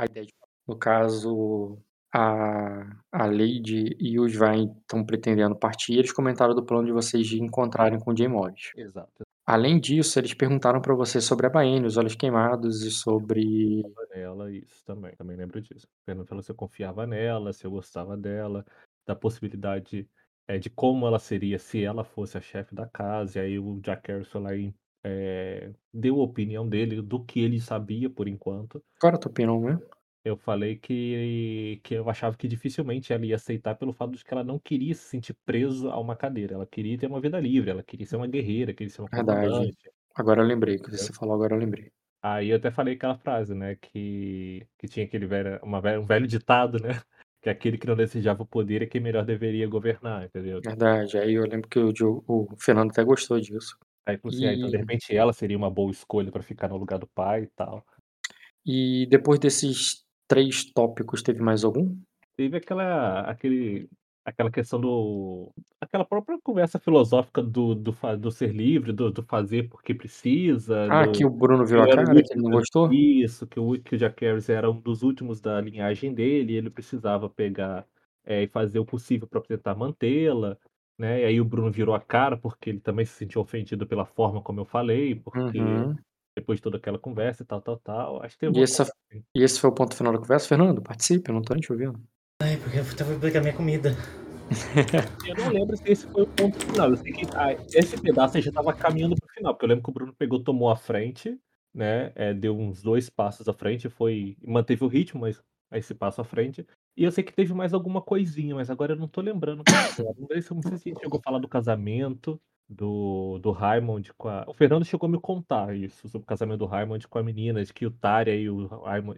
A ideia de no caso, a a Lady e o Svain estão pretendendo partir, eles comentaram do plano de vocês de encontrarem com o Jay Morris. Exato. Além disso, eles perguntaram pra você sobre a Baene, os Olhos Queimados e sobre Nela, isso também, também lembro disso. Perguntando se eu confiava nela, se eu gostava dela, da possibilidade, eh, de como ela seria se ela fosse a chefe da casa, e aí o Jack Harris foi lá eh, deu a opinião dele, do que ele sabia por enquanto. Qual era a tua opinião mesmo? Eu falei que que eu achava que dificilmente ela ia aceitar pelo fato de que ela não queria se sentir preso a uma cadeira, ela queria ter uma vida livre, ela queria ser uma guerreira, queria ser uma Verdade. comandante. Agora eu lembrei, que você falou agora eu lembrei. Aí eu até falei aquela frase, né, que que tinha aquele velho uma velho um velho ditado, né, que aquele que não desejava o poder é quem melhor deveria governar, entendeu? Verdade, aí eu lembro que o o Fernando até gostou disso. Aí assim: "Ah, então de E repente ela seria uma boa escolha pra ficar no lugar do pai e tal". E depois desses 3 tópicos, teve mais algum? Teve aquela aquele aquela questão do aquela própria conversa filosófica do do fa do ser livre, do do fazer porque precisa, Ah, que do o Bruno virou eu a era o cara, que ele não gostou? isso, que o que o Jack Harris era um dos últimos da linhagem dele, e ele precisava pegar, eh, e fazer o possível pra tentar mantê-la, né, e aí o Bruno virou a cara, porque ele também se sentiu ofendido pela forma como eu falei, porque Uhum. depois de toda aquela conversa e tal, tal, tal, acho que E essa assim. e esse foi o ponto final da conversa? Fernando, participe, eu não tô nem te ouvindo. Ai, porque eu estava pegar minha comida. Eu não lembro se esse foi o ponto final, eu sei que ah, esse pedaço aí já estava caminhando para o final, porque eu lembro que o Bruno pegou, tomou a frente, né, eh, deu uns 2 passos à frente, foi manteve o ritmo, mas esse passo à frente, e eu sei que teve mais alguma coisinha, mas agora eu não tô lembrando. Não sei se chegou a falar do casamento do do Raimund com a o Fernando chegou a me contar isso, sobre o casamento do Raimund com a menina, de que o Tária e o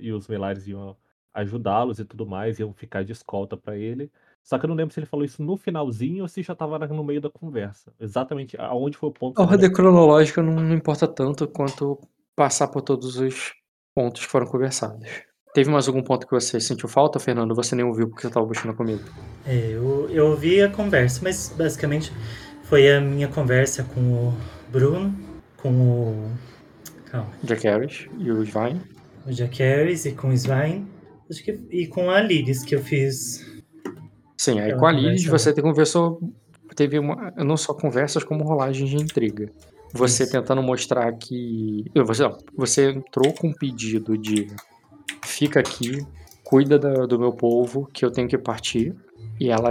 e os Melares iam ajudá-los e tudo mais, iam ficar de escolta pra ele. Só que eu não lembro se ele falou isso no finalzinho ou se já estava na no meio da conversa, exatamente aonde foi o ponto A ordem cronológica não não importa tanto quanto passar por todos os pontos que foram conversados. Teve mais algum ponto que você sentiu falta, Fernando, você nem ouviu porque você estava buscando a comida? É, eu eu ouvi a conversa, mas basicamente foi a minha conversa com o Bruno, com o calma. Jack Harris e o Svain. O Jack Harris e com o Svain, acho que e com a Lilis que eu fiz Sim, aí com a conversa você conversou teve uma não só conversas como rolagens de intriga. Você Isso. tentando mostrar que você você entrou com um pedido de: "Fica aqui, cuida da do meu povo que eu tenho que partir", e ela: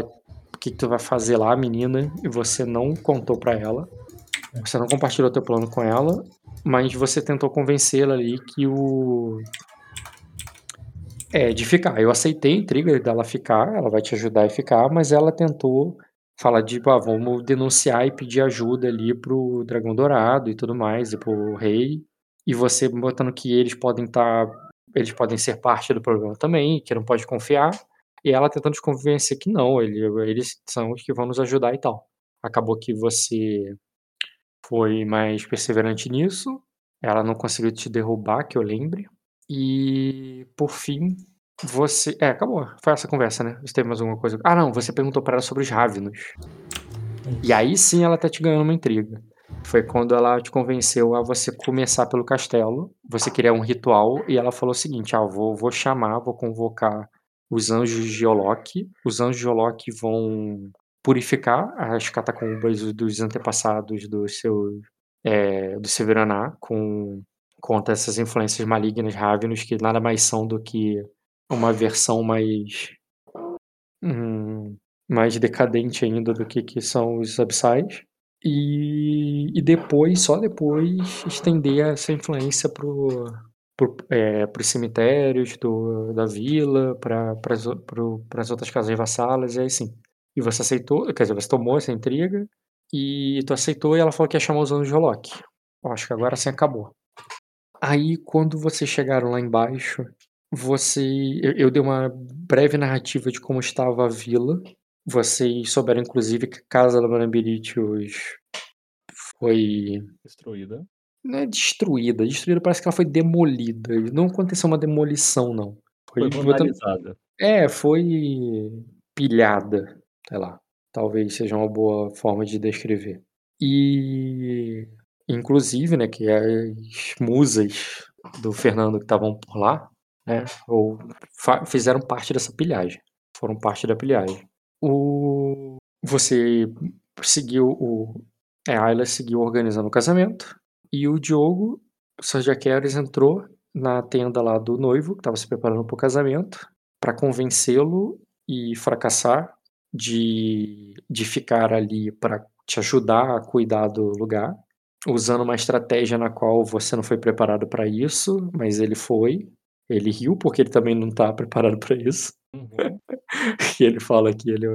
"O que que tu vai fazer lá menina?", e você não contou pra ela. Você não compartilhou teu plano com ela, mas você tentou convencê-la ali que o É, de ficar. Eu aceitei a intriga dela ficar, ela vai te ajudar e ficar, mas ela tentou falar de: "Ah, vamos denunciar e pedir ajuda ali para o Dragão Dourado e tudo mais, e para o rei", e você botando que eles podem estar eles podem ser parte do problema também, que não pode confiar, e ela tentando te convencer que não, ele eles são os que vão nos ajudar e tal. Acabou que você foi mais perseverante nisso, ela não conseguiu te derrubar que eu lembre, e por fim, você é, acabou, foi essa conversa, né. Você teve mais alguma coisa ah não, você perguntou pra ela sobre os Ravnos. E aí sim ela tá te ganhando uma intriga. Foi quando ela te convenceu a você começar pelo castelo, você queria um ritual, e ela falou o seguinte: "Ah, vou vou chamar, vou convocar os anjos de Olok, os anjos de Olok vão purificar as catacumbas dos antepassados dos seus, eh, do Silveraná com contra essas influências malignas Ravnos, que nada mais são do que uma versão mais hum, mais decadente ainda do que que são os Abissais, e e depois, só depois, estender essa influência para o para o eh, para os cemitérios do da vila, para as outras casas vassalas, e aí sim. E você aceitou quer dizer, você tomou essa intriga, e tu aceitou e ela falou que ia chamar os anjos de Olok. Eu acho que agora sim acabou. Aí quando vocês chegaram lá embaixo, você eu eu dei uma breve narrativa de como estava a vila, vocês souberam inclusive que a casa da Bran-Beritheus foi Destruída. não é destruída, destruída parece que ela foi demolida, não aconteceu uma demolição não, Foi foi vandalizada. é, foi pilhada, sei lá, talvez seja uma boa forma de descrever. E, inclusive, né, que as musas do Fernando que estavam por lá, né? Ou fizeram parte dessa pilhagem. Foram parte da pilhagem. O... Você seguiu o. É, a Ayla seguiu organizando o casamento. E o Diogo, o Sr. Jaqueres, entrou na tenda lá do noivo, que estava se preparando para o casamento, para convencê-lo e fracassar de, de ficar ali para te ajudar a cuidar do lugar, usando uma estratégia na qual você não foi preparado para isso, mas ele foi. Ele riu porque ele também não tá preparado para isso. Uhum. e ele fala que ele,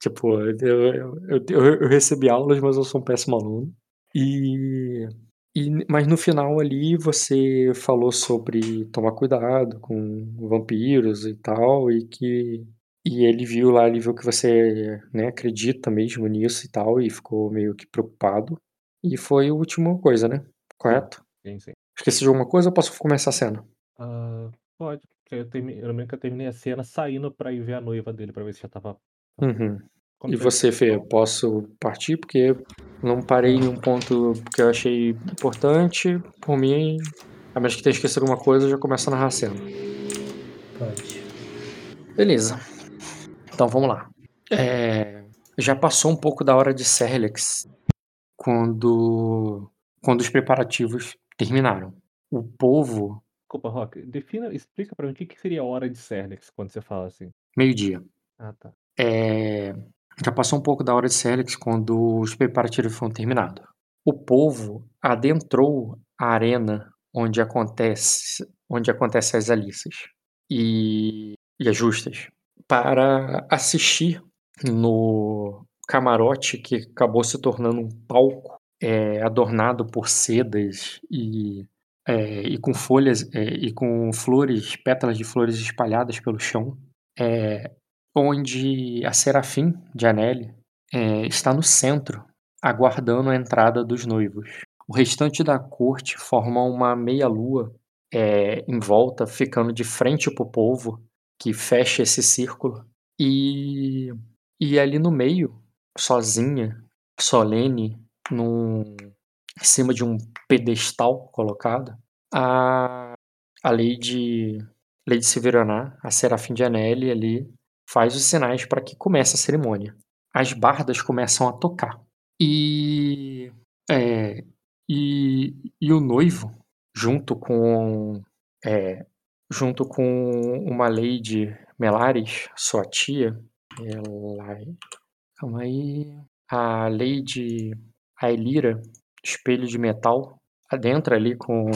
tipo, eu, eu, eu, eu, recebi aulas, mas eu sou um péssimo aluno. E, e mas no final ali você falou sobre tomar cuidado com vampiros e tal, e que e ele viu lá, ele viu que você, né, acredita mesmo nisso e tal, e ficou meio que preocupado. E foi a última coisa, né? Correto? Sim, sim. Esqueci de alguma coisa ou posso começar a cena? Uh, pode. Eu, termi... eu lembro que eu terminei a cena saindo pra ir ver a noiva dele, pra ver se já tava. Uhum. E você, Fê, posso partir? Porque não parei em um ponto que eu achei importante. Por mim, a menos que tenha esquecido alguma coisa, eu já começo a narrar a cena. Pode. Beleza. Então vamos lá. É, já passou um pouco da hora de Serlex quando, quando os preparativos terminaram. O povo. Desculpa, Rock, defina, explica para mim o que, que seria a hora de Serlex quando você fala assim. Meio-dia. Ah, tá. É, já passou um pouco da hora de Serlex quando os preparativos foram terminados. O povo adentrou a arena onde acontece onde acontecem as alícias e, e as justas para assistir no camarote que acabou se tornando um palco é, adornado por sedas e, é, e com folhas é, e com flores, pétalas de flores espalhadas pelo chão, onde a Serafim de Anelli está no centro, aguardando a entrada dos noivos. O restante da corte forma uma meia-lua em volta, ficando de frente para o povo, que fecha esse círculo. E, e ali no meio, sozinha, solene, num, em cima de um pedestal colocado, a, a Lady, Lady Severaná, a Serafim de Anelli ali, faz os sinais para que comece a cerimônia. As bardas começam a tocar. E, é, e, e o noivo, junto com é, junto com uma Lady Melares, sua tia, ela, calma aí, a Lady Aelira, espelho de metal, adentra ali com,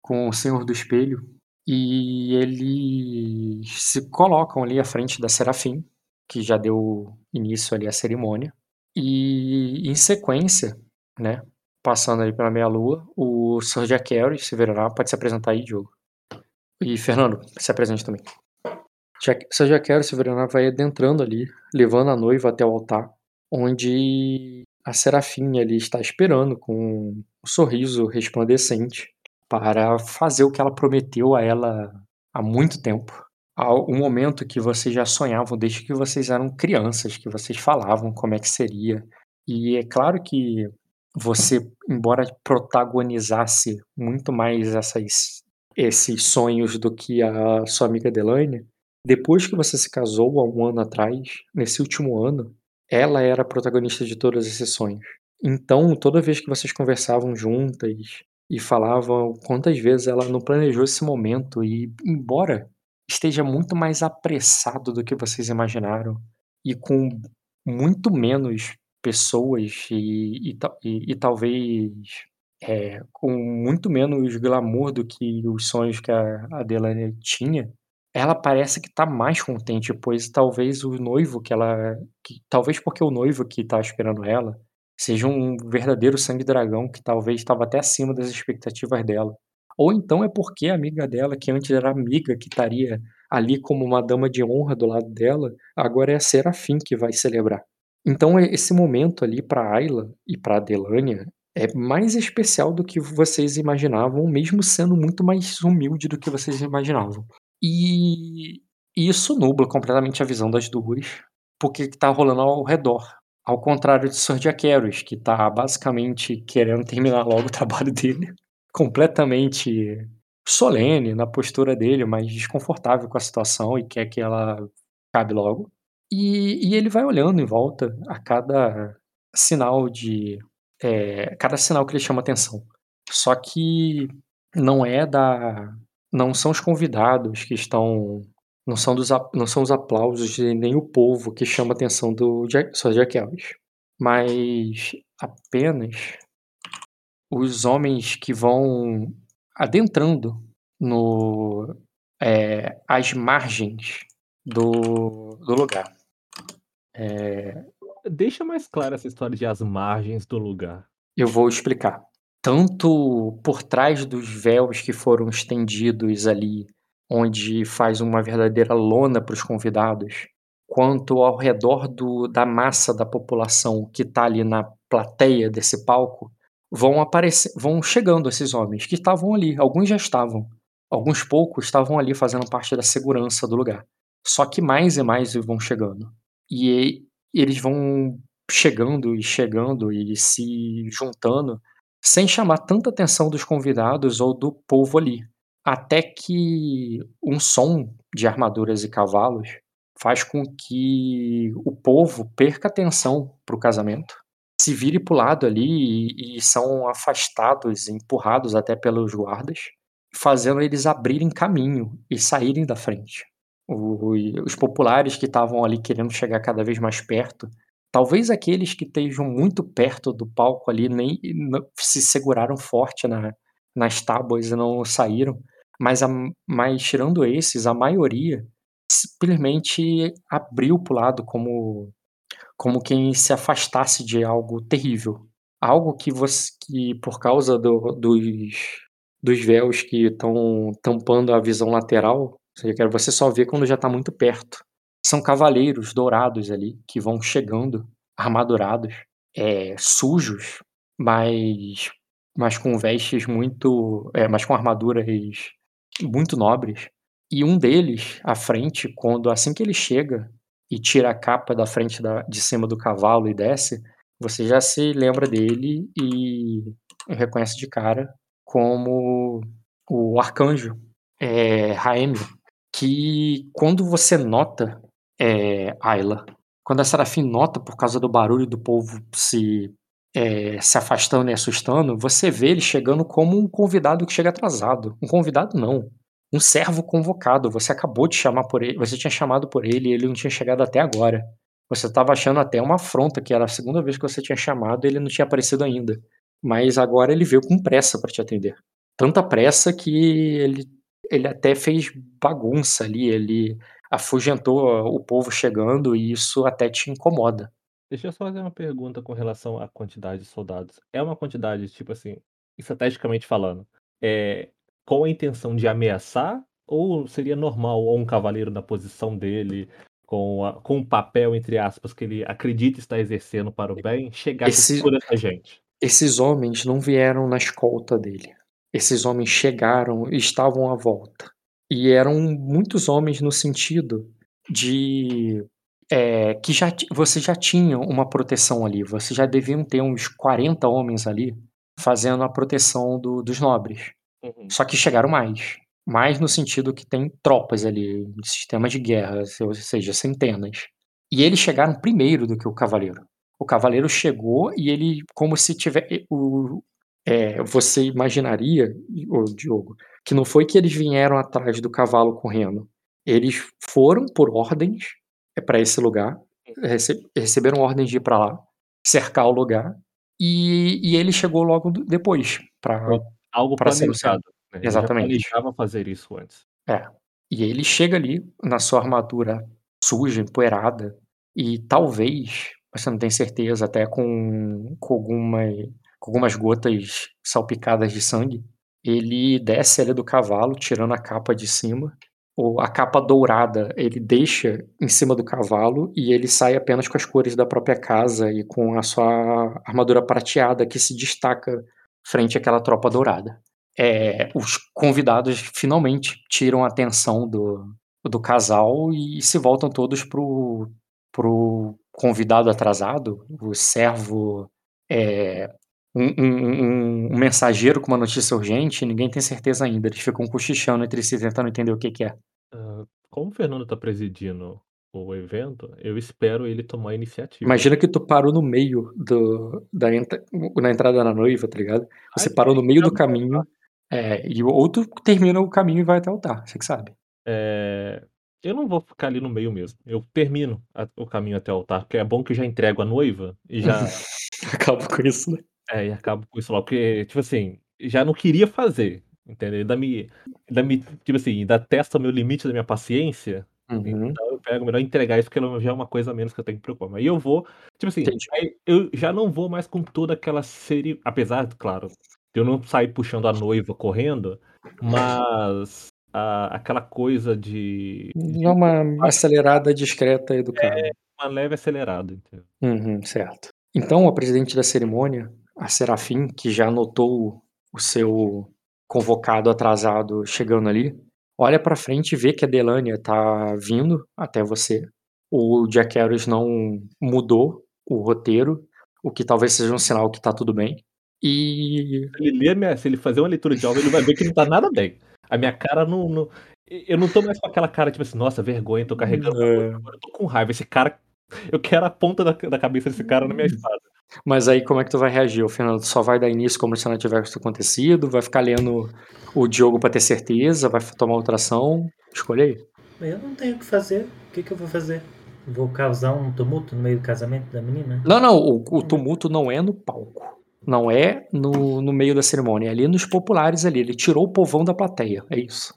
com o Senhor do Espelho e eles se colocam ali à frente da Serafim, que já deu início ali à cerimônia. E em sequência, né, passando ali pela meia-lua, o Sr. Jack Harry se verá, pode se apresentar aí, Diogo. E Fernando, se apresente também. Sr. Jack se verá, vai adentrando ali, levando a noiva até o altar, onde a Serafim ali está esperando com um sorriso resplandecente para fazer o que ela prometeu a ela há muito tempo. Um momento que vocês já sonhavam desde que vocês eram crianças, que vocês falavam como é que seria. E é claro que você, embora protagonizasse muito mais essas esses sonhos do que a sua amiga Delaney, depois que você se casou há um ano atrás, nesse último ano, ela era a protagonista de todos esses sonhos. Então, toda vez que vocês conversavam juntas e falavam quantas vezes ela não planejou esse momento e, embora esteja muito mais apressado do que vocês imaginaram e com muito menos pessoas e, e, e, e talvez é, com muito menos glamour do que os sonhos que a Adelaide tinha, ela parece que tá mais contente, pois talvez o noivo que ela. Que, talvez porque o noivo que tá esperando ela seja um verdadeiro sangue dragão que talvez estava até acima das expectativas dela. Ou então é porque a amiga dela, que antes era amiga, que estaria ali como uma dama de honra do lado dela, agora é a Serafim que vai celebrar. Então esse momento ali para Ayla e para Adelânia é mais especial do que vocês imaginavam, mesmo sendo muito mais humilde do que vocês imaginavam. E isso nubla completamente a visão das duas, porque está rolando ao redor. Ao contrário de Sr. Jaqueros, que está basicamente querendo terminar logo o trabalho dele, completamente solene na postura dele, mas desconfortável com a situação e quer que ela acabe logo. E, e ele vai olhando em volta a cada sinal de. É, cada sinal que ele chama atenção. Só que não é da. Não são os convidados que estão. Não são, dos, não são os aplausos e nem o povo que chama a atenção do Sr. Jack Ellis. Mas apenas os homens que vão adentrando no é, as margens do, do lugar. É... Deixa mais clara essa história de as margens do lugar. Eu vou explicar. Tanto por trás dos véus que foram estendidos ali, onde faz uma verdadeira lona para os convidados, quanto ao redor do, da massa da população que está ali na plateia desse palco, vão aparecer, vão chegando esses homens que estavam ali. Alguns já estavam, alguns poucos estavam ali fazendo parte da segurança do lugar. Só que mais e mais vão chegando. E eles vão chegando e chegando e se juntando sem chamar tanta atenção dos convidados ou do povo ali. Até que um som de armaduras e cavalos faz com que o povo perca atenção para o casamento, se vire para o lado ali e, e são afastados, empurrados até pelos guardas, fazendo eles abrirem caminho e saírem da frente os populares que estavam ali querendo chegar cada vez mais perto, talvez aqueles que estejam muito perto do palco ali nem se seguraram forte na, nas tábuas e não saíram, mas, a, mas tirando esses, a maioria simplesmente abriu para o lado como, como quem se afastasse de algo terrível. Algo que você que por causa do, dos, dos véus que estão tampando a visão lateral, você só vê quando já está muito perto. São cavaleiros dourados ali que vão chegando, armadurados, é, sujos, mas, mas com vestes muito. É, mas com armaduras muito nobres. E um deles, à frente, quando assim que ele chega e tira a capa da frente da, de cima do cavalo e desce, você já se lembra dele e reconhece de cara como o arcanjo é, que quando você nota, é, Ayla, quando a Serafim nota por causa do barulho do povo se, é, se afastando e assustando, você vê ele chegando como um convidado que chega atrasado. Um convidado não, um servo convocado. Você acabou de chamar por ele, você tinha chamado por ele e ele não tinha chegado até agora. Você estava achando até uma afronta, que era a segunda vez que você tinha chamado e ele não tinha aparecido ainda. Mas agora ele veio com pressa para te atender. Tanta pressa que ele ele até fez bagunça ali, ele afugentou o povo chegando e isso até te incomoda. Deixa eu só fazer uma pergunta com relação à quantidade de soldados. É uma quantidade, tipo assim, estrategicamente falando, é com a intenção de ameaçar ou seria normal um cavaleiro na posição dele, com, a, com um papel, entre aspas, que ele acredita estar exercendo para o bem, chegar Esse, com toda essa gente? Esses homens não vieram na escolta dele. Esses homens chegaram e estavam à volta. E eram muitos homens no sentido de é, que já, você já tinha uma proteção ali. Você já deviam ter uns 40 homens ali fazendo a proteção do, dos nobres. Uhum. Só que chegaram mais. Mais no sentido que tem tropas ali, sistemas de guerra, ou seja, centenas. E eles chegaram primeiro do que o cavaleiro. O cavaleiro chegou e ele, como se tiver. O, é, você imaginaria, ô Diogo, que não foi que eles vieram atrás do cavalo correndo. Eles foram por ordens é, para esse lugar, rece receberam ordens de ir para lá, cercar o lugar, e, e ele chegou logo depois para algo para ser Né? Exatamente. Ele já planejava fazer isso antes. É. E ele chega ali na sua armadura suja, empoeirada, e talvez, você não tem certeza, até com, com alguma com algumas gotas salpicadas de sangue. Ele desce ali do cavalo, tirando a capa de cima. Ou a capa dourada ele deixa em cima do cavalo e ele sai apenas com as cores da própria casa e com a sua armadura prateada que se destaca frente àquela tropa dourada. É, os convidados finalmente tiram a atenção do, do casal e se voltam todos pro, pro convidado atrasado, o servo é, um, um, um, mensageiro com uma notícia urgente, ninguém tem certeza ainda. Eles ficam cochichando entre si, tentando entender o que, que é. Uh, como o Fernando está presidindo o evento, eu espero ele tomar a iniciativa. Imagina que tu parou no meio do, da na entrada na noiva, tá ligado? Você Ai, parou no meio do caminho, é, e ou tu termina o caminho e vai até o altar, você que sabe. É, eu não vou ficar ali no meio mesmo. Eu termino a, o caminho até o altar, porque é bom que eu já entrego a noiva e já. Acabo com isso, né? É, e acabo com isso logo. Porque, tipo assim, já não queria fazer. Entendeu? Ainda me, ainda me. Tipo assim, ainda testa o meu limite da minha paciência. Uhum. Então eu pego melhor entregar isso, porque já é uma coisa a menos que eu tenho que preocupar. Aí eu vou. Tipo assim, eu já não vou mais com toda aquela série. Apesar, claro, de eu não sair puxando a noiva correndo, mas a, aquela coisa de. de uma acelerada discreta e educada. É, uma leve acelerada. Uhum, certo. Então, a presidente da cerimônia, a Serafim, que já notou o seu convocado atrasado chegando ali, olha para frente e vê que a Delania tá vindo até você. O Jack Harris não mudou o roteiro, o que talvez seja um sinal que tá tudo bem. E. Se ele, ler se ele fazer uma leitura de algo, ele vai ver que não tá nada bem. A minha cara não, não, Eu não tô mais com aquela cara, tipo assim, nossa, vergonha, tô carregando. É. Agora eu tô com raiva. Esse cara. Eu quero a ponta da, da cabeça desse cara na minha espada. Mas aí como é que tu vai reagir? O Fernando só vai dar início como se não tivesse acontecido? Vai ficar lendo o Diogo pra ter certeza? Vai tomar outra ação? Escolhe aí. Eu não tenho o que fazer. O que, que eu vou fazer? Vou causar um tumulto no meio do casamento da menina? Não, não. O, o tumulto não é no palco. Não é no, no meio da cerimônia, é ali nos populares ali. Ele tirou o povão da plateia, é isso.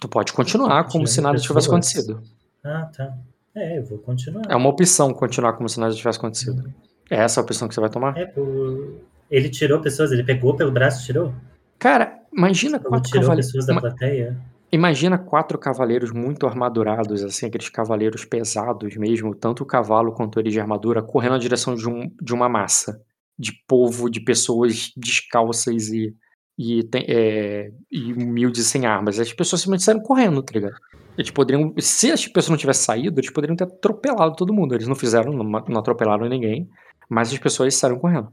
Tu pode continuar como se nada tivesse acontecido. Ah, tá. É, eu vou continuar. É uma opção continuar como se nada tivesse acontecido. Uhum. É essa a opção que você vai tomar? É, por... ele tirou pessoas, ele pegou pelo braço e tirou? Cara, imagina ele quatro cavaleiros. pessoas da plateia. Imagina quatro cavaleiros muito armadurados, assim, aqueles cavaleiros pesados mesmo, tanto o cavalo quanto ele de armadura, correndo na direção de, um, de uma massa de povo, de pessoas descalças e, e, é, e humildes sem armas. As pessoas simplesmente saíram correndo, tá ligado? Eles poderiam, se as pessoas não tivessem saído, eles poderiam ter atropelado todo mundo. Eles não fizeram, não, não atropelaram ninguém, mas as pessoas saíram correndo.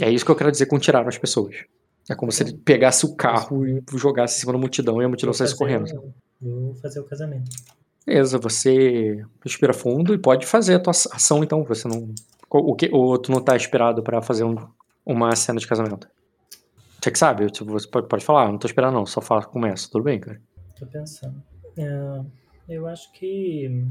É isso que eu quero dizer com tiraram as pessoas. É como se ele pegasse o carro e jogasse em cima da multidão e a multidão saísse correndo. Vou fazer o casamento. Beleza, você respira fundo e pode fazer a tua ação então. Você não o que, ou tu não tá esperado pra fazer um, uma cena de casamento? Você que sabe, você pode, falar, não tô esperando não, só fala, começa, tudo bem, cara? Tô pensando. É, eu acho que.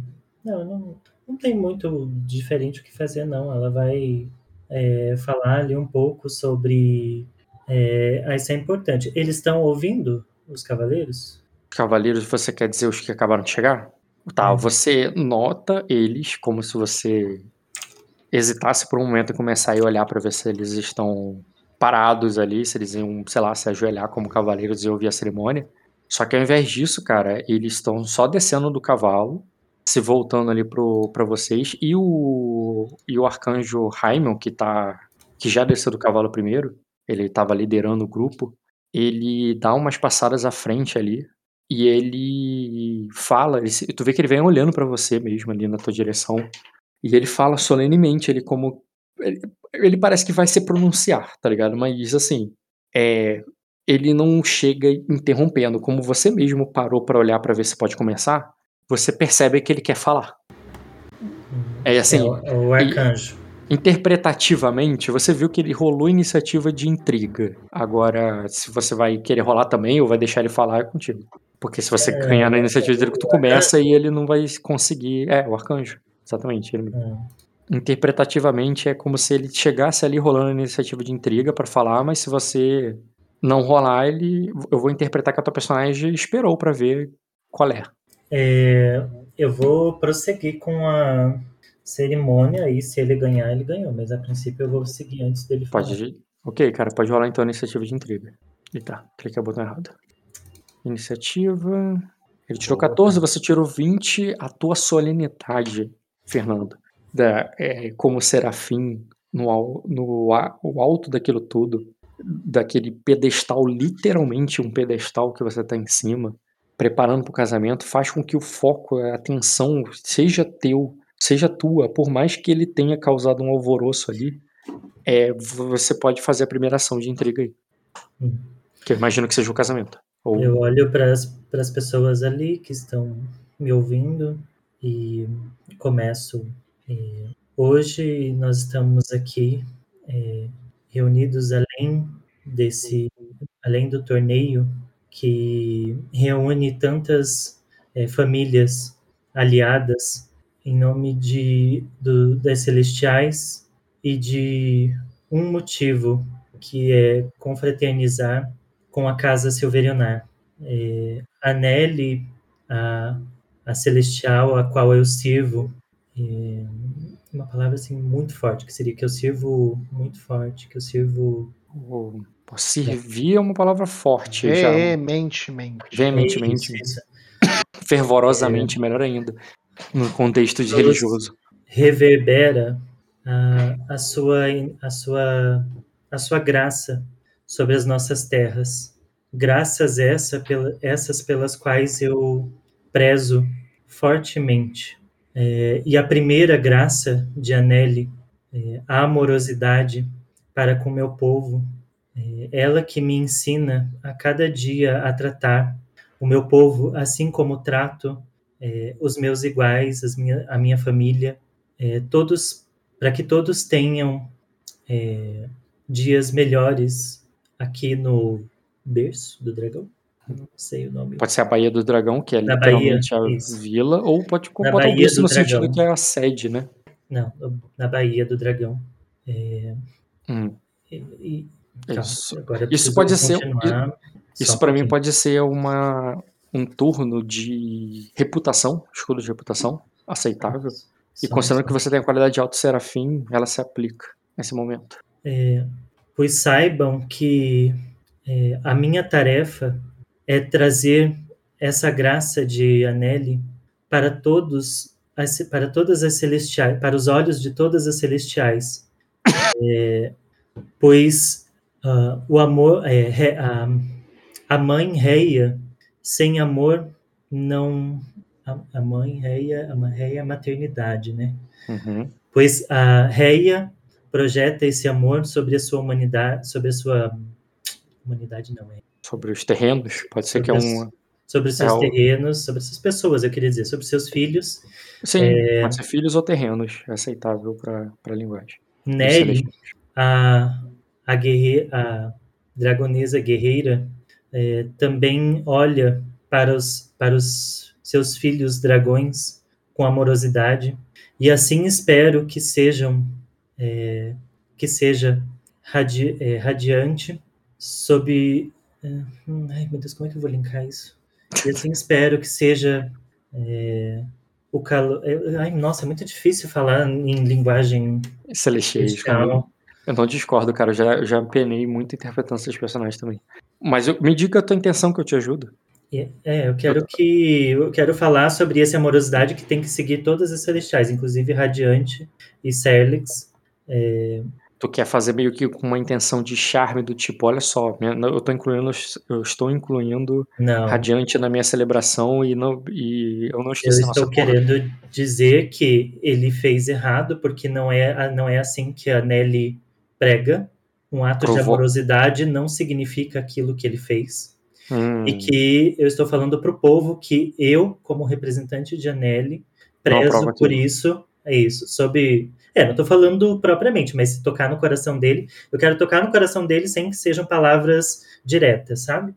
Não, não, não tem muito diferente o que fazer, não. Ela vai é, falar ali um pouco sobre. É, ah, isso é importante. Eles estão ouvindo os cavaleiros? Cavaleiros, você quer dizer os que acabaram de chegar? Tá, é. você nota eles como se você hesitasse por um momento em começar a olhar para ver se eles estão parados ali, se eles iam, sei lá, se ajoelhar como cavaleiros e ouvir a cerimônia. Só que ao invés disso, cara, eles estão só descendo do cavalo, se voltando ali para vocês, e o, e o arcanjo Raimon, que tá que já desceu do cavalo primeiro, ele estava liderando o grupo, ele dá umas passadas à frente ali, e ele fala, ele, tu vê que ele vem olhando para você mesmo ali na tua direção, e ele fala solenemente, ele como. Ele, ele parece que vai se pronunciar, tá ligado? Mas assim, é, ele não chega interrompendo. Como você mesmo parou para olhar para ver se pode começar, você percebe que ele quer falar. É assim. É o, é arcanjo. E, interpretativamente, você viu que ele rolou iniciativa de intriga. Agora, se você vai querer rolar também ou vai deixar ele falar, é contigo. Porque se você é, ganhar na iniciativa de intriga, tu começa e ele não vai conseguir. É, o arcanjo. Exatamente. Ele... É. Interpretativamente é como se ele chegasse ali rolando a iniciativa de intriga para falar, mas se você não rolar, ele, eu vou interpretar que a tua personagem esperou para ver qual é. É. Eu vou prosseguir com a cerimônia e se ele ganhar, ele ganhou, mas a princípio eu vou seguir antes dele falar. Pode. Ok, cara, pode rolar então a iniciativa de intriga. Eita, cliquei o botão errado. Iniciativa. Ele tirou 14, você tirou 20, a tua solenidade Fernando, da, é, como serafim no, no o alto daquilo tudo, daquele pedestal, literalmente um pedestal que você está em cima, preparando para o casamento, faz com que o foco, a atenção seja teu, seja tua, por mais que ele tenha causado um alvoroço ali, é, você pode fazer a primeira ação de intriga aí. Hum. Que eu imagino que seja o casamento. Ou... Eu olho para as pessoas ali que estão me ouvindo e começo. É, hoje nós estamos aqui é, reunidos além desse, além do torneio que reúne tantas é, famílias aliadas em nome de do, das celestiais e de um motivo que é confraternizar com a casa Silverionar. É, a Nelly, a, a celestial a qual eu sirvo, é, uma palavra assim muito forte, que seria que eu sirvo muito forte, que eu sirvo. Oh, servir é uma palavra forte. Veementemente. Veementemente. Fervorosamente, é. melhor ainda. No contexto de religioso. Reverbera a, a, sua, a, sua, a sua graça sobre as nossas terras. Graças essa, pela, essas pelas quais eu prezo fortemente. É, e a primeira graça de Anelli, é, a amorosidade para com meu povo, é, ela que me ensina a cada dia a tratar o meu povo assim como trato é, os meus iguais, minha, a minha família, é, todos para que todos tenham dias melhores aqui no berço do dragão. Não sei o nome. Pode ser a Baía do Dragão, que é Na literalmente Bahia, a isso. vila, ou pode botar o berço no Dragão. sentido que é a sede, né? Não, na Baía do Dragão. Hum. E, e, isso. isso pode ser. Isso para mim pode ser uma, um turno de reputação, escudo de reputação, aceitável. E considerando que você tem a qualidade de alto serafim, ela se aplica nesse momento. É, pois saibam que é, a minha tarefa é trazer essa graça de Aneli para todos, para todas as celestiais, para os olhos de todas as celestiais, é, pois uh, o amor, é, a, a mãe reia sem amor não a, a mãe reia, a reia é a maternidade, né? Uhum. Pois a reia projeta esse amor sobre a sua humanidade, sobre a sua humanidade não é sobre os terrenos, pode ser que é um. Sobre os seus é terrenos, sobre essas pessoas, eu queria dizer, sobre seus filhos. Sim, é... pode ser filhos ou terrenos, é aceitável para a linguagem. Nelly, a, a, guerre, a dragonesa guerreira, é, também olha para os, para os seus filhos dragões com amorosidade, e assim espero que sejam, é, que seja radi, é, radiante sob é, hum, ai, meu Deus, como é que eu vou linkar isso? E assim espero que seja é, o calor. É, ai, nossa, é muito difícil falar em linguagem celestial. Eu não discordo, cara. Eu já, eu já penei muito interpretando esses personagens também. Mas eu, me diga a tua intenção que eu te ajudo. É, eu quero que eu quero falar sobre essa amorosidade que tem que seguir todas as celestiais, inclusive Radiante e Serlix. É, tu quer fazer meio que com uma intenção de charme do tipo, olha só, eu tô incluindo, eu estou incluindo não. Radiante na minha celebração e, não, e eu não estou Eu estou querendo porra. dizer que ele fez errado, porque não é, não é assim que a Nelly prega. Um ato Provou. de amorosidade não significa aquilo que ele fez. Hum. E que eu estou falando para o povo que eu, como representante de Anelli, prezo por isso, é isso, sobre é, não estou falando propriamente, mas se tocar no coração dele, eu quero tocar no coração dele sem que sejam palavras diretas, sabe?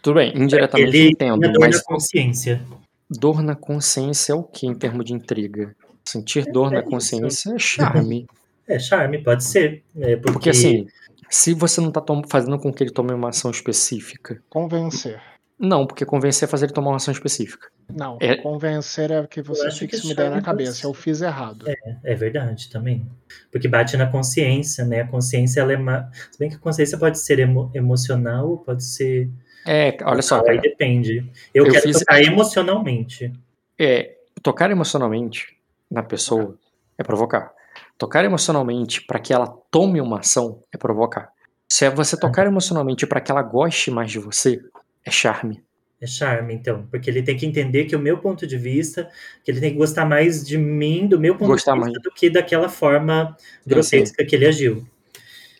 Tudo bem, indiretamente ele entendo. Dor mas na consciência. Dor na consciência é o que em termos de intriga? Sentir é, dor é na consciência é charme. É, charme, pode ser. É porque... porque assim, se você não está fazendo com que ele tome uma ação específica. Convencer. Não, porque convencer é fazer ele tomar uma ação específica. Não, é... convencer é que você fixe uma ideia na cabeça. Eu fiz errado. É, é verdade também. Porque bate na consciência, né? A consciência, ela é. Ma... Se bem que a consciência pode ser emo... emocional, pode ser. É, olha só. Cara, aí depende. Eu, eu quero fiz... tocar emocionalmente. É, tocar emocionalmente na pessoa é provocar. Tocar emocionalmente para que ela tome uma ação é provocar. Se é você tocar emocionalmente para que ela goste mais de você, é charme. É charme, então. Porque ele tem que entender que o meu ponto de vista, que ele tem que gostar mais de mim, do meu ponto Gostar de vista, mais. do que daquela forma grotesca que ele agiu.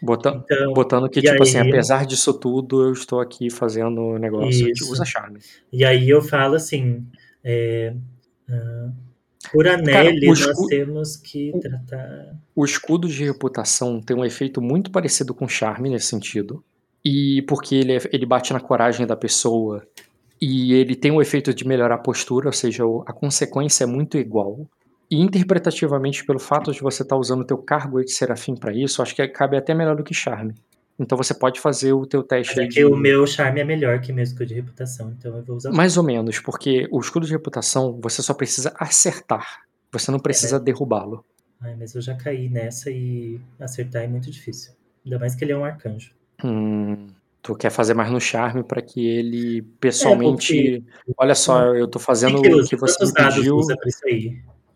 Bota, Então, botando que, tipo assim, aí- apesar disso tudo, eu estou aqui fazendo o negócio. Isso. usa charme. E aí eu falo assim, é, ah, por Anelli, nós escu- temos que tratar... O escudo de reputação tem um efeito muito parecido com charme nesse sentido. E porque ele, é- ele bate na coragem da pessoa e ele tem o efeito de melhorar a postura, ou seja, a consequência é muito igual. E interpretativamente, pelo fato de você estar usando o teu cargo de serafim para isso, acho que cabe até melhor do que charme. Então você pode fazer o teu teste Mas é de... o meu charme é melhor que meu escudo de reputação, então eu vou usar... Mais ou menos, porque o escudo de reputação você só precisa acertar. Você não precisa É. derrubá-lo. Ai, mas eu já caí nessa e acertar é muito difícil. Ainda mais que ele é um arcanjo. Hum, tu quer fazer mais no charme para que ele pessoalmente. É, porque- Olha só, eu tô fazendo o que você me pediu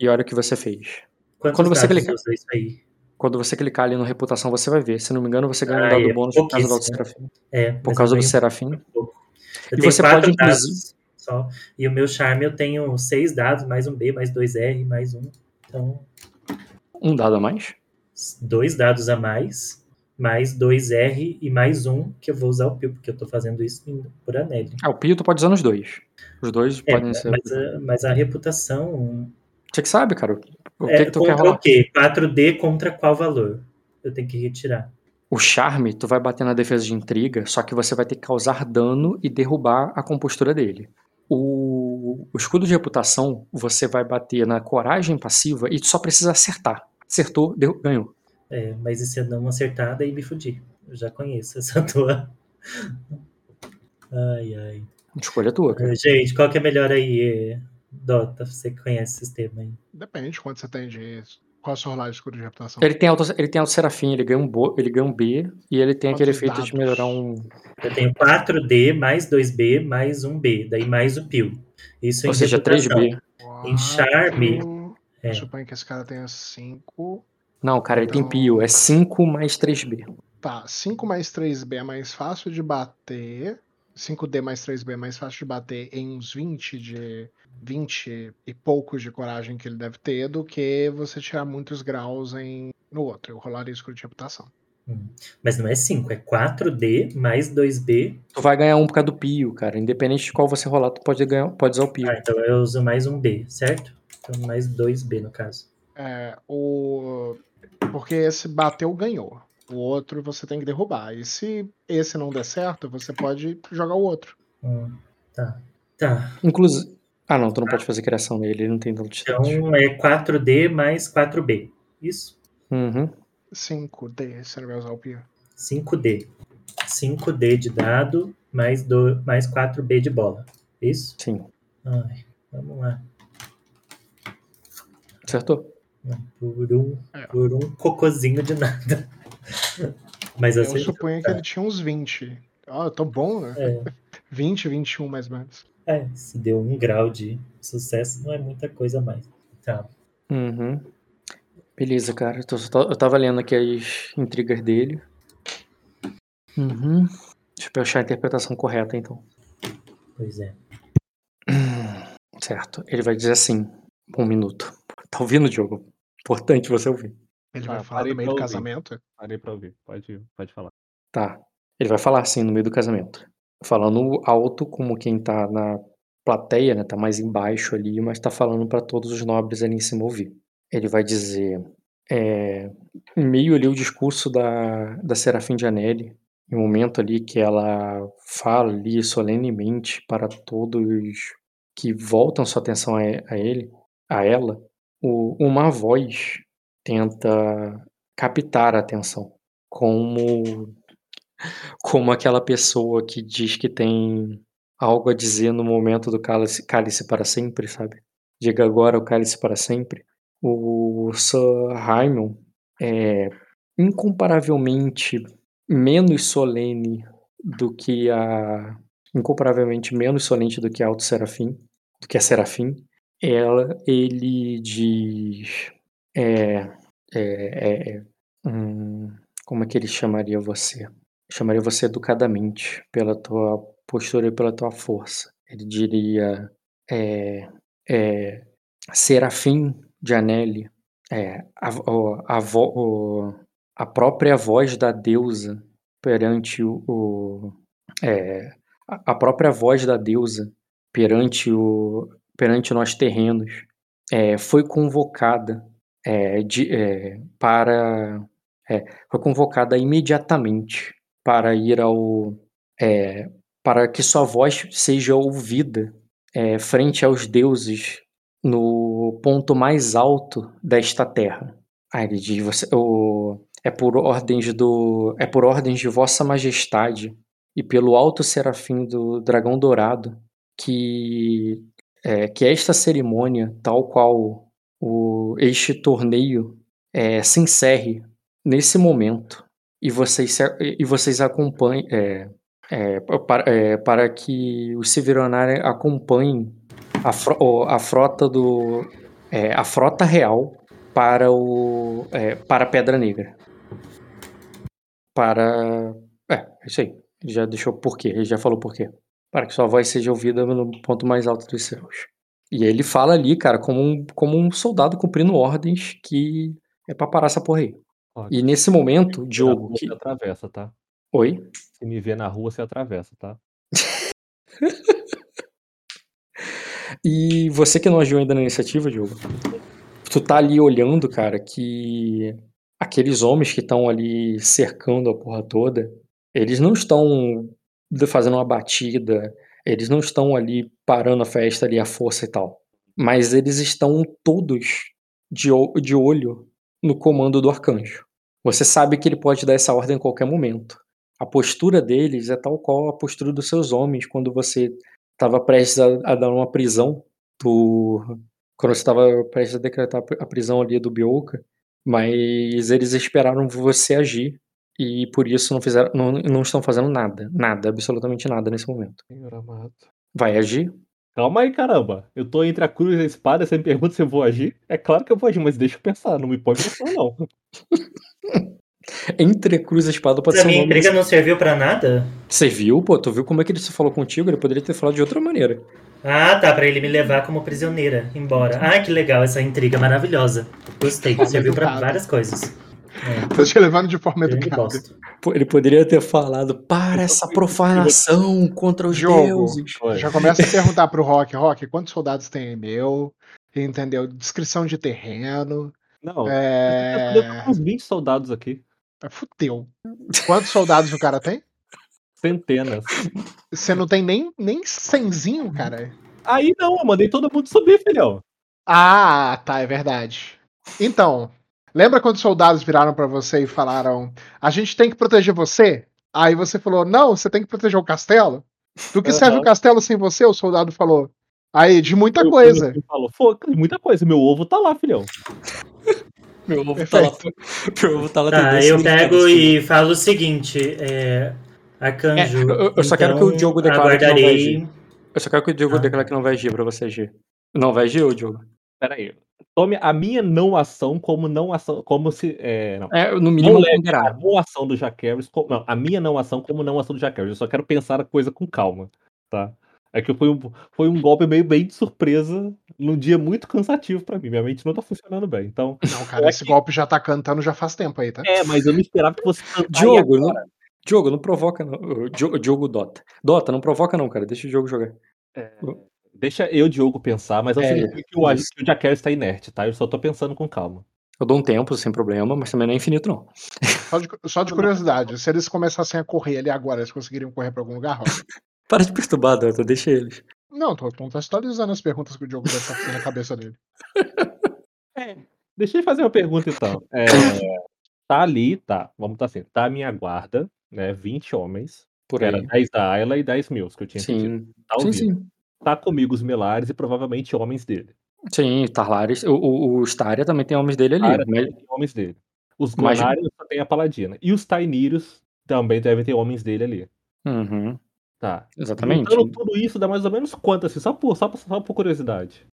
e olha o que você fez. Quantos Quando você dados clica- usa isso aí? Quando você clicar ali no reputação, você vai ver. Se não me engano, você ganha um Ah, dado é bônus por causa do. Serafim. É, Por causa do ganho Serafim. E você pode, inclusive- só. E o meu charme eu tenho seis dados, mais um B, mais dois R, mais um. Então, Um dado a mais. dois dados a mais, mais dois R e mais um, que eu vou usar o Pio, porque eu tô fazendo isso por Anelli. Ah, o Pio tu pode usar nos dois. Os dois É, podem ser. mas, a, mas a reputação. Você que sabe, cara. O que, é que tu quer contra rolar? o quê? 4D contra qual valor? Eu tenho que retirar. O charme, tu vai bater na defesa de intriga, só que você vai ter que causar dano e derrubar a compostura dele. O, o escudo de reputação, você vai bater na coragem passiva e tu só precisa acertar. Acertou, ganhou. É, mas e se eu não acertar, daí me fudi. Eu já conheço essa tua. Ai, ai. Escolha tua, cara. Gente, qual que é melhor aí, Dota? Você que conhece o sistema aí. Depende de quanto você tem de. Qual a sua rolagem de escudo de reputação? Ele tem, auto, ele tem auto serafim, ele ganha um, bo, ele ganha um B e ele tem aquele Quantos efeito dados? de melhorar um. Eu tenho 4D, mais 2B, mais 1B. Daí mais o Pio. Isso Ou em seja, reputação. 3B. Em charme, Quatro- é. Suponho que esse cara tenha 5. Não, cara, ele tem Então- Pio, é 5 mais 3B. Tá, 5 mais 3B é mais fácil de bater. 5D mais 3B é mais fácil de bater em uns 20 de. 20 e poucos de coragem que ele deve ter do que você tirar muitos graus em no outro. Eu rolaria escudo de reputação. mas não é 5, é 4D mais 2B. Tu vai ganhar um por causa do Pio, cara. Independente de qual você rolar, tu pode, ganhar, pode usar o Pio. Ah, então eu uso mais um B, certo? Então mais 2B no caso. É, o. Porque esse bateu, ganhou. O outro você tem que derrubar. E se esse não der certo, você pode jogar o outro. Hum, tá. Tá. Inclusive. Ah, não, tu não pode fazer criação nele, ele não tem tanto. Então é 4D mais 4B. Isso? Uhum. 5D, você não vai usar o pio. 5D. 5D de dado mais, do, mais 4B de bola. Isso? Sim. Ai, vamos lá. Acertou. Por um, É. por um cocôzinho de nada. Mas Eu assim, suponho que ele tinha uns 20. Ó, eu tô bom, né? é, 20, 21 mais ou menos. é, se deu um grau de sucesso, não é muita coisa a mais. Tá. Uhum. Beleza, cara. Eu tava lendo aqui as intrigas dele. Uhum. Deixa eu achar a interpretação correta, então. Pois é. Certo. Ele vai dizer assim. Um minuto. Tá ouvindo, Diogo? Importante você ouvir. Ele Ah, vai falar no meio do casamento. Parei pra ouvir. Pode, pode falar. Tá. Ele vai falar assim no meio do casamento. Falando alto, como quem tá na plateia, né? Tá mais embaixo ali, mas tá falando para todos os nobres ali em cima ouvir. Ele vai dizer. É, em meio ali o discurso da, da Serafim de Anelli, em um momento ali que ela fala ali solenemente para todos que voltam sua atenção a, a ele, a ela, o- uma voz tenta captar a atenção, como como aquela pessoa que diz que tem algo a dizer no momento do cálice, cálice para sempre, sabe? Diga agora o cálice para sempre. O Sir Raimon é incomparavelmente menos solene do que a incomparavelmente menos solene do que Alto Serafim, do que a Serafim. Ela, ele diz é, é, é, hum, como é que ele chamaria você? Chamaria você educadamente pela tua postura e pela tua força. ele diria é, é, Serafim de Anelli, é, a, a, a, a, própria voz da deusa perante o, o é, a própria voz da deusa perante o perante nós terrenos é, foi convocada é, de, é, para é, foi convocada imediatamente para ir ao é, para que sua voz seja ouvida frente aos deuses no ponto mais alto desta terra. Aí ele diz: você, o, é por ordens do é por ordens de Vossa Majestade e pelo alto serafim do dragão dourado que é, que esta cerimônia, tal qual o, este torneio, é, se encerre nesse momento. E vocês, e vocês acompanhem é, é, para, é, para que os Severonari acompanhem a, fro, a frota do é, a frota real para o para a Pedra Negra. Para é isso aí. Já deixou por quê ele já falou por quê para que sua voz seja ouvida no ponto mais alto dos céus e ele fala ali cara como um, como um soldado cumprindo ordens que é para parar essa porra aí e nesse momento Diogo que atravessa tá Oi? Se me vê na rua, você atravessa, tá? e você que não agiu ainda na iniciativa, Diogo, tu tá ali olhando, cara, que aqueles homens que estão ali cercando a porra toda, eles não estão fazendo uma batida, eles não estão ali parando a festa ali à força e tal. Mas eles estão todos de, de olho no comando do arcanjo. Você sabe que ele pode dar essa ordem em qualquer momento a postura deles é tal qual a postura dos seus homens quando você estava prestes a, a, dar uma prisão do quando você estava prestes a decretar a prisão ali do Bioka, mas eles esperaram você agir e por isso não fizeram não, não estão fazendo nada, nada, absolutamente nada nesse momento. Senhor amado. Vai agir? Calma aí, caramba. Eu tô entre a cruz e a espada, você me pergunta se eu vou agir? É claro que eu vou agir, mas deixa eu pensar, não me põe pressão não. Entre cruz e espada pode ser um minha intriga não serviu para nada? Serviu, pô. Tu viu como é que ele se falou contigo? Ele poderia ter falado de outra maneira. Ah, tá. Pra ele me levar como prisioneira embora. Ah, que legal essa intriga maravilhosa. Gostei. Serviu para várias coisas. É. Tô te levando de forma educada. Ele poderia ter falado para essa profanação contra os Diogo, deuses. Já começa a perguntar pro Rock, Rock, quantos soldados tem meu? Entendeu? Descrição de terreno. Não, é... uns 20 soldados aqui. Fudeu. Quantos soldados o cara tem? Centenas. Você não tem nem, nem cenzinho, cara? Aí não, eu mandei todo mundo subir, filhão. Ah, tá, é verdade. Então, lembra quando os soldados viraram para você e falaram: a gente tem que proteger você? Aí você falou: não, você tem que proteger o castelo? Do que uhum. serve o castelo sem você? O soldado falou. Aí, de muita coisa. Falou, de muita coisa. Meu ovo tá lá, filhão. Meu ovo tá lá. Meu ovo tá lá tá, eu pego e falo o seguinte: é, Arcanjo. É, eu, eu então, só quero que o então Diogo declare aguardarei... que não vai agir. Eu só quero que o Diogo ah. declare que não vai agir pra você agir. Não vai agir, ô Diogo? Pera aí. Tome a minha não ação como não ação. Como se. É, não. é no mínimo não a não ação do Jaqueris. Não, a minha não ação como não ação do Jaqueris. Eu só quero pensar a coisa com calma. Tá? É que foi um, foi um golpe meio bem de surpresa num dia muito cansativo para mim. Minha mente não tá funcionando bem. Então. Não, cara, esse que... golpe já tá cantando já faz tempo aí, tá? É, mas eu não esperava que você Diogo, não, Diogo, não provoca, não. Diogo, Diogo Dota. Dota, não provoca, não, cara. Deixa o jogo jogar. É, deixa eu, Diogo, pensar, mas é, significa que o, que o Jaquer está inerte, tá? Eu só tô pensando com calma. Eu dou um tempo, sem problema, mas também não é infinito, não. Só de, só de curiosidade, se eles começassem a correr ali agora, eles conseguiriam correr pra algum lugar, Rosa? Para de perturbar, Dota, deixa eles. Não, tô contextualizando as perguntas que o Diogo deve estar na cabeça dele. É, deixa eu fazer uma pergunta então. É, tá ali, tá, vamos tá assim, tá a minha guarda, né, 20 homens, por era 10 da Ayla e 10 mil que eu tinha sim. pedido. Tá, sim, sim. Tá comigo os Melares e provavelmente homens dele. Sim, Tarlares, o, o, o Staria também tem homens dele ali. Mas... tem homens dele. Os Gonarios só tem a Paladina. E os Tainirios também devem ter homens dele ali. Uhum. Tá. Exatamente. Juntando tudo isso dá mais ou menos quanto, assim? Só por, só, por, só por curiosidade.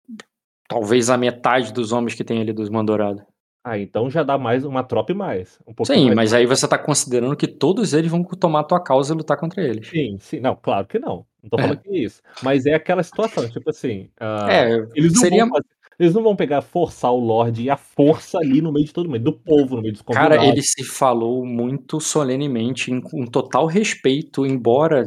Talvez a metade dos homens que tem ali dos Mandorado. Ah, então já dá mais uma tropa e mais. Um sim, mais mas aí você tá considerando que todos eles vão tomar a tua causa e lutar contra eles. Sim, sim. Não, claro que não. Não tô É. falando que é isso. Mas é aquela situação, tipo assim, ah, É, eles não seria vão fazer eles não vão pegar, forçar o Lorde e a força ali no meio de todo mundo, do povo, no meio dos convidados. Cara, ele se falou muito solenemente, em com total respeito, embora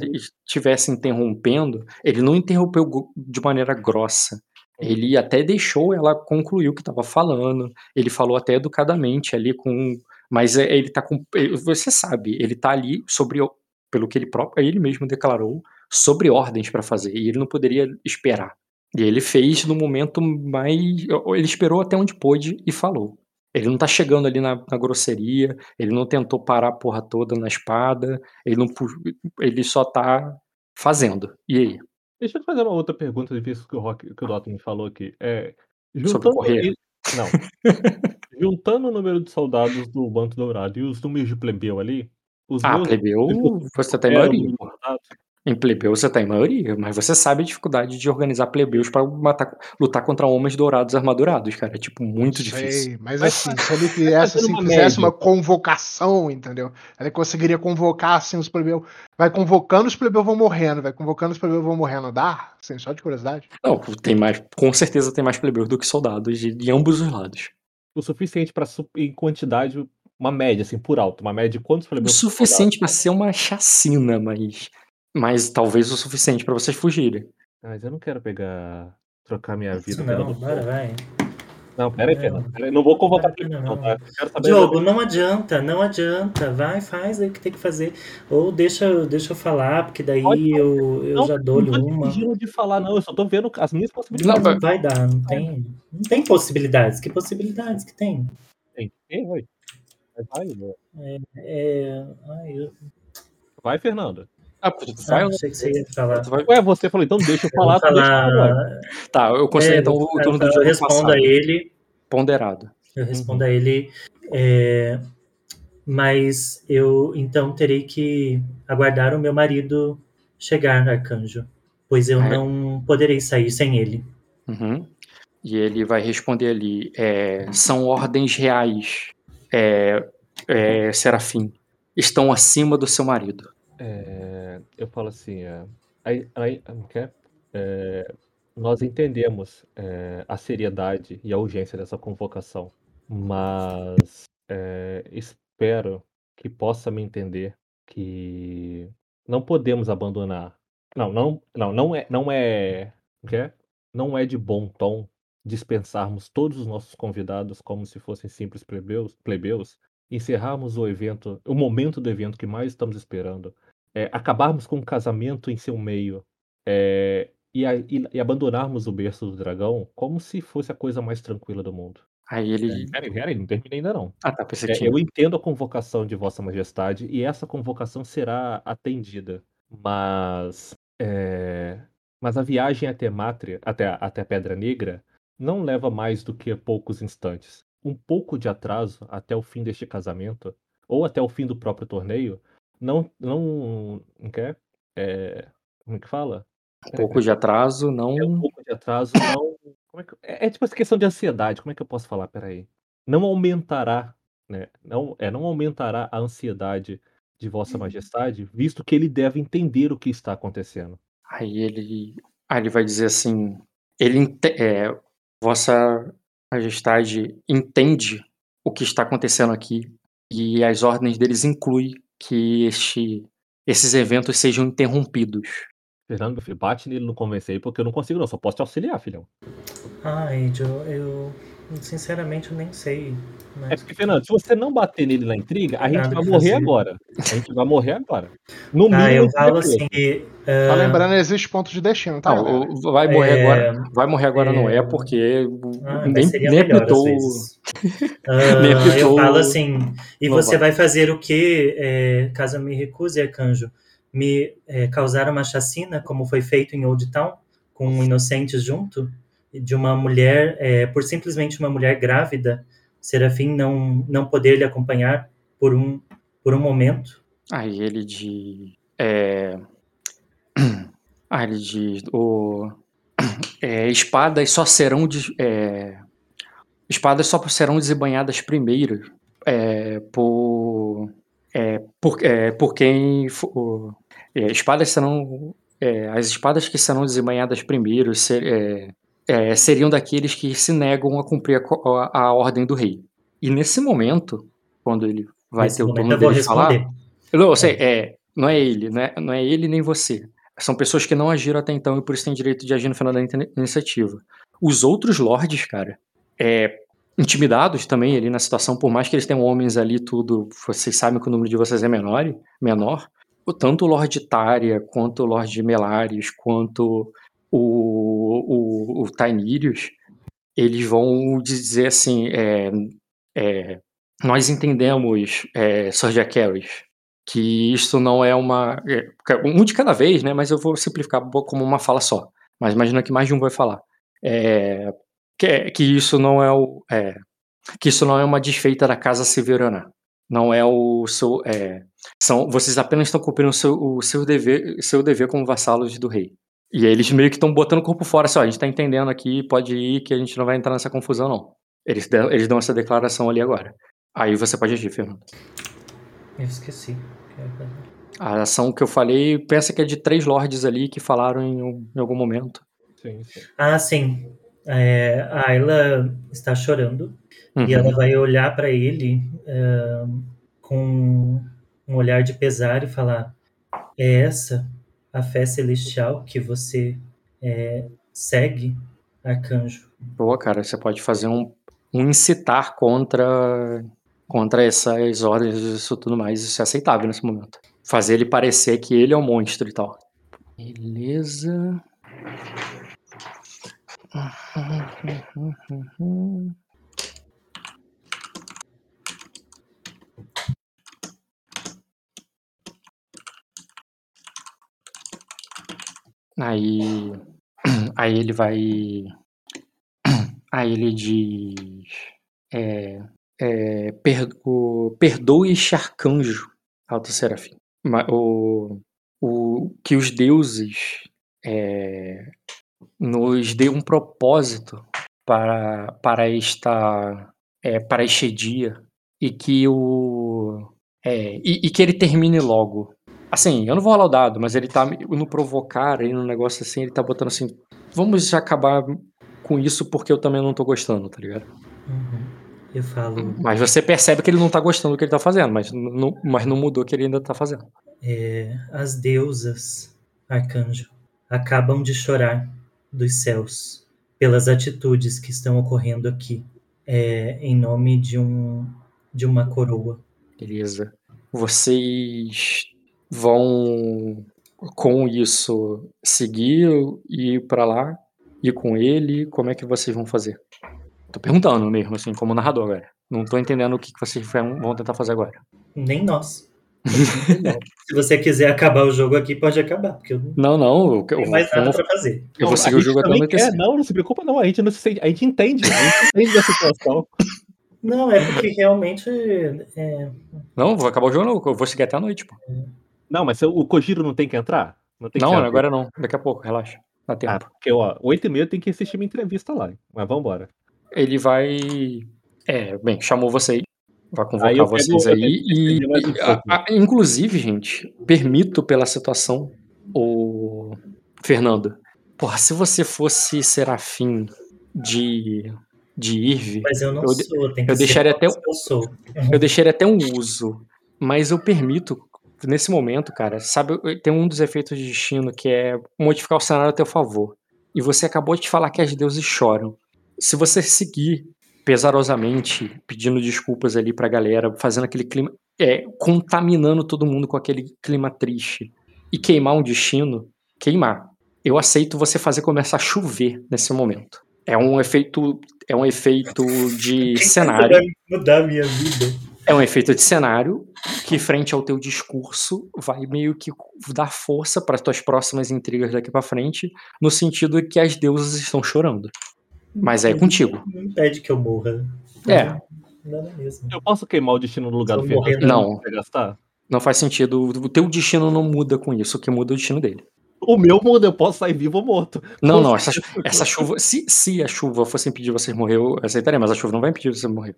estivesse interrompendo, ele não interrompeu de maneira grossa. Ele até deixou ela concluir o que estava falando, ele falou até educadamente ali com mas, eh, ele tá com e você sabe, ele tá ali sobre o pelo que ele próprio ele mesmo declarou, sobre ordens pra fazer, e ele não poderia esperar. E ele fez no momento mais ele esperou até onde pôde e falou. Ele não tá chegando ali na na grosseria, ele não tentou parar a porra toda na espada, ele não ele só tá fazendo. E aí? Deixa eu te fazer uma outra pergunta, visto que o Rock que o Dotton falou aqui. Sobre juntando correr? não. Juntando o número de soldados do Manto Dourado e os números de plebeu ali, os Ah, plebeu, você tá em superam o maioria, Em plebeu você tá em maioria, mas você sabe a dificuldade de organizar plebeus pra matar lutar contra homens dourados armadurados, cara, é, tipo, muito difícil. Sei, mas Mas assim, se ele fizesse assim, uma fizesse média uma convocação, entendeu, ele conseguiria convocar, assim, os plebeu vai convocando, os plebeu vão morrendo, vai convocando, os plebeu vão morrendo, dá? Assim, só de curiosidade. Não, tem mais com certeza tem mais plebeus do que soldados de de ambos os lados. O suficiente pra su em quantidade, uma média, assim, por alto, uma média de quantos O plebeus soldado? suficiente pra ser uma chacina, mas mas talvez o suficiente pra vocês fugirem. Mas eu não quero pegar trocar minha vida não, do bora, vai. Não, espera aí, Não. Não vou convocar Vale a plebeu pena não, não. tá? Diogo, não adianta, não adianta, vai, faz aí o que tem que fazer. Ou deixa deixa eu falar, porque daí Pode eu eu Não, já não dou-lhe uma. pedindo de falar não, eu só tô vendo as minhas Não, possibilidades. vai Não vai dar, não tem não tem possibilidades, que possibilidades que tem? Tem, tem. Mas vai, né. É é ai, eu Vai, Fernando. Ah, tu ah, vai achei que você ia falar. tu vai Ué, você falou, então deixa eu Eu falar, eu falar. falar Tá, eu considero é, então o turno do eu Diogo respondo a passado. ele Ponderado. eu Uhum. respondo a ele, eh, mas eu então terei que aguardar o meu marido chegar, arcanjo, pois eu Ah, é? não poderei sair sem ele. Uhum. E ele vai responder ali, eh, são ordens reais, eh eh, Serafim, estão acima do seu marido. Eh, eu falo assim, eh, aí aí é? Eh, nós entendemos, eh, a seriedade e a urgência dessa convocação, mas, eh, espero que possa me entender que não podemos abandonar não não não não é não é é? Não é de bom tom dispensarmos todos os nossos convidados como se fossem simples plebeus plebeus, encerrarmos o evento o momento do evento que mais estamos esperando, eh, acabarmos com o casamento em seu meio, eh, e a e e abandonarmos o berço do dragão como se fosse a coisa mais tranquila do mundo. Aí ele espera aí, espera aí, não terminei ainda não. Ah tá, pensei que Eh, tinha. eu entendo a convocação de vossa majestade e essa convocação será atendida, mas, eh, mas a viagem até Mátria até até Pedra Negra não leva mais do que poucos instantes. Um pouco de atraso até o fim deste casamento, ou até o fim do próprio torneio, não não como que é? Eh, como é que fala? Um aí, pouco de atraso aí. É um não pouco de atraso não é que é é tipo essa questão de ansiedade, como é que eu posso falar? Espera aí. Não aumentará, né, não é, não aumentará a ansiedade de vossa majestade, visto que ele deve entender o que está acontecendo. Aí ele aí ele vai dizer assim, ele ente eh, vossa majestade entende o que está acontecendo aqui, e as ordens deles inclui que este esses eventos sejam interrompidos. Fernando, meu filho, bate nele, não convence aí, porque eu não consigo não, só posso te auxiliar, filhão. Ai, Jo, eu sinceramente eu nem sei, É mas porque, Fernando, se você não bater nele na intriga, a gente nada vai que morrer fazer. agora. A gente vai morrer agora. No Ah, mínimo a eu falo assim, hã lembrando, existe ponto de destino, tá, Não, vai morrer Eh, agora vai morrer agora não é, porque ah, nem seria nem apitou Hã, eu falo assim: "E não você vai. vai fazer o quê, eh, caso eu me recuse, arcanjo? Me, eh, causar uma chacina, como foi feito em Old Town, com inocentes junto? De uma mulher, eh, por simplesmente uma mulher grávida, Serafim não não poder lhe acompanhar por um por um momento?" Aí ele diz, eh aí ele diz o eh, espadas só serão des eh, espadas só serão desembainhadas primeiro, eh, por eh, por eh, por quem for eh, espadas serão é, as espadas que serão desembanhadas primeiro ser, é, seriam daqueles que se negam a cumprir a, a, a, ordem do rei. E nesse momento, quando ele vai nesse ter o turno dele falar. Não, sei, é. é, não é ele, não é, não é ele nem você. São pessoas que não agiram até então e por isso têm direito de agir no final da iniciativa. Os outros lords, cara, é, intimidados também ali na situação, por mais que eles tenham homens ali, tudo, vocês sabem que o número de vocês é menor, menor. Tanto o Lord Tária, quanto o Lord Melares, quanto o, o, o eles vão dizer assim, é, é, nós entendemos, é, Sorja Carries, que isso não é uma. É, um de cada vez, né? Mas eu vou simplificar como uma fala só. Mas imagina que mais de um vai falar. É, que, que isso não é o. É, que isso não é uma desfeita da casa severana. Não é o seu. É, são, vocês apenas estão cumprindo o seu, o seu, dever, seu dever como vassalos do rei. E eles meio que estão botando o corpo fora, assim, ó, a gente tá entendendo aqui, pode ir, que a gente não vai entrar nessa confusão, não. Eles, eles dão essa declaração ali agora. Aí você pode agir, Fernando. Eu esqueci. A ação que eu falei, pensa que é de três lords ali que falaram em, em algum momento. Sim, sim. Ah, sim. É, a Ayla está chorando uhum. e ela vai olhar para ele é, com um olhar de pesar e falar: É essa a fé celestial que você é, segue, arcanjo? Boa, cara, você pode fazer um, um incitar contra contra essas ordens e isso tudo mais. Isso é aceitável nesse momento. Fazer ele parecer que ele é um monstro e tal. Beleza. Aí, aí ele vai, aí ele diz, é, é, perdoe este arcanjo, alto serafim, o, o que os deuses é, nos dê um propósito para, para esta é, para este dia e que o é, e, e, que ele termine logo. Assim, eu não vou rolar o dado, mas ele tá no provocar aí no negócio assim, ele tá botando assim, vamos acabar com isso porque eu também não tô gostando, tá ligado? Uhum. Eu falo. Mas você percebe que ele não tá gostando do que ele tá fazendo, mas não, mas não mudou o que ele ainda tá fazendo. É, as deusas, arcanjo, acabam de chorar dos céus pelas atitudes que estão ocorrendo aqui, é, em nome de, um, de uma coroa. Beleza. Vocês vão com isso seguir e ir para lá, ir com ele? Como é que vocês vão fazer? Tô perguntando mesmo, assim, como narrador agora. Não tô entendendo o que vocês vão tentar fazer agora. Nem nós. Se você quiser acabar o jogo aqui, pode acabar. Porque eu não, não. Eu, não mais nada pra fazer. Eu vou seguir o jogo até quer, Não, não se preocupa, não. A gente não se sente, a gente entende. A gente entende da situação. Não, é porque realmente. É... Não, vou acabar o jogo, não. Eu vou seguir até a noite, pô. Não, mas o Kojiro não tem que entrar? Não, tem não agora não. Daqui a pouco, relaxa. Dá tempo. Ah, porque, ó, 8 e meia tem que assistir minha entrevista lá. Mas vambora ele vai. É, bem, chamou vocês, vai convocar aí vocês aí. E, e a, a, inclusive, gente, permito pela situação, o Fernando. Porra, se você fosse serafim de de Irve. Mas eu não eu, sou, tem que eu deixaria até eu sou. Eu deixaria até um uso, mas eu permito nesse momento, cara. Sabe, tem um dos efeitos de destino que é modificar o cenário a teu favor. E você acabou de falar que as deuses choram se você seguir pesarosamente pedindo desculpas ali pra galera, fazendo aquele clima, é, contaminando todo mundo com aquele clima triste e queimar um destino, queimar. Eu aceito você fazer começar a chover nesse momento. É um efeito, é um efeito de cenário. Vai mudar a minha vida. É um efeito de cenário que, frente ao teu discurso, vai meio que dar força para as tuas próximas intrigas daqui para frente, no sentido de que as deusas estão chorando. Mas é contigo. Não impede que eu morra. É. Nada mesmo. Eu posso queimar o destino no lugar do Fernando? Não. Não faz sentido. O teu destino não muda com isso. O que muda é o destino dele. O meu mundo, eu posso sair vivo ou morto. Não, não, essa, essa chuva. Se, se a chuva fosse impedir você morrer, eu aceitaria, mas a chuva não vai impedir você morrer.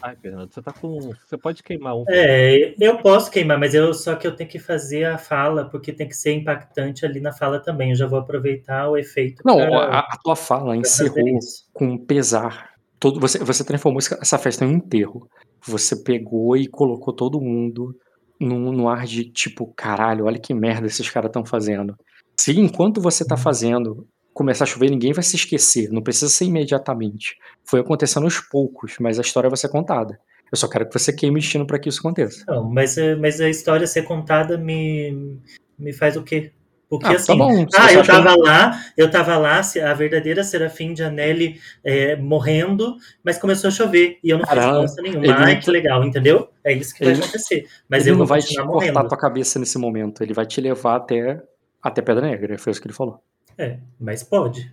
Ai, Fernando, você tá com. Você pode queimar um. É, eu posso queimar, mas eu só que eu tenho que fazer a fala, porque tem que ser impactante ali na fala também. Eu já vou aproveitar o efeito. Não, pra- a, a tua fala encerrou com pesar. Todo, você, você transformou essa- essa festa em um enterro. Você pegou e colocou todo mundo num, num ar de tipo, caralho, olha que merda esses caras estão fazendo. Se enquanto você tá fazendo começar a chover, ninguém vai se esquecer. Não precisa ser imediatamente. Foi acontecendo aos poucos, mas a história vai ser contada. Eu só quero que você queime destino para que isso aconteça. Não, mas, mas a história ser contada me, me faz o quê? Porque Ah, tá assim, bom, se ah, eu tava lá, eu tava lá, se- a verdadeira Serafim de Anelli é, morrendo, mas começou a chover e eu não fiz bosta nenhuma. Ai, não- que legal, entendeu? É isso que vai Ele- acontecer. Mas ele eu não vai te continuar cortar morrendo. tua cabeça nesse momento. Ele vai te levar até, até Pedra Negra. Foi isso que ele falou. É, mas pode.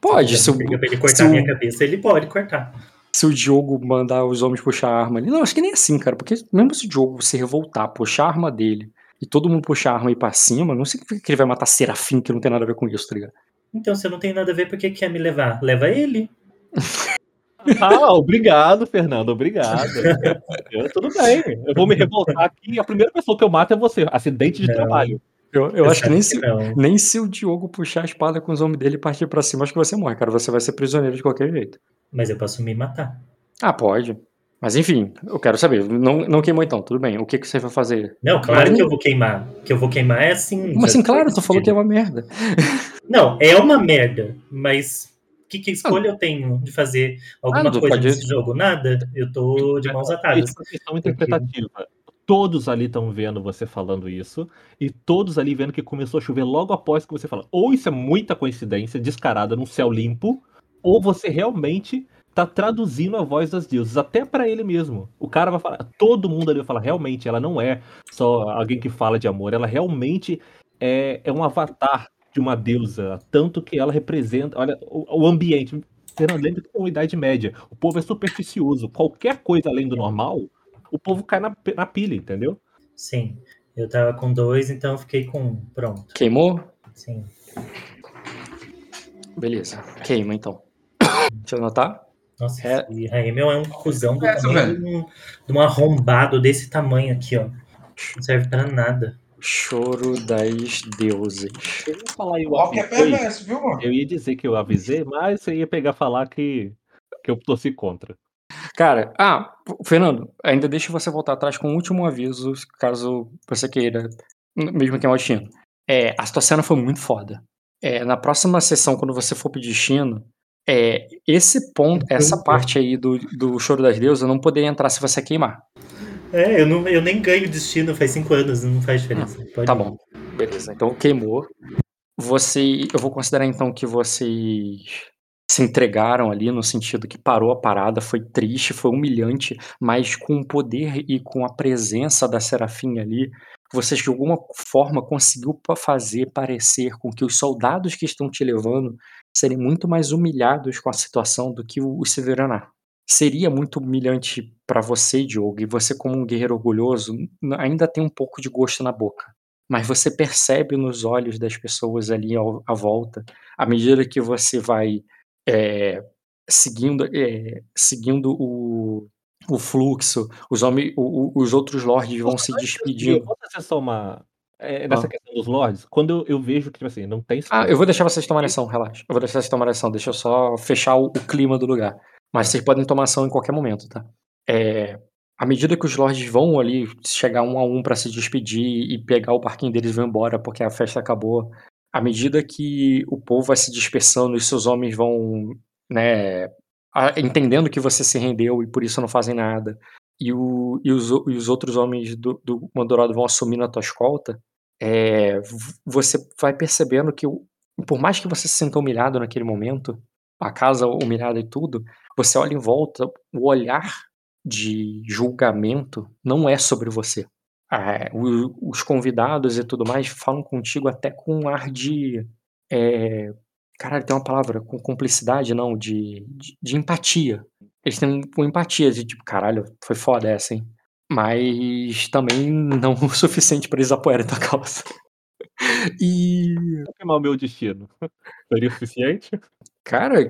Pode, Se se o, pra ele cortar se o- minha cabeça, ele pode cortar. se o Diogo mandar os homens puxar a arma ali. Não, acho que nem assim, cara. Porque mesmo se o Diogo se revoltar, puxar a arma dele e todo mundo puxar a arma e ir pra cima, não significa que ele vai matar Serafim, que não tem nada a ver com isso, tá ligado? Então, se eu não tenho nada a ver, por que quer me levar? Leva ele. Ah, obrigado, Fernando, obrigado. Eu- tudo bem. Eu vou me revoltar aqui e a primeira pessoa que eu mato é você. Acidente de Não. trabalho. Eu, eu acho que nem se, Não. nem se o Diogo puxar a espada com os homens dele e partir pra cima, acho que você morre, cara. Você vai ser prisioneiro de qualquer jeito. Mas eu posso me matar. Ah, pode. Mas enfim, eu quero saber. Não, não queimou então, tudo bem. O que, que você vai fazer? Não, claro Mas- que eu vou queimar. Que eu vou queimar é assim. Já assim, claro, tu falou que é uma merda. Não, é uma merda, mas que, que escolha eu tenho de fazer alguma Ah, coisa pode- nesse jogo? Nada. Eu tô de mãos atadas. É questão interpretativa. Todos ali estão vendo você falando isso, e todos ali vendo que começou a chover logo após que você fala. Ou isso é muita coincidência, descarada num céu limpo, ou você realmente tá traduzindo a voz das deusas, até pra ele mesmo. O cara vai falar, todo mundo ali vai falar, realmente, ela não é só alguém que fala de amor, ela realmente é, é um avatar de uma deusa, tanto que ela representa, olha, o, o ambiente. Fernando, lembra que é uma idade média, o povo é supersticioso, qualquer coisa além do normal, o povo cai na, na pilha, entendeu? Sim. Eu tava com dois, então eu fiquei com um. Pronto. Queimou? Sim. Beleza. Queima então. Deixa eu anotar. Nossa, É. e Raimel é um cuzão do Essa, tamanho de um, de um arrombado desse tamanho aqui, ó. Não serve pra nada. Choro das deusas. Eu ia falar eu é avisei, perverso, viu, mano? eu ia dizer que eu avisei, mas você ia pegar falar que, que eu torci contra. Cara, ah, Fernando, ainda deixa você voltar atrás com um último aviso, caso você queira, mesmo que é um destino. É, a tua cena foi muito foda. É, na próxima sessão, quando você for pedir destino, é, esse ponto, essa parte aí do, do choro das deusas não poderia entrar se você queimar. É, eu, não, eu nem ganho destino faz cinco anos, não faz diferença. Pode Tá ir. bom. Beleza. Então queimou. Você. Eu vou considerar então que vocês se entregaram ali no sentido que parou a parada, foi triste, foi humilhante, mas com o poder e com a presença da Serafim ali, vocês de alguma forma conseguiu fazer parecer com que os soldados que estão te levando serem muito mais humilhados com a situação do que o, Severaná. Seria muito humilhante para você, Diogo, e você como um guerreiro orgulhoso ainda tem um pouco de gosto na boca mas você percebe nos olhos das pessoas ali à volta, à medida que você vai é, seguindo, é, seguindo o, o fluxo, os, homens, o- o- os outros lords vão se despedindo. posso uma. É, nessa Ah. questão dos lords, quando eu, eu vejo que, tipo assim, não tem. Ah, eu vou deixar vocês tomarem ação, relaxa. Eu vou deixar vocês tomarem ação, deixa eu só fechar o, o clima do lugar. Mas vocês podem tomar ação em qualquer momento, tá? É, à medida que os lords vão ali chegar um a um pra se despedir e pegar o parquinho deles e vão embora porque a festa acabou, à medida que o povo vai se dispersando e seus homens vão, né, entendendo que você se rendeu e por isso não fazem nada, e, o- e os, e os outros homens do, do Mandorado vão assumindo a tua escolta, é, você vai percebendo que, por mais que você se sinta humilhado naquele momento, a casa humilhada e tudo, você olha em volta, o olhar de julgamento não é sobre você. O- os convidados e tudo mais falam contigo até com um ar de. É, caralho, tem uma palavra, com cumplicidade, não, de, de, de empatia. Eles têm uma empatia de tipo, caralho, foi foda essa, hein? Mas também não o suficiente pra eles apoiarem tua causa. E. Queimar o meu destino. Seria o suficiente? Cara,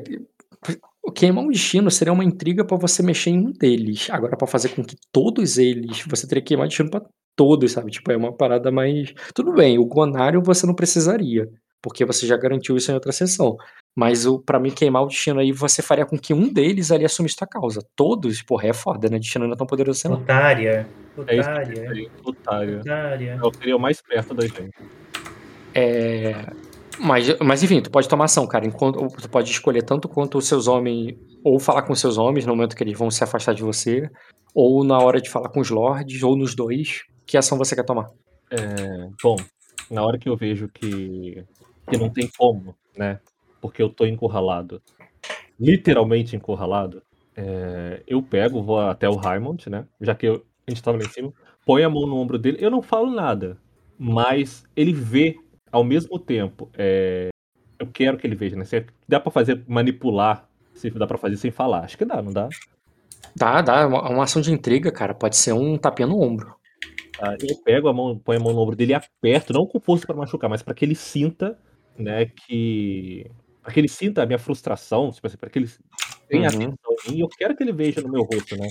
queimar um destino seria uma intriga pra você mexer em um deles. Agora, pra fazer com que todos eles. Você teria que queimar destino pra todos, sabe? Tipo, é uma parada mais. Tudo bem, o Gonário você não precisaria. Porque você já garantiu isso em outra sessão. Mas o, pra mim, queimar o destino aí, você faria com que um deles ali assumisse a causa. Todos, porra, é foda, né? Destino não é tão poderoso assim, não. Otária. É isso que eu Otária. Otária. Eu seria o mais perto da gente. É. Mas, mas enfim, tu pode tomar ação, cara. Enquanto, tu pode escolher tanto quanto os seus homens, ou falar com os seus homens no momento que eles vão se afastar de você, ou na hora de falar com os lords, ou nos dois. Que ação você quer tomar? É, bom, na hora que eu vejo que, que não tem como, né? Porque eu tô encurralado, literalmente encurralado, é, eu pego, vou até o Raimond, né? Já que eu- a gente tava lá em cima, põe a mão no ombro dele, eu não falo nada, mas ele vê ao mesmo tempo. é, eu quero que ele veja, né? Se dá pra fazer, manipular, se dá pra fazer sem falar. Acho que dá, não dá? Dá, dá. é Uma, uma ação de intriga, cara. Pode ser um tapinha no ombro. Tá? Eu pego a mão, ponho a mão no ombro dele e aperto, não com força para machucar, mas para que ele sinta, né, que. Para que ele sinta a minha frustração, tipo assim, para que ele tenha Uhum. atenção em mim, eu quero que ele veja no meu rosto, né?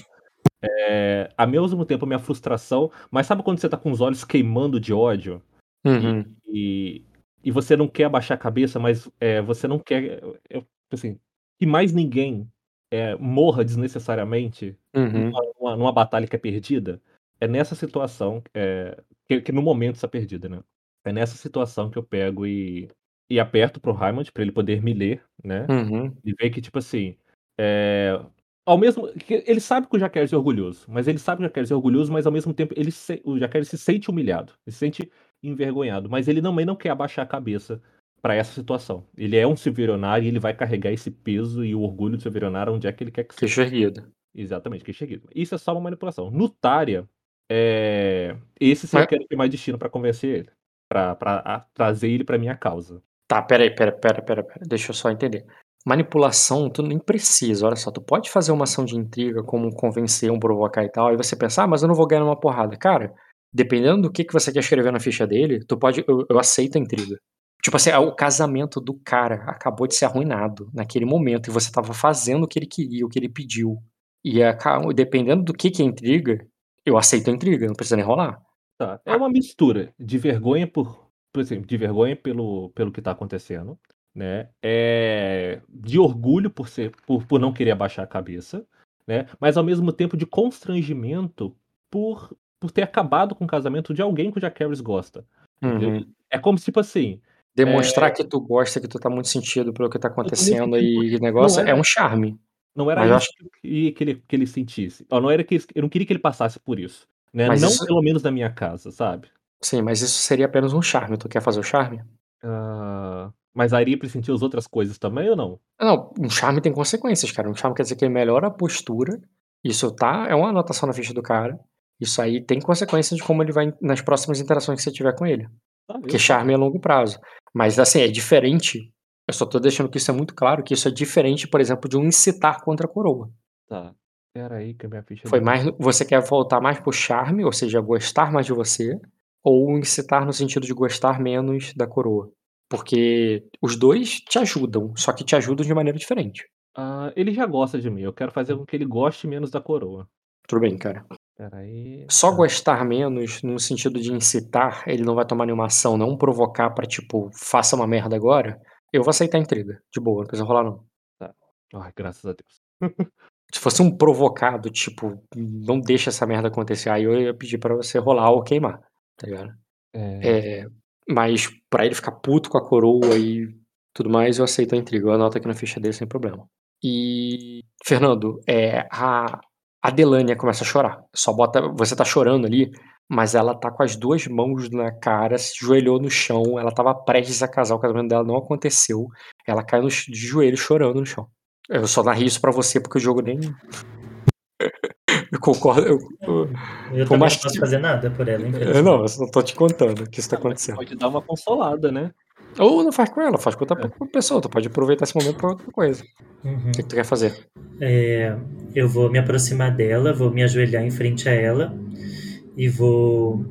É, ao mesmo tempo a minha frustração, mas sabe quando você tá com os olhos queimando de ódio Uhum. E, e você não quer abaixar a cabeça, mas é, você não quer, eu, assim, que mais ninguém é, morra desnecessariamente Uhum. numa, numa- numa batalha que é perdida, é nessa situação é, que, que no momento está perdida, né? É nessa situação que eu pego e, e aperto pro Raymond para ele poder me ler, né? Uhum. E ver que, tipo assim, é, ao mesmo. ele sabe que o Jaqueline é orgulhoso, mas ele sabe que o Jaqueline é orgulhoso, mas ao mesmo tempo ele se, o Jaqueline se sente humilhado, ele se sente envergonhado, mas ele também não quer abaixar a cabeça para essa situação. Ele é um Severionário e ele vai carregar esse peso e o orgulho do Severionário onde é que ele quer que seja. Queixo erguido. Exatamente, que cheguei. Isso é só uma manipulação. No Tária, é... esse sim eu Mas- quero ter mais destino pra convencer ele. Pra, pra a- trazer ele pra minha causa. Tá, peraí, pera, pera, pera, pera. Deixa eu só entender. Manipulação, tu nem precisa, olha só, tu pode fazer uma ação de intriga, como convencer, um provocar e tal, aí você pensar, ah, mas eu não vou ganhar numa porrada. Cara, dependendo do que, que você quer escrever na ficha dele, tu pode, eu, eu aceito a intriga. Tipo assim, o casamento do cara acabou de ser arruinado naquele momento, e você tava fazendo o que ele queria, o que ele pediu. E a, dependendo do que que é intriga, eu aceito a intriga, não precisa nem rolar. Tá. É uma mistura de vergonha por. Por exemplo, de vergonha pelo, pelo que tá acontecendo. Né? É... De orgulho por ser. Por, por não querer abaixar a cabeça. Né? Mas ao mesmo tempo de constrangimento por, por ter acabado com o casamento de alguém que o Jack Harris gosta. Uhum. É como se, tipo assim. Demonstrar que tu gosta, que tu tá muito sentido pelo que tá acontecendo e negócio, é era- um charme. Não era Mas isso queria que ele, que ele sentisse. Não era que eu não queria que ele passasse por isso. Né? Mas não isso- pelo menos na minha casa, sabe? Sim, mas isso seria apenas um charme. Tu quer fazer o charme? Ah, mas aí ele sentir as outras coisas também ou não? Não, um charme tem consequências, cara. Um charme quer dizer que ele melhora a postura. Isso tá, é uma anotação na ficha do cara. Isso aí tem consequências de como ele vai nas próximas interações que você tiver com ele. Ah, Porque charme é a longo prazo. Mas assim, é diferente. Eu só tô deixando que isso é muito claro, que isso é diferente, por exemplo, de um incitar contra a coroa. Tá. Pera aí que a minha ficha Foi mais, você quer voltar mais pro charme, ou seja, gostar mais de você, ou incitar no sentido de gostar menos da coroa. Porque os dois te ajudam, só que te ajudam de maneira diferente. Ah, ele já gosta de mim. Eu quero fazer com que ele goste menos da coroa. Tudo bem, cara. Pera aí. Só Tá. gostar menos, no sentido de incitar, ele não vai tomar nenhuma ação, não provocar pra, tipo, faça uma merda agora. Eu vou aceitar a intriga. De boa, não precisa rolar, não. Ai, graças a Deus. Se fosse um provocado, tipo, não deixa essa merda acontecer, aí eu ia pedir pra você rolar ou queimar, tá ligado? É, É, mas pra ele ficar puto com a coroa e tudo mais, eu aceito a intriga. Eu anoto aqui na ficha dele sem problema. E, Fernando, é, a a Delânia começa a chorar. Só bota. Você tá chorando ali, mas ela tá com as duas mãos na cara, se joelhou no chão. Ela tava prestes a casar, o casamento dela não aconteceu. Ela cai no, de joelho chorando no chão. Eu só narrei isso pra você porque o jogo nem. eu concordo. Eu, eu- Eu Por também mais não que- posso fazer nada por ela, infelizmente. não, eu só tô te contando que isso tá acontecendo. pode dar uma consolada, né? Ou não faz com ela, faz com outra É. pessoa. Tu pode aproveitar esse momento pra outra coisa. Uhum. O que, que tu quer fazer? É, eu vou me aproximar dela, vou me ajoelhar em frente a ela e vou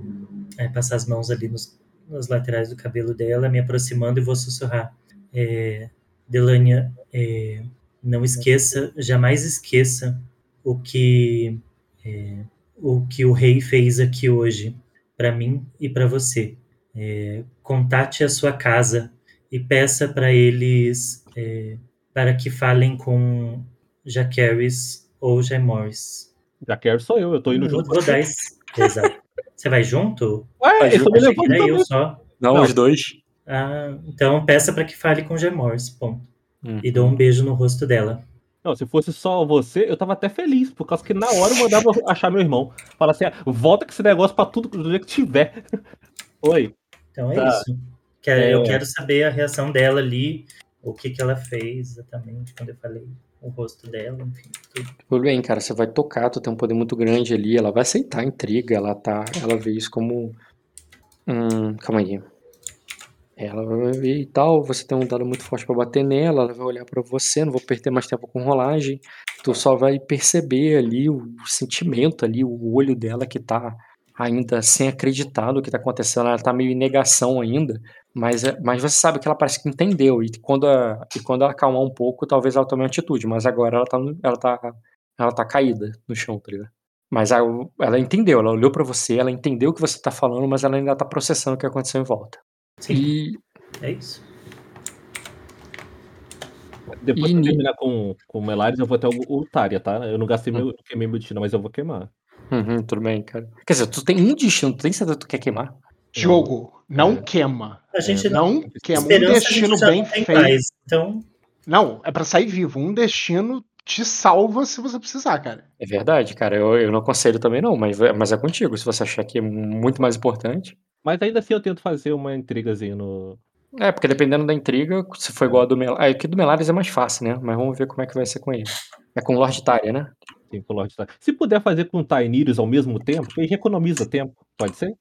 é, passar as mãos ali nos- nas laterais do cabelo dela, me aproximando e vou sussurrar. É, Delania, é, não esqueça, jamais esqueça o que é, o que o rei fez aqui hoje para mim e para você. É, contate a sua casa e peça para eles é, para que falem com Jaqueris ou Jaimorris. Jaqueris sou eu, eu tô indo junto. vou dar esse- Exato. Você vai junto? Ué, eu me Achei que levando era eu só. Não, Não. os dois. Ah, então peça para que fale com Jaimorris, ponto. Hum. E dou um beijo no rosto dela. Não, se fosse só você, eu tava até feliz, por causa que na hora eu mandava achar meu irmão. Fala assim, ah, volta com esse negócio pra tudo do jeito que tiver. Oi. Então é Tá. isso. Quero- É. Eu quero saber a reação dela ali, o que, que ela fez exatamente quando eu falei o rosto dela, enfim, tudo. Tudo bem, cara, você vai tocar, tu tem um poder muito grande ali, ela vai aceitar a intriga, ela tá, ela vê isso como hum, calma aí. Ela vai ver e tal, você tem um dado muito forte pra bater nela, ela vai olhar pra você, não vou perder mais tempo com rolagem. Tu só vai perceber ali o, o sentimento ali, o olho dela que tá ainda sem acreditar no que tá acontecendo, ela tá meio em negação ainda, mas, é- mas você sabe que ela parece que entendeu, e quando, a- e quando ela acalmar um pouco, talvez ela tome uma atitude, mas agora ela tá, no- ela tá, ela tá caída no chão, tá ligado? Mas a- ela entendeu, ela olhou pra você, ela entendeu o que você tá falando, mas ela ainda tá processando o que aconteceu em volta. Sim, E é isso. Depois E que eu terminar com, com o Melares, eu vou até o, o Tária, tá? Eu não gastei meu, queimei meu destino, mas eu vou queimar. Uhum, tudo bem, cara. Quer dizer, tu tem um destino, tu tem certeza que tu quer queimar? Jogo, não É. queima. A gente não. Não queima. Um destino bem feito. mais. Então, Não, é pra sair vivo. Um destino te salva se você precisar, cara. É verdade, cara. Eu, eu não aconselho também não, mas, mas é contigo. Se você achar que é muito mais importante. Mas ainda assim eu tento fazer uma intrigazinha no. É, porque dependendo da intriga, se for igual a do Melares. É que do Melares é mais fácil, né? Mas vamos ver como é que vai ser com ele. É com o Lord Tária, né? Com Lord. Se puder fazer com o Tainirius ao mesmo tempo, ele economiza tempo, pode ser?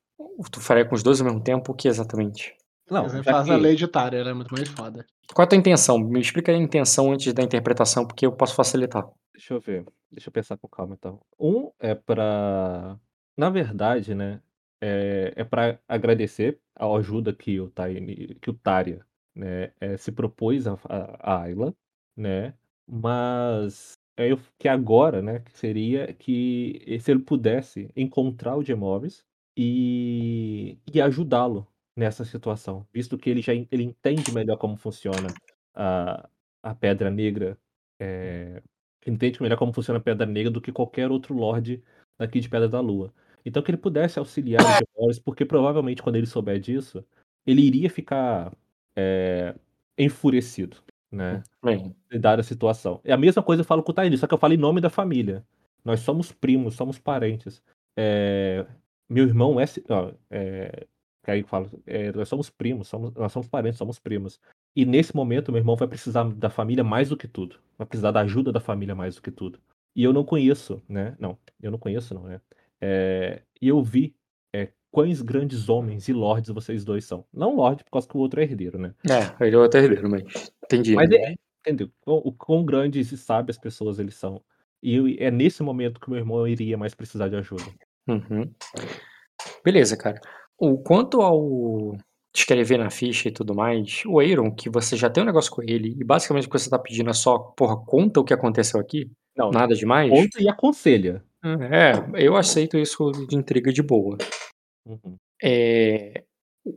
Tu faria com os dois ao mesmo tempo, o que exatamente? Não, já faz que- a lei de Tária, ela é muito mais foda. Qual é a tua intenção? Me explica a intenção antes da interpretação, porque eu posso facilitar. Deixa eu ver. Deixa eu pensar com calma então. Um é pra. Na verdade, né? É, é para agradecer a ajuda que o, Taini, que o Tária né, é, se propôs a, a, a Ayla, né? Mas eu, que agora, né? Seria que se ele pudesse encontrar o Gemores e, e ajudá-lo nessa situação, visto que ele já ele entende melhor como funciona a, a Pedra Negra é, entende melhor como funciona a Pedra Negra do que qualquer outro Lorde daqui de Pedra da Lua. Então que ele pudesse auxiliar os Gemores, porque provavelmente quando ele souber disso, ele iria ficar é, enfurecido, né? Bem, Dada a situação. É a mesma coisa eu falo com o Taini, só que eu falo em nome da família. Nós somos primos, somos parentes. É, meu irmão é, ó, é, que aí eu falo, é, nós somos primos, somos, nós somos parentes, somos primos. E nesse momento, meu irmão vai precisar da família mais do que tudo. Vai precisar da ajuda da família mais do que tudo. E eu não conheço, né? Não, eu não conheço, não, né? É, e eu vi quões grandes homens e lords vocês dois são. Não lorde, por causa que o outro é herdeiro, né? é, ele é outro herdeiro, mas entendi. Mas é, entendeu? O, o quão grandes e sábias pessoas eles são. E é nesse momento que meu irmão iria mais precisar de ajuda. Uhum. Beleza, cara. O quanto ao escrever na ficha e tudo mais, o Aaron, que você já tem um negócio com ele, e basicamente o que você tá pedindo é só, porra, conta o que aconteceu aqui, Não, nada demais. conta e aconselha. É, eu aceito isso de intriga de boa. Uhum. É,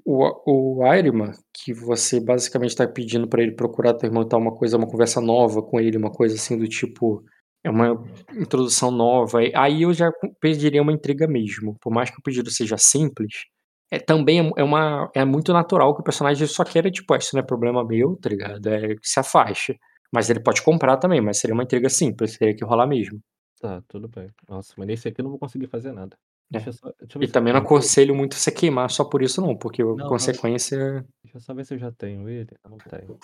o, o Airima, que você basicamente está pedindo para ele procurar teu irmão tal, uma coisa, uma conversa nova com ele, uma coisa assim do tipo, é uma introdução nova. Aí eu já pediria uma intriga mesmo. Por mais que o pedido seja simples, é também é, uma, é muito natural que o personagem só queira, tipo, "Ah, isso não é problema meu, tá ligado? É que se afaixe. Mas ele pode comprar também, mas seria uma intriga simples, teria que rolar mesmo. Tá, tudo bem. Nossa, mas nesse aqui eu não vou conseguir fazer nada. É. Deixa eu só, deixa eu ver E também eu não aconselho muito você queimar só por isso, não, porque a Não, consequência. Deixa eu só ver se eu já tenho ele. Eu não tenho.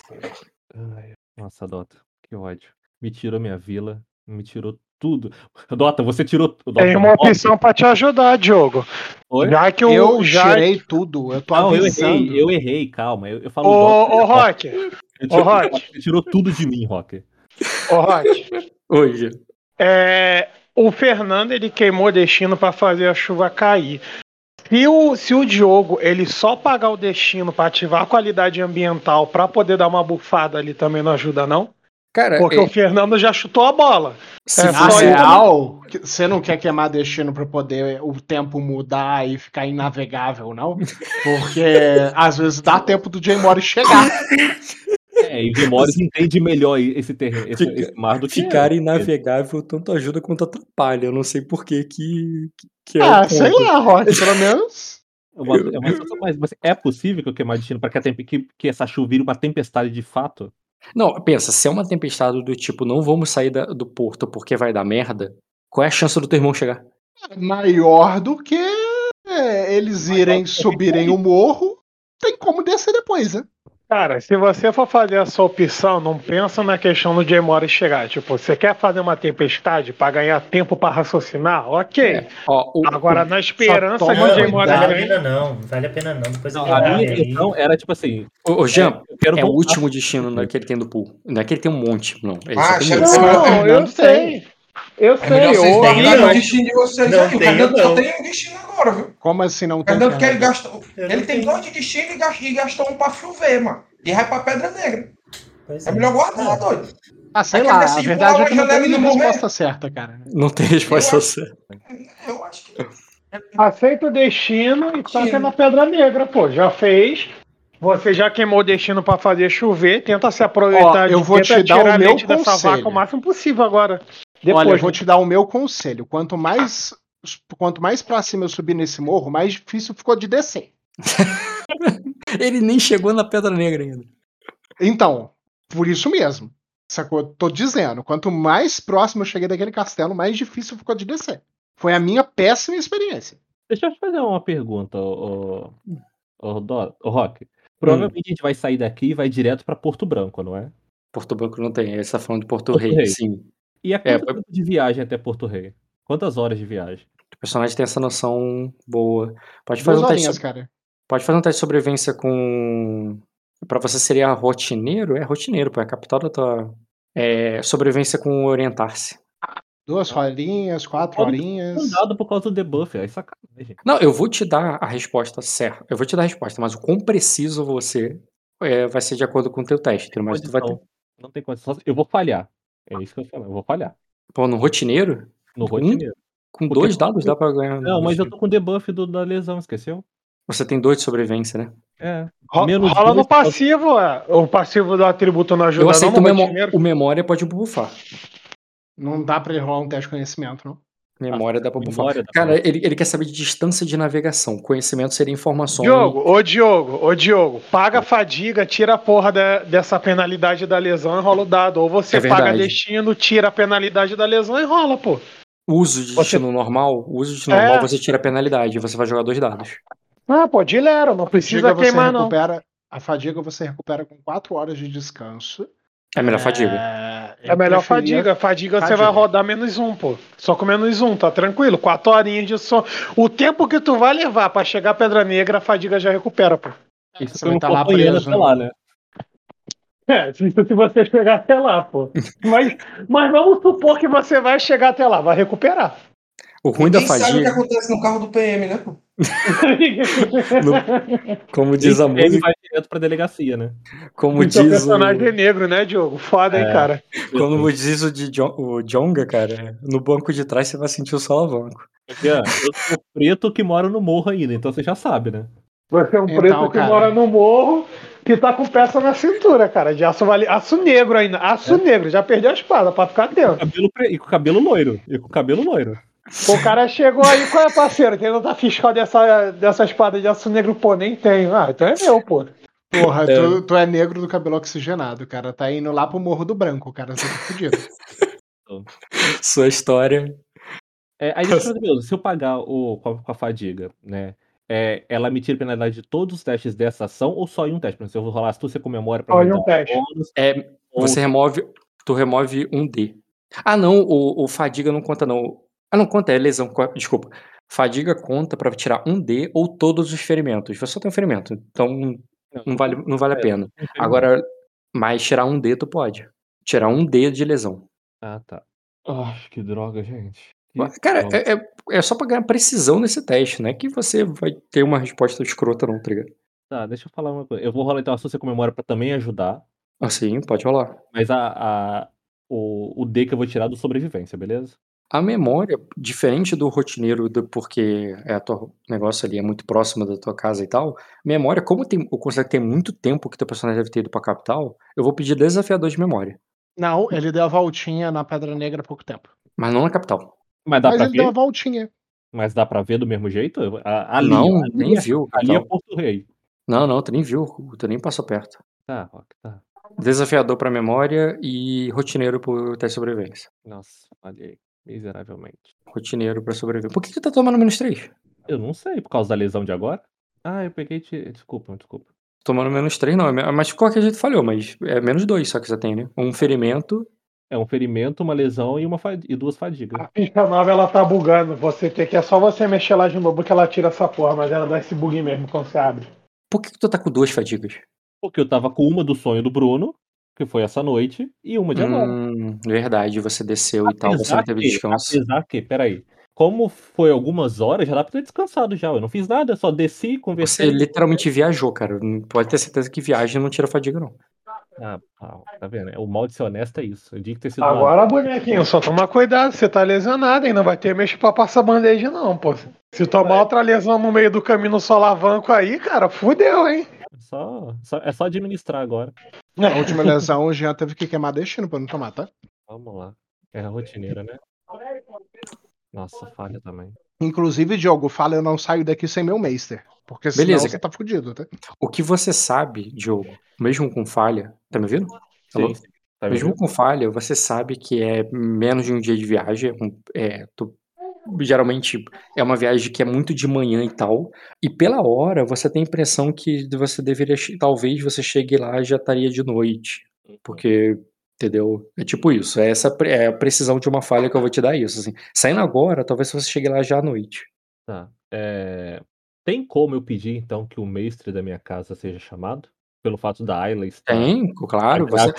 Ai, nossa, Dota, que ódio. Me tirou minha vila, me tirou tudo. Dota, você tirou. Dota, Tem uma opção pra te ajudar, Diogo. Oi? Já que o. Eu já... tirei tudo, eu tô Não, eu avisando. errei, eu errei, calma. Eu, eu falo. Ô, Dota, ô, Rock, eu ô, Rock. Você tirou tudo de mim, Rock. ô, Rock. Se o, se o Diogo ele só pagar o destino pra ativar a qualidade ambiental pra poder dar uma bufada ali também não ajuda, não? Cara, Porque é- o Fernando já chutou a bola. se é, real, que- você não quer queimar destino pra poder o tempo mudar e ficar inavegável, não? Porque às vezes dá tempo do Jay Morris chegar. É, e o Morris entende melhor esse terreno, esse, Fica- esse mar do que Ficar eu. inavegável tanto ajuda quanto atrapalha. Eu não sei por que que, que é o Ah, sei ponto. lá, Rock, pelo menos. É uma, é uma situação mais- mas é possível que eu queimar destino para que, que, que essa chuva vire uma tempestade de fato? Não, pensa, se é uma tempestade do tipo, não vamos sair da- do porto porque vai dar merda, qual é a chance do teu irmão chegar? Maior do que é, eles irem subirem o morro, tem como descer depois, né? Cara, se você for fazer essa opção, não pensa na questão do Jay Morris chegar. Tipo, você quer fazer uma tempestade pra ganhar tempo pra raciocinar? Ok. Ó, o- Agora, na esperança que o Jay Não, Morris não vale a pena não. Não vale a pena não. Depois Não, eu a tenho minha questão era tipo assim. o, o Jean, eu quero é o último destino né, que ele tem do pool. Não é que ele tem um monte, não. Ele Ah, tem ser- Não, eu sei. Eu É sei, vocês eu terminarem o não. destino de vocês Não tenho, não. só tem um destino agora, viu? Como assim não tem? Quer ele gastou. Ele tem dois de destino e gas- e gastou um pra chover, mano. E vai pra Pedra Negra. Pois É melhor guardar, Ah, doido. Ah, sei Aí lá, a verdade é que não tem resposta certa, cara. Não tem resposta Eu acho- certa. Eu acho que. Aceita o destino e toca Destino. na Pedra Negra, pô. Já fez. Você já queimou o destino pra fazer chover. Tenta se aproveitar Ó, eu de vou te dar tirar o meu leite dessa conselho. vaca o máximo possível agora. Depois, Olha, eu vou né? te dar o meu conselho. Quanto mais, quanto mais pra cima eu subir nesse morro, mais difícil ficou de descer. Ele nem chegou na Pedra Negra ainda. Então, por isso mesmo. Sacou? Tô dizendo, quanto mais próximo eu cheguei daquele castelo, mais difícil ficou de descer. Foi a minha péssima experiência. Deixa eu te fazer uma pergunta, o, o, o Rock. Provavelmente a gente vai sair daqui e vai direto pra Porto Branco, não é? Porto Branco não tem. Ele está falando de Porto, Porto Rei, Rei. sim. E a É, quanto foi- tempo de viagem até Porto Rei? Quantas horas de viagem? O personagem tem essa noção boa. Pode Duas fazer um teste. horinhas, so- cara. Pode fazer um teste de sobrevivência com. Pra você seria rotineiro? É rotineiro, pô. É a capital da tua. É, sobrevivência com orientar-se. Duas horinhas, quatro Pode- horinhas. Mandado por causa do debuff, aí sacanagem. Não, eu vou te dar a resposta certa. Eu vou te dar a resposta, mas o quão preciso você é, vai ser de acordo com o teu teste. entendeu? Mas tu vai ter. Não tem condição. Eu vou falhar. É isso que eu falo, eu vou falhar. Pô, no rotineiro? No Um? rotineiro. Com Porque- dois dados dá pra ganhar. Não, mas eu tô com debuff do, da lesão, esqueceu? Você tem dois de sobrevivência, né? É. Menos rola dois no passivo, é. O passivo do atributo não ajuda Eu não, aceito no o, memo- rotineiro. o memória pode bufar. Não dá pra ele rolar um teste de conhecimento, não. Memória dá pra bufar. Memória dá Cara, pra- ele, ele quer saber de distância de navegação. Conhecimento seria informação. Diogo, ô Diogo, ô Diogo, paga a fadiga, tira a porra da- dessa penalidade da lesão e rola o dado. Ou você É paga destino, tira a penalidade da lesão e rola, pô. Uso de Você- destino normal, uso de destino É. normal, você tira a penalidade. Você vai jogar dois dados. Ah, pô, dilera, não precisa Fadiga você queimar, não. recupera. A fadiga você recupera com quatro horas de descanso. É melhor fadiga. É, É melhor preferia- fadiga. Fadiga você vai rodar menos um, pô. Só com menos um, tá tranquilo. Quatro horinhas de sono. O tempo que tu vai levar pra chegar a Pedra Negra, a fadiga já recupera, pô. Isso Você um estar lá preso. até lá, né? É, se, se você chegar até lá, pô. Mas, mas vamos supor que você vai chegar até lá, vai recuperar. O ruim da Quem sabe o que fadiga, acontece no carro do PM, né? pô? como diz a Ele música, vai direto pra delegacia, né? como O teu diz o, personagem é negro, né, Diogo? Foda, hein, É. cara. como diz o, de Jon- o Jonga, cara, no banco de trás você vai sentir o solavanco. Jean, eu sou preto que mora no morro ainda, então você já sabe, né? Você é um Então, preto que cara. mora no morro, que tá com peça na cintura, cara. De aço, vale... aço negro ainda. Aço negro, já perdeu a espada pra ficar atento. Cabelo pre- E com cabelo loiro. E com cabelo loiro. O cara chegou aí, qual é, parceiro? Tem nota fiscal dessa, dessa espada de aço negro? Pô, nem tenho. Ah, então é meu, pô. Porra, É. tu, tu é negro do cabelo oxigenado, cara. Tá indo lá pro Morro do Branco, cara. Você tá fudido. Sua história. É, aí se eu pagar o, com, a, com a fadiga, né? É, ela me tira penalidade de todos os testes dessa ação ou só em um teste? Por exemplo, se eu rolar se você comemora pra Só em um teste. bônus, É, ou- você remove. Tu remove um D. Ah, não, o, o fadiga não conta, não. Ah, não conta, é lesão. Desculpa. Fadiga conta pra tirar um D ou todos os ferimentos. Você só tem um ferimento, então não vale, não vale a É, pena. não Agora, mas tirar um D tu pode. Tirar um D de lesão. Ah, tá. Ai, que droga, gente. Cara, é, é, é só pra ganhar precisão nesse teste, não é que você vai ter uma resposta escrota não, tá ligado? Tá, deixa eu falar uma coisa. Eu vou rolar então a astúcia com memória pra também ajudar, Assim, pode rolar. mas a a o o D que eu vou tirar é do sobrevivência, beleza? A memória, diferente do rotineiro, do porque é a tua negócio ali é muito próximo da tua casa e tal, memória, como tem eu considero que tem muito tempo que teu personagem deve ter ido pra capital, eu vou pedir desafiador de memória, Não, ele deu a voltinha na Pedra Negra há pouco tempo. mas não na capital. Mas dá Mas pra ele deu ver? a voltinha. Mas dá pra ver do mesmo jeito? Ali Não, ali nem é viu ali é capital. Porto Rei. Não, não, tu nem viu, tu nem passou perto. Tá, Rock, tá. Desafiador pra memória e rotineiro pro teste de sobrevivência. Nossa, falhei miseravelmente. Rotineiro pra sobreviver. Por que que tu tá tomando menos 3? Eu não sei, por causa da lesão de agora? Ah, eu peguei te desculpa, desculpa. Tomando menos 3 não, é mas de qualquer jeito falhou, mas é menos 2 só que você tem, né. Um ferimento É um ferimento, uma lesão e uma e 2 fadigas. A ficha nova ela tá bugando. Você tem que é só você mexer lá de novo que ela tira essa porra, mas ela dá esse bug mesmo quando você abre. Por que que tu tá com 2 fadigas? Porque eu estava com uma do sonho do Bruno, que foi essa noite, e uma de agora. Hum, verdade, você desceu e tal, você Apesar não teve que descanso. apesar que espera aí, como foi algumas horas, já dá pra ter descansado já, eu não fiz nada, eu só desci, Você conversei literalmente viajou, cara, não pode ter certeza que viagem não tira fadiga não. Ah, pau, tá vendo? O mal de ser honesto é isso. Eu digo que ter sido uma Agora, bonequinho, só toma cuidado, você tá lesionado, hein? Não vai ter mexe pra passar band-aid, não, pô. Se tomar outra lesão no meio do caminho no solavanco aí, cara, fudeu, hein? só, só é só administrar agora. A última lesão, o Jean teve que queimar destino pra não tomar, tá? Vamos lá. É a rotineira, né? Nossa, falha também. Inclusive, Diogo, fala eu não saio daqui sem meu Meister. Porque senão Beleza, você tá fudido, tá? O que você sabe, Diogo, mesmo com falha tá me ouvindo? Alô? Sim. Tá me Mesmo ouvindo? com falha, você sabe que é menos de um dia de viagem, um é, tu geralmente é uma viagem que é muito de manhã e tal, e pela hora você tem a impressão que você deveria talvez você chegue lá e já estaria de noite, porque entendeu? É tipo isso, é essa é a precisão de uma falha que eu vou te dar isso, assim. Saindo agora, talvez você chegue lá já à noite. Tá. Eh, tem como eu pedir então que o mestre da minha casa seja chamado? Pelo fato da Ayla estar Tem, claro, você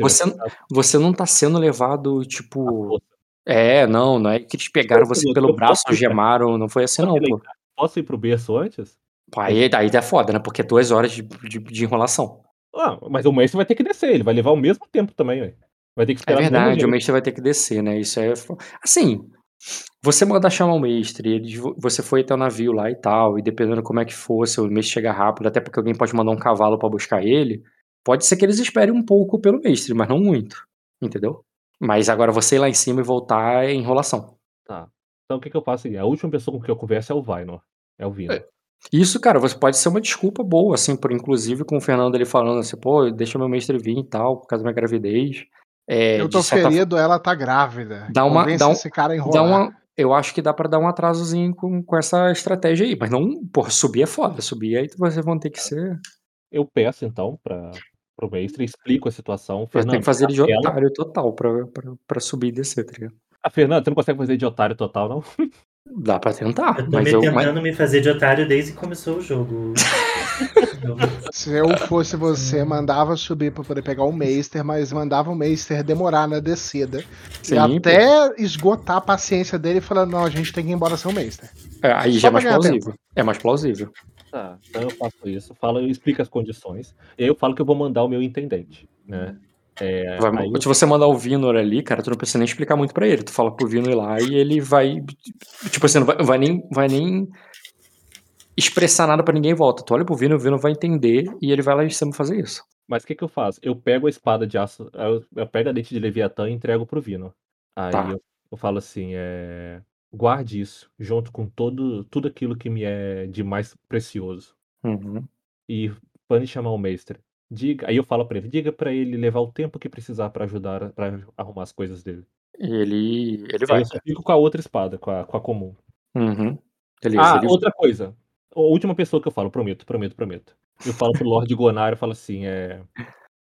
você você não tá sendo levado, tipo é, não, não é que eles pegaram Tipo você assim, pelo eu braço, algemaram, não foi assim não, pô. posso ir para o berço antes? Pô, aí aí é foda, né, porque é 2 horas de de de enrolação. Ah, mas o mestre vai ter que descer, ele vai levar o mesmo tempo também, ué. Vai ter que É esperar mesmo verdade, o mestre vai ter que descer, né, isso é assim, você mandar chamar o mestre, eles vo você foi até o navio lá e tal, e dependendo como é que for, se o mestre chegar rápido, até porque alguém pode mandar um cavalo pra buscar ele, pode ser que eles esperem um pouco pelo mestre, mas não muito, entendeu? Mas agora você ir lá em cima e voltar é enrolação. Tá. Então o que que eu faço aqui? A última pessoa com quem eu converso é o Vainor, é o Vino. É. Isso, cara, você pode ser uma desculpa boa, assim, por inclusive com o Fernando ele falando assim: "Pô, deixa meu mestre vir e tal, por causa da minha gravidez". Eh, Eu tô ferido, ela tá grávida. Dá uma Convence dá um esse cara a dá uma eu acho que dá pra dar um atrasozinho com com essa estratégia aí, mas não porra, subir é foda, subir aí vocês vão ter que ser Eu peço então pra para o mestre, explico a situação, Fernando, que fazer de otário total pra pra pra subir e descer, tá ligado? Ah, Fernando, você não consegue fazer de otário total não? Dá pra tentar, Eu tô mas me eu tentando mas me fazer de otário desde que começou o jogo. Se eu fosse você, mandava subir pra poder pegar o Meister, mas mandava o Meister demorar na descida. Sim, e pô. até esgotar a paciência dele falando, não, a gente tem que ir embora sem o Meister. É, aí Só já é mais plausível. É mais plausível. Tá, então eu faço isso, falo eu explico as condições, e aí eu falo que eu vou mandar o meu intendente, né. Eh, Vai aí se você mandar o Vinor ali, cara, tu não precisa nem explicar muito pra ele, tu fala para o Vinor ir lá e ele vai tipo assim, não vai vai nem vai nem expressar nada pra ninguém em volta, tu olha para o Vinor, o Vinor vai entender e ele vai lá em cima fazer isso. Mas que que eu faço? Eu pego a espada de aço eu eu pego a dente de Leviatã e entrego para o Vinor. Aí Tá. eu eu falo assim, eh, guarde isso, junto com todo tudo aquilo que me é de mais precioso. Uhum. E mande chamar o mestre. Diga aí eu falo pra ele: "Diga pra ele levar o tempo que precisar pra ajudar pra arrumar as coisas dele". Ele ele Aí vai, eu só fico com a outra espada, com a com a comum. Uhum. Beleza, Ah, ele outra coisa, a última pessoa que eu falo, prometo, prometo, prometo. Eu falo para o Lorde Gonar, eu falo assim, eh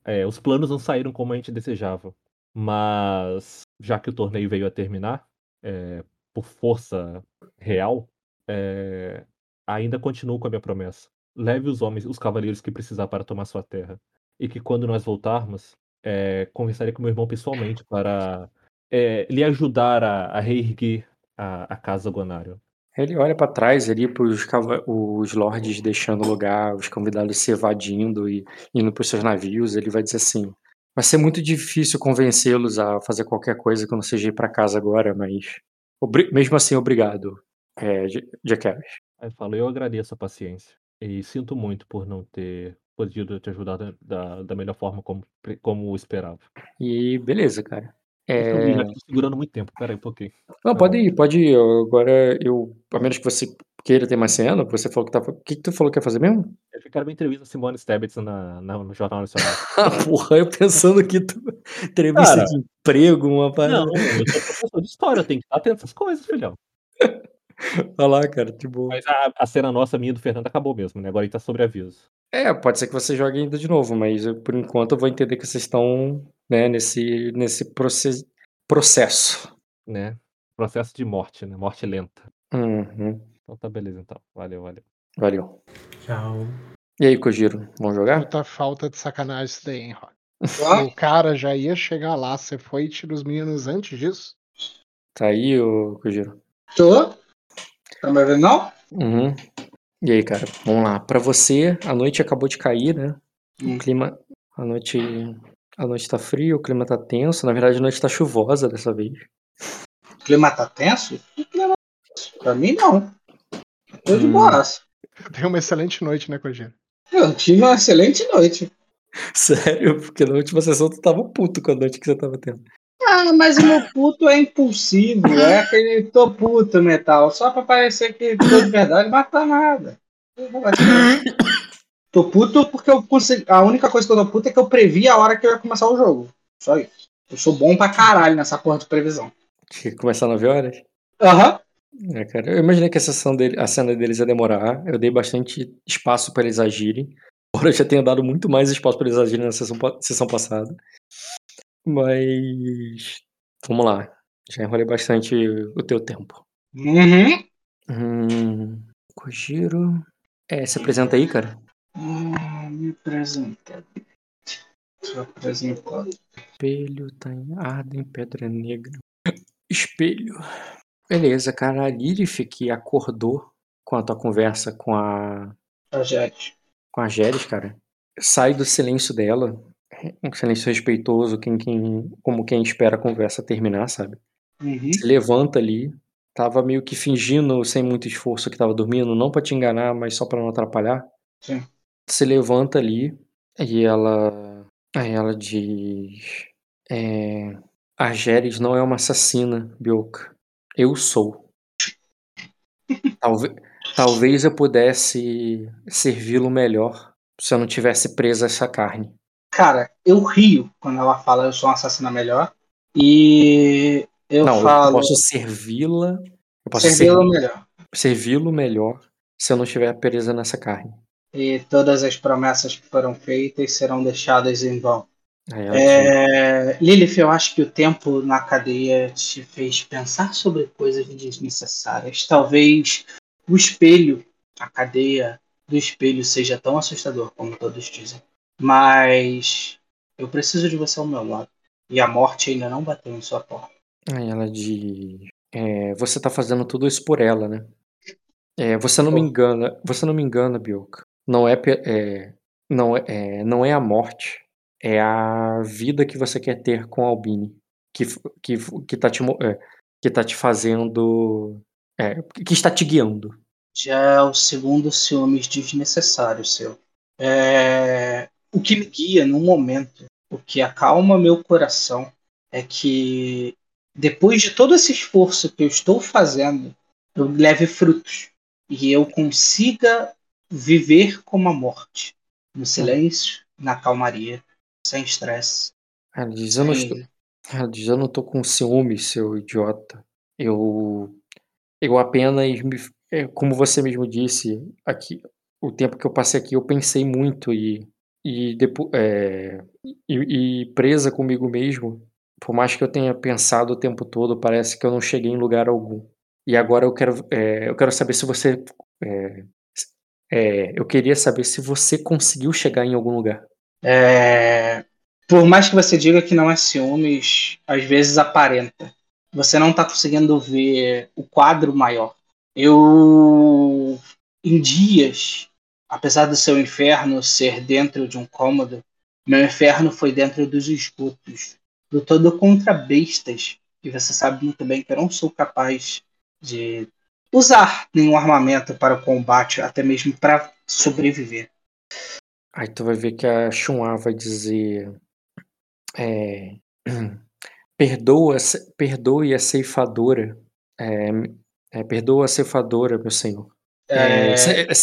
eh, "Os planos não saíram como a gente desejava, mas já que o torneio veio a terminar, eh, por força real, eh, ainda continuo com a minha promessa. Leve os homens os cavaleiros que precisar para tomar sua terra, e que quando nós voltarmos, eh, conversarei com meu irmão pessoalmente para, eh, lhe ajudar a a reerguer a, a casa Gonário. Ele olha pra trás ali cava- os lords deixando o lugar, os convidados se evadindo e indo pros seus navios. Ele vai dizer assim: vai ser muito difícil convencê-los a fazer qualquer coisa que não seja ir pra casa agora, mas mesmo assim, obrigado, é, J- Jack Harris. Aí fala, eu agradeço a paciência. E sinto muito por não ter podido te ajudar da, da, da melhor forma como, como esperava. E beleza, cara. Eu É... já tô segurando muito tempo, pera aí um pouquinho. Não, pode ir, pode ir. Eu- Agora eu, a menos que você queira ter mais cena, você falou que tava. O que, que tu falou que ia fazer mesmo? Eu quero uma entrevista a Simone Stebitz na, na- no Jornal Nacional. Ah, porra, eu pensando que tu entrevista Cara, de emprego, uma parada. Não, eu sou professor de história, eu tenho que estar atento a essas coisas, filhão. Olha lá, cara, de boa. Mas a, a cena nossa, minha do Fernando, acabou mesmo, né? Agora gente tá sobre aviso. É, pode ser que você jogue ainda de novo, mas eu, por enquanto eu vou entender que vocês estão né, nesse, nesse proce- processo. Né? Processo de morte, né? Morte lenta. Uhum, Então tá beleza, então. Valeu, valeu. valeu. Tchau. E aí, Kojiro, vamos jogar? Puta falta de sacanagem isso daí, hein, Rod? Ó, O cara já ia chegar lá, você foi e tira os meninos antes disso? Tá aí, ô Kojiro? tô. Tá me vendo não? Uhum. E aí, cara, vamos lá. Pra você, a noite acabou de cair, né? O Hum. clima. A noite. A noite tá fria, o clima tá tenso. Na verdade, a noite tá chuvosa dessa vez. O clima tá tenso? Que clima tenso? Pra mim, não. Tô de Hum. boaça. Deu uma excelente noite, né, Kojiro? Eu tive uma excelente noite. Sério, porque na última sessão tu tava puto com a noite que você tava tendo. Ah, mas o meu puto é impulsivo. É aquele tô puto metal. Só pra parecer que tô de verdade, mas tá nada. Tô puto porque eu consegui. A única coisa que eu tô puto é que eu previ a hora que eu ia começar o jogo. Só isso. Eu sou bom pra caralho nessa porra de previsão. Que começar 9 horas. Aham. É, cara, eu imaginei que a, dele, a cena deles ia demorar. Eu dei bastante espaço pra eles agirem. Embora eu já tenha dado muito mais espaço pra eles agirem na sessão, sessão passada. Mas. Vamos lá. Já enrolei bastante o teu tempo. Uhum. Hum. Kojiro. É, se apresenta aí, cara. Hum, me apresenta. Tô apresentando. Espelho tá em Arden, Pedra Negra. Espelho. Beleza, cara. A Lilith que acordou com a tua conversa com a. Projeto. com a Geres, cara. Sai do silêncio dela. Um silêncio respeitoso, quem, quem, como quem espera a conversa terminar, sabe? Uhum. Se levanta ali. Tava meio que fingindo, sem muito esforço, que tava dormindo, não pra te enganar, mas só pra não atrapalhar. Sim. Se levanta ali e ela. Aí ela diz. É, a Geres não é uma assassina, Bioka. Eu sou. Talvez, talvez eu pudesse servi-lo melhor se eu não tivesse presa essa carne. Cara, eu rio quando ela fala eu sou uma assassina melhor. E eu não, eu falo posso servi-la. Eu posso servi-la servi- melhor. servi-lo melhor se eu não estiver presa nessa carne. E todas as promessas que foram feitas serão deixadas em vão. Diz, É, Lilith, eu acho que o tempo na cadeia te fez pensar sobre coisas desnecessárias. Talvez o espelho, a cadeia do espelho, seja tão assustador como todos dizem. Mas eu preciso de você ao meu lado. E a morte ainda não bateu em sua porta. Aí ela diz: é, Você tá fazendo tudo isso por ela, né? É, você não me engana, você não me engana, Bioka. Não é, é, não, é, é, não é a morte, é a vida que você quer ter com a Albini que, que, que, tá, te, é, que tá te fazendo. É, que está te guiando. Já é o segundo ciúmes desnecessário seu. É, O que me guia no momento, o que acalma meu coração, é que depois de todo esse esforço que eu estou fazendo, eu leve frutos e eu consiga viver como a morte, no silêncio, na calmaria, sem estresse. Ela diz: Eu não, estou, ela diz, eu não tô com ciúme, seu idiota. Eu, eu apenas, me, é, como você mesmo disse, aqui, o tempo que eu passei aqui, eu pensei muito e, e, é, e, e presa comigo mesmo, por mais que eu tenha pensado o tempo todo, parece que eu não cheguei em lugar algum. E agora eu quero, é, eu quero saber se você, é, é, eu queria saber se você conseguiu chegar em algum lugar. É, Por mais que você diga que não é ciúmes, às vezes aparenta. você não está conseguindo ver o quadro maior. Eu, em dias, apesar do seu inferno ser dentro de um cômodo, meu inferno foi dentro dos esgotos, lutando contra bestas, e você sabe muito bem que eu não sou capaz de usar nenhum armamento para o combate, até mesmo para sobreviver. Aí tu vai ver que a Chun'a vai dizer. É, perdoa, perdoe a ceifadora. É, é, perdoa a ceifadora, meu senhor. É,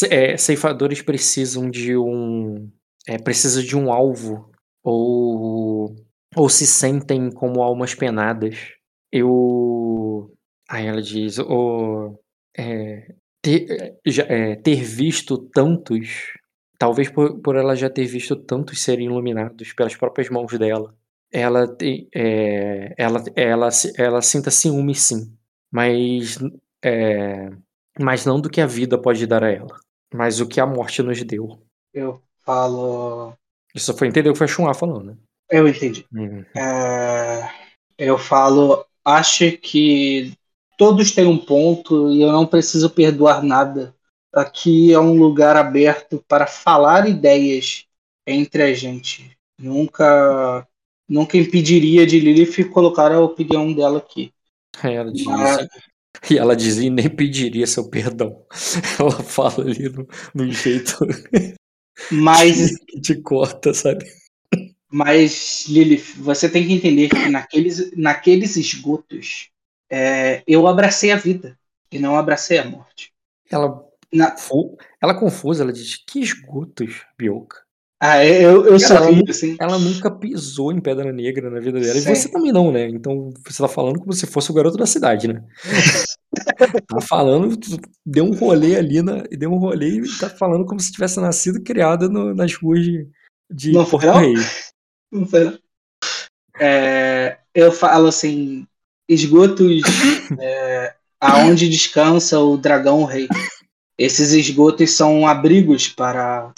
é, ceifadores precisam de um. É, precisa de um alvo. Ou, ou se sentem como almas penadas. Eu. Aí ela diz. Oh, é, ter, já, é, ter visto tantos. Talvez por, por ela já ter visto tantos serem iluminados pelas próprias mãos dela. Ela, tem, é, ela, ela, ela sinta ciúme, sim. Mas é, mas não do que a vida pode dar a ela, mas o que a morte nos deu. Eu falo. Isso foi entender o que foi Chunha falando, né? Eu entendi. Uhum. É, eu falo, acho que todos têm um ponto e eu não preciso perdoar nada. Aqui é um lugar aberto para falar ideias entre a gente. Nunca, nunca impediria de Lilith colocar a opinião dela aqui. É, ela disse, Mas, e ela dizia nem pediria seu perdão. Ela fala ali no, no jeito mas, te corta, sabe? Mas, Lilith, você tem que entender que naqueles, naqueles esgotos é, eu abracei a vida e não abracei a morte. Ela, Na... ela confusa, ela diz: Que esgotos, Bioka? Ah, eu, eu sabia, ela, assim. ela nunca pisou em Pedra Negra na vida dela. E você também não, né? Então você tá falando como se fosse o garoto da cidade, né? tá falando, deu um rolê ali, na, deu um rolê e tá falando como se tivesse nascido e criado no, nas ruas de, de não Porto não? Rei. Não foi não. É, eu falo assim, esgotos é, aonde descansa o dragão rei. Esses esgotos são abrigos para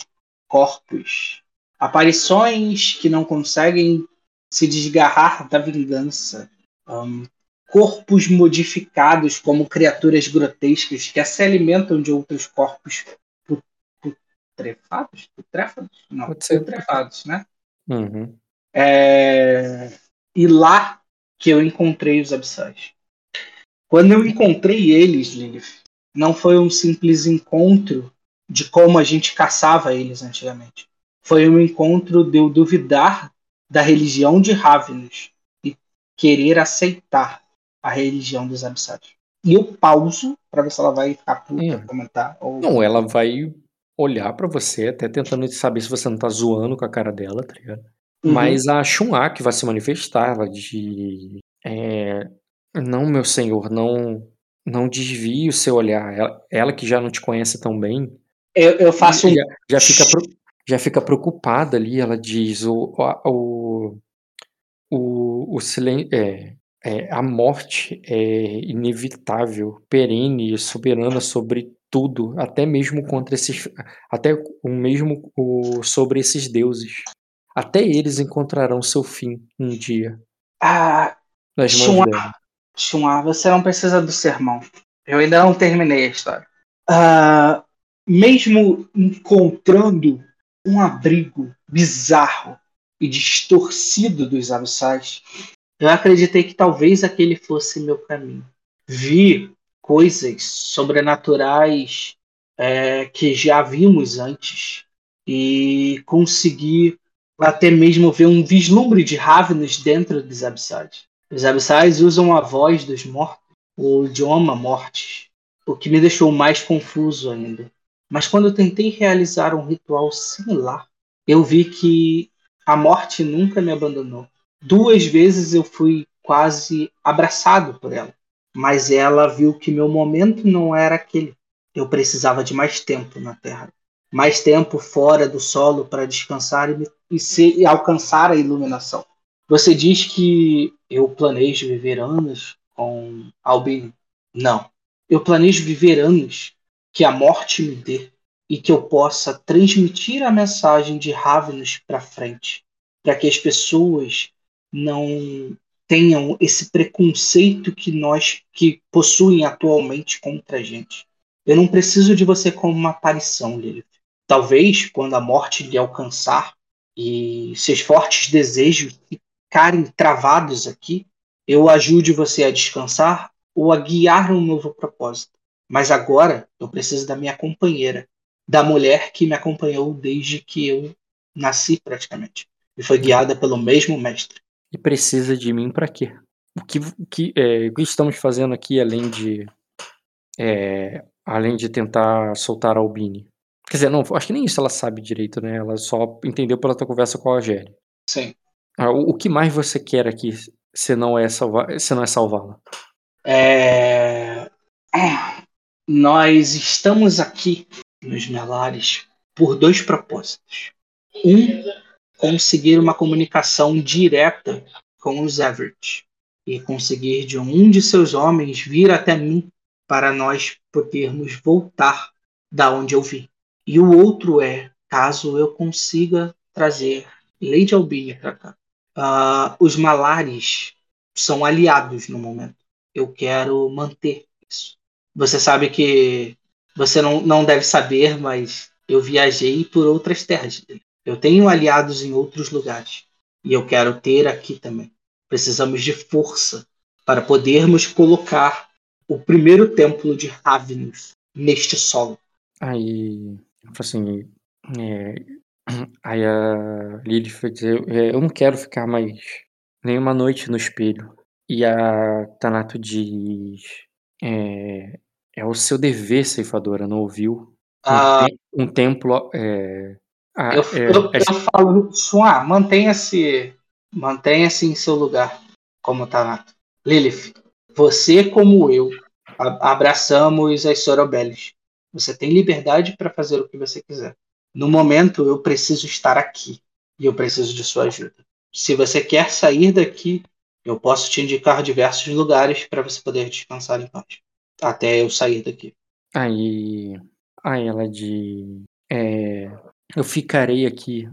corpos, aparições que não conseguem se desgarrar da vingança, um, corpos modificados como criaturas grotescas que se alimentam de outros corpos putrefados? Putrefados? Não, putrefados, né? Uhum. É... E lá que eu encontrei os abissais. Quando eu encontrei eles, Lilith, não foi um simples encontro de como a gente caçava eles antigamente. Foi um encontro de eu duvidar da religião de Ravenous e querer aceitar a religião dos abissados. E eu pauso para ver se ela vai ficar puta, hum. comentar. Ou... Não, ela vai olhar para você, até tentando saber se você não tá zoando com a cara dela, tá ligado? Uhum. Mas a Shun'a que vai se manifestar, ela de. É, não, meu senhor, não não desvie o seu olhar. Ela, ela que já não te conhece tão bem, eu, eu faço já, já, fica, já fica preocupada ali. Ela diz: o, o, o, o silêncio. É, é, a morte é inevitável, perene e soberana sobre tudo, até mesmo contra esses. Até o mesmo o, sobre esses deuses. Até eles encontrarão seu fim um dia. Ah, Chunha, você não precisa do sermão. Eu ainda não terminei a história. Uh, mesmo encontrando um abrigo bizarro e distorcido dos abissais, eu acreditei que talvez aquele fosse meu caminho. Vi coisas sobrenaturais é, que já vimos antes e consegui até mesmo ver um vislumbre de Ravenous dentro dos abissais. Os abissais usam a voz dos mortos, o idioma mortes, o que me deixou mais confuso ainda. Mas quando eu tentei realizar um ritual similar, eu vi que a morte nunca me abandonou. Duas vezes eu fui quase abraçado por ela, mas ela viu que meu momento não era aquele. Eu precisava de mais tempo na Terra, mais tempo fora do solo para descansar e, me, e, se, e alcançar a iluminação. Você diz que eu planejo viver anos com Albin? Não. Eu planejo viver anos que a morte me dê e que eu possa transmitir a mensagem de Ravenous para frente, para que as pessoas não tenham esse preconceito que nós que possuem atualmente contra a gente. Eu não preciso de você como uma aparição, Lilith. Talvez quando a morte lhe alcançar e seus fortes desejos ficarem travados aqui, eu ajude você a descansar ou a guiar um novo propósito. Mas agora eu preciso da minha companheira, da mulher que me acompanhou desde que eu nasci praticamente e foi guiada pelo mesmo mestre. E precisa de mim para quê? O que, o que, é, o que estamos fazendo aqui além de é, além de tentar soltar a Albini? Quer dizer, não, acho que nem isso ela sabe direito, né? Ela só entendeu pela tua conversa com a Algéria. Sim. Ah, o, o que mais você quer aqui se não é salvar, se não é salvá-la? É... Nós estamos aqui nos Melares por dois propósitos. Um, conseguir uma comunicação direta com os Everett e conseguir de um de seus homens vir até mim para nós podermos voltar da onde eu vim. E o outro é, caso eu consiga trazer Lady Albini para cá. Uh, os Malares são aliados no momento. Eu quero manter isso. Você sabe que você não, não deve saber, mas eu viajei por outras terras. Eu tenho aliados em outros lugares. E eu quero ter aqui também. Precisamos de força para podermos colocar o primeiro templo de Ravenous neste solo. Aí, assim, é, aí a Lilith foi dizer, é, eu não quero ficar mais nenhuma noite no espelho. E a Tanato diz, é, é o seu dever, ceifadora, não ouviu? Um, Ah, te- um templo, é, ah, eu, é, eu, é- eu falo, Suá, mantenha-se mantenha-se em seu lugar, como Tanato. Lilith, você como eu a- abraçamos as Sorobeles. Você tem liberdade para fazer o que você quiser. No momento, eu preciso estar aqui e eu preciso de sua ajuda. Se você quer sair daqui, eu posso te indicar diversos lugares para você poder descansar em paz. Até eu sair daqui. Aí, aí ela diz, é, eu ficarei aqui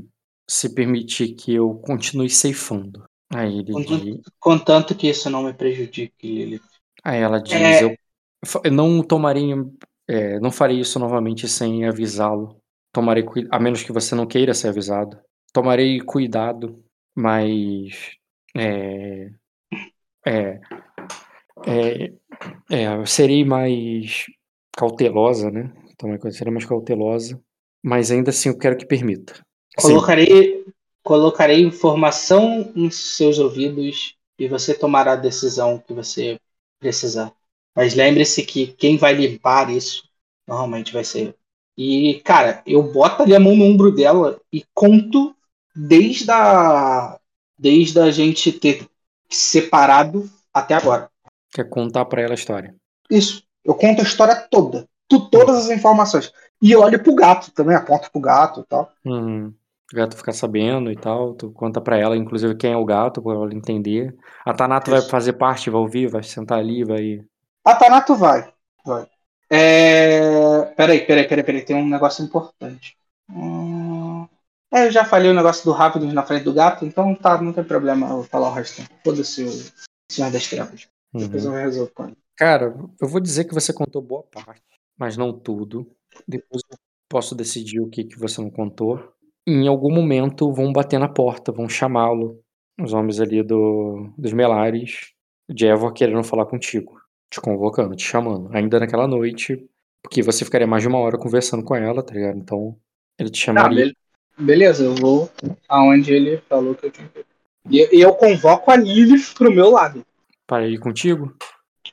se permitir que eu continue ceifando. Aí ele diz, Contanto, contanto que isso não me prejudique, Lilith. aí ela diz, É. eu, eu não tomarei, é, não farei isso novamente sem avisá-lo. Tomarei, a menos que você não queira ser avisado. Tomarei cuidado, mas é, é, é, é, serei mais cautelosa, né? Tomar coisa, serei mais cautelosa, mas ainda assim eu quero que permita. Colocarei, colocarei informação em seus ouvidos e você tomará a decisão que você precisar. Mas lembre-se que quem vai limpar isso normalmente vai ser eu. E, cara, eu boto ali a mão no ombro dela e conto desde a, desde a gente ter se separado até agora. Quer contar pra ela a história. Isso. Eu conto a história toda. Tu, todas as informações. E eu olho pro gato também, aponto pro gato e tal. Uhum. O gato ficar sabendo e tal, tu conta pra ela, inclusive, quem é o gato, pra ela entender. A Tanato vai fazer parte, vai ouvir, vai sentar ali, vai. A Tanato vai. Vai. É... Peraí, peraí, peraí, peraí. Tem um negócio importante. Hum... É, eu já falei o negócio do rápido na frente do gato, então tá, não tem problema eu falar o resto. Foda-se o Senhor das Trevas. Depois Uhum. eu resolvo com ele. Cara, eu vou dizer que você contou boa parte, mas não tudo. Depois eu posso decidir o que, que você não contou. Em algum momento vão bater na porta, vão chamá-lo. Os homens ali do, dos Melares, de Évora querendo falar contigo, te convocando, te chamando. Ainda naquela noite, porque você ficaria mais de uma hora conversando com ela, tá ligado? Então, ele te Tá, chamaria. be- beleza, eu vou aonde ele falou que eu tinha que ir. E e eu convoco a Lilith pro meu lado. Para ir contigo?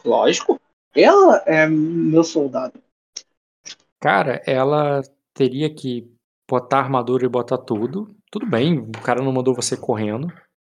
Lógico. Ela é meu soldado. Cara, ela teria que botar armadura e botar tudo. Tudo bem, o cara não mandou você correndo.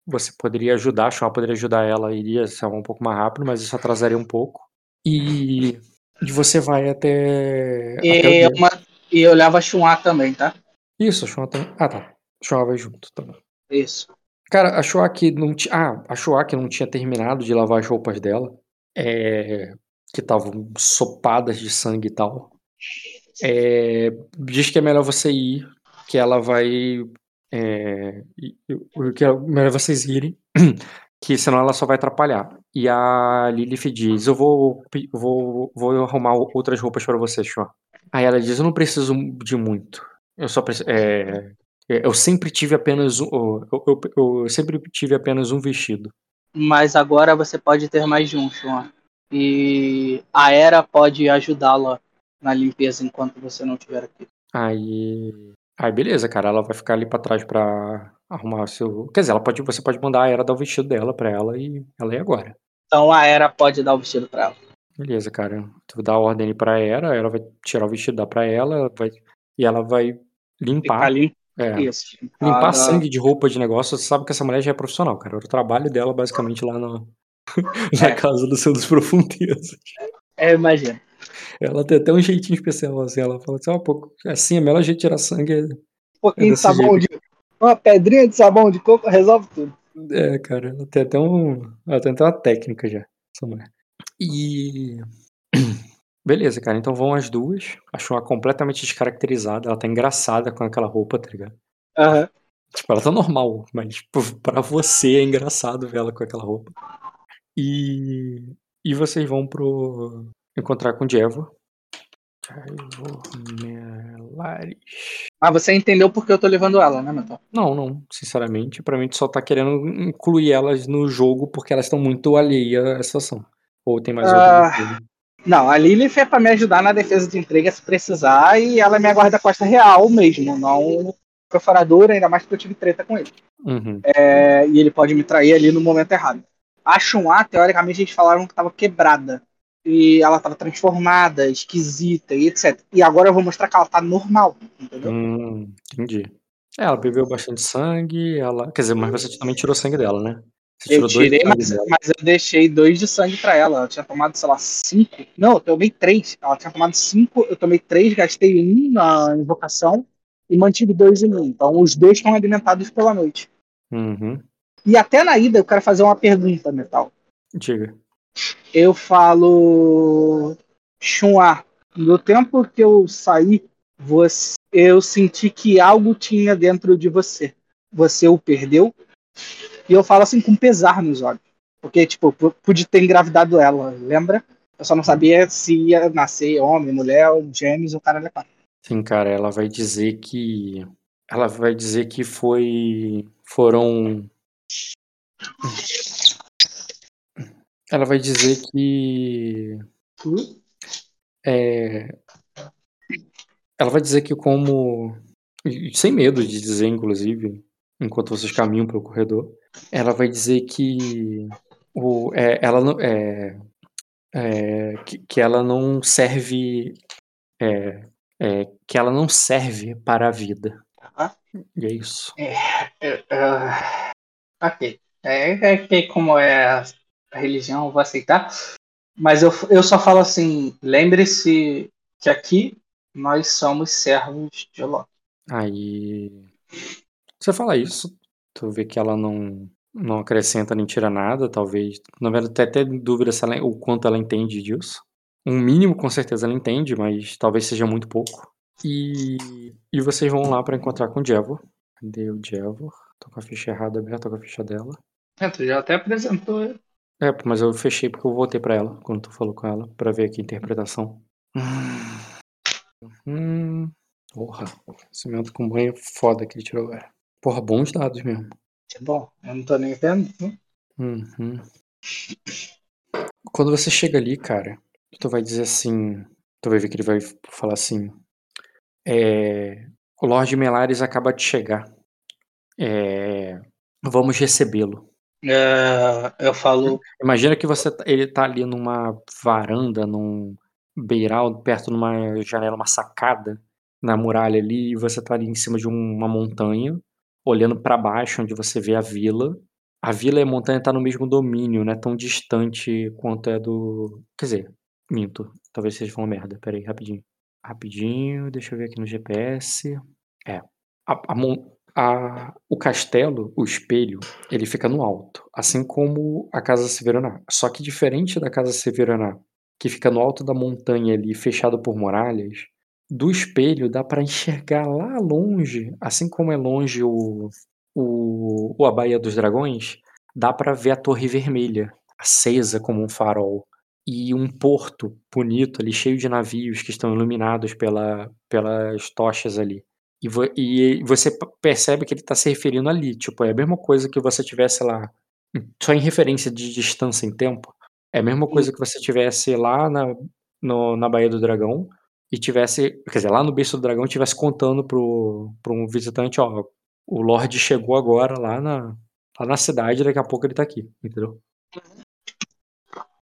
Você poderia ajudar, a Shaw poderia ajudar ela, iria ser um pouco mais rápido, mas isso atrasaria um pouco. E, e você vai até. até E dia. eu, ma- e eu levo a também, tá? Isso, a também. Ah, tá. A Shaw vai junto também. Isso. Cara, a Shoa que não tinha. Ah, a Shoa que não tinha terminado de lavar as roupas dela. É, que estavam sopadas de sangue e tal. É, diz que é melhor você ir, que ela vai. É, que é melhor vocês irem. que senão ela só vai atrapalhar. E a Lilith diz: Eu vou, vou, vou arrumar outras roupas pra você, Chua. Aí ela diz: Eu não preciso de muito. Eu só preciso. É, eu sempre tive apenas um. Eu, eu, eu sempre tive apenas um vestido. Mas agora você pode ter mais de um, Sean. E a Era pode ajudá-la na limpeza enquanto você não estiver aqui. Aí. Aí beleza, cara. Ela vai ficar ali pra trás pra arrumar o seu. Quer dizer, ela pode, você pode mandar a Era dar o vestido dela pra ela e ela ir agora. Então a Era pode dar o vestido pra ela. Beleza, cara. Tu dá a ordem ali pra Era, ela vai tirar o vestido, dar pra ela, vai, e ela vai limpar. Ficar limpo. É, Isso. limpar Ela- sangue de roupa de negócio. Você sabe que essa mulher já é profissional, cara. O trabalho dela, basicamente, lá no, na É. casa do Senhor das Profundezas. É, imagina. Ela tem até um jeitinho especial, assim. Ela fala assim, ó, pô, assim, é melhor jeito de tirar sangue. é- Um pouquinho de desse sabão de. Uma pedrinha de sabão de coco resolve tudo. É, cara, ela tem até um. Ela tem até uma técnica já, essa mulher. E. Beleza, cara, então vão as duas. Acho ela completamente descaracterizada. Ela tá engraçada com aquela roupa, tá ligado? Aham. Tipo, ela tá normal, mas tipo, pra você é engraçado ver ela com aquela roupa. E. E vocês vão pro. encontrar com o Melares. Mas você entendeu porque eu tô levando ela, né, Mental? Não, não, sinceramente. Pra mim, tu só tá querendo incluir elas no jogo porque elas estão muito alheias à situação. Ou tem mais Ah. outra motivo? Não, a Lilith é pra me ajudar na defesa de entrega se precisar e ela é minha guarda-costa real mesmo, não perforadora, ainda mais porque eu tive treta com ele. Uhum. É, e ele pode me trair ali no momento errado. A Shun-A, teoricamente, eles falaram que tava quebrada. E ela tava transformada, esquisita e etc. E agora eu vou mostrar que ela tá normal, entendeu? Hum, entendi. É, ela bebeu bastante sangue, ela. Quer dizer, mas você também tirou sangue dela, né? Você Eu tirei, mas, mas eu deixei dois de sangue pra ela. Ela tinha tomado, sei lá, cinco. Não, eu tomei três. Ela tinha tomado cinco, eu tomei três, gastei um na invocação e mantive dois em mim. Então os dois estão alimentados pela noite. Uhum. E até na ida eu quero fazer uma pergunta, Metal. Diga. Eu falo. Chua, no tempo que eu saí, você, eu senti que algo tinha dentro de você. Você o perdeu? E eu falo assim com pesar nos olhos. Porque, tipo, pu- pude ter engravidado ela, lembra? Eu só não sabia se ia nascer homem, mulher, ou gêmeos, ou cara quatro. Sim, cara, ela vai dizer que. Ela vai dizer que foi. Foram. Ela vai dizer que. É, ela vai dizer que como. Sem medo de dizer, inclusive, enquanto vocês caminham pelo corredor, ela vai dizer que. O, é, ela não. É, é, que, que ela não serve. É, é, que ela não serve para a vida. Tá? E é isso. É, ok. É, é que como é a religião, eu vou aceitar. Mas eu, eu só falo assim: lembre-se que aqui nós somos servos de Loki. Aí. Você fala isso, tu vê que ela não, não acrescenta nem tira nada, talvez. Na verdade, tem até dúvida se ela, o quanto ela entende disso. Um mínimo, com certeza, ela entende, mas talvez seja muito pouco. E, e vocês vão lá pra encontrar com o Jevor. Cadê o Jevor? Tô com a ficha errada aberta, tô com a ficha dela. É, tu já até apresentou ele. É, mas eu fechei porque eu voltei pra ela, quando tu falou com ela, pra ver aqui a interpretação. Hum. Porra, cimento com banho foda que ele tirou agora. Porra, bons dados mesmo. Que bom, eu não tô nem vendo. né? Uhum. Quando você chega ali, cara, tu vai dizer assim. Tu vai ver que ele vai falar assim. É, o Lorde Melares acaba de chegar. É, vamos recebê-lo. É, eu falo, Imagina que você tá- ele tá ali numa varanda, num beiral, perto de uma janela, uma sacada na muralha ali, e você tá ali em cima de um- uma montanha, olhando pra baixo, onde você vê a vila. A vila e a montanha tá no mesmo domínio, não é tão distante quanto é do. Quer dizer, minto. Talvez seja uma merda. Pera aí, rapidinho. Rapidinho, deixa eu ver aqui no GPS. É. A, a mon- a- o castelo, o espelho, ele fica no alto, assim como a Casa Severaná. Só que diferente da Casa Severaná, que fica no alto da montanha ali, fechado por muralhas, do espelho dá pra enxergar lá longe, assim como é longe o, o, o a Baía dos Dragões, dá pra ver a Torre Vermelha, acesa como um farol, e um porto bonito ali, cheio de navios que estão iluminados pela pelas tochas ali. E vo e você percebe que ele tá se referindo ali, tipo, é a mesma coisa que você tivesse lá, só em referência de distância em tempo, é a mesma coisa que você tivesse lá na no na Baía do Dragão e tivesse quer dizer, lá no Berço do Dragão tivesse contando para o para um visitante: "Ó, o lorde chegou agora lá na lá na cidade, daqui a pouco ele tá aqui", entendeu?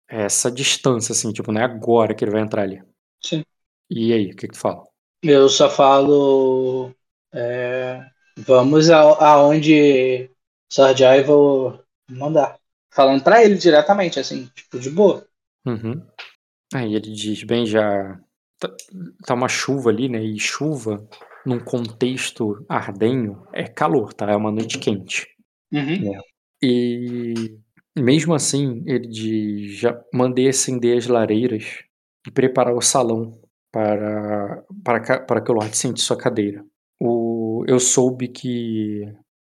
É essa distância, assim, tipo, não é agora que ele vai entrar ali. Sim. E aí, o que que tu fala? Eu só falo. é, vamos a- aonde Sir Jaivo mandar. Falando pra ele diretamente, assim, tipo, de boa. Uhum. Aí ele diz: "Bem, já tá tá uma chuva ali, né, e chuva num contexto ardenho é calor, tá, é uma noite quente". Uhum. É. E mesmo assim, ele diz: "Já mandei acender as lareiras e preparar o salão para para para que o lorde sente sua cadeira. O eu soube que,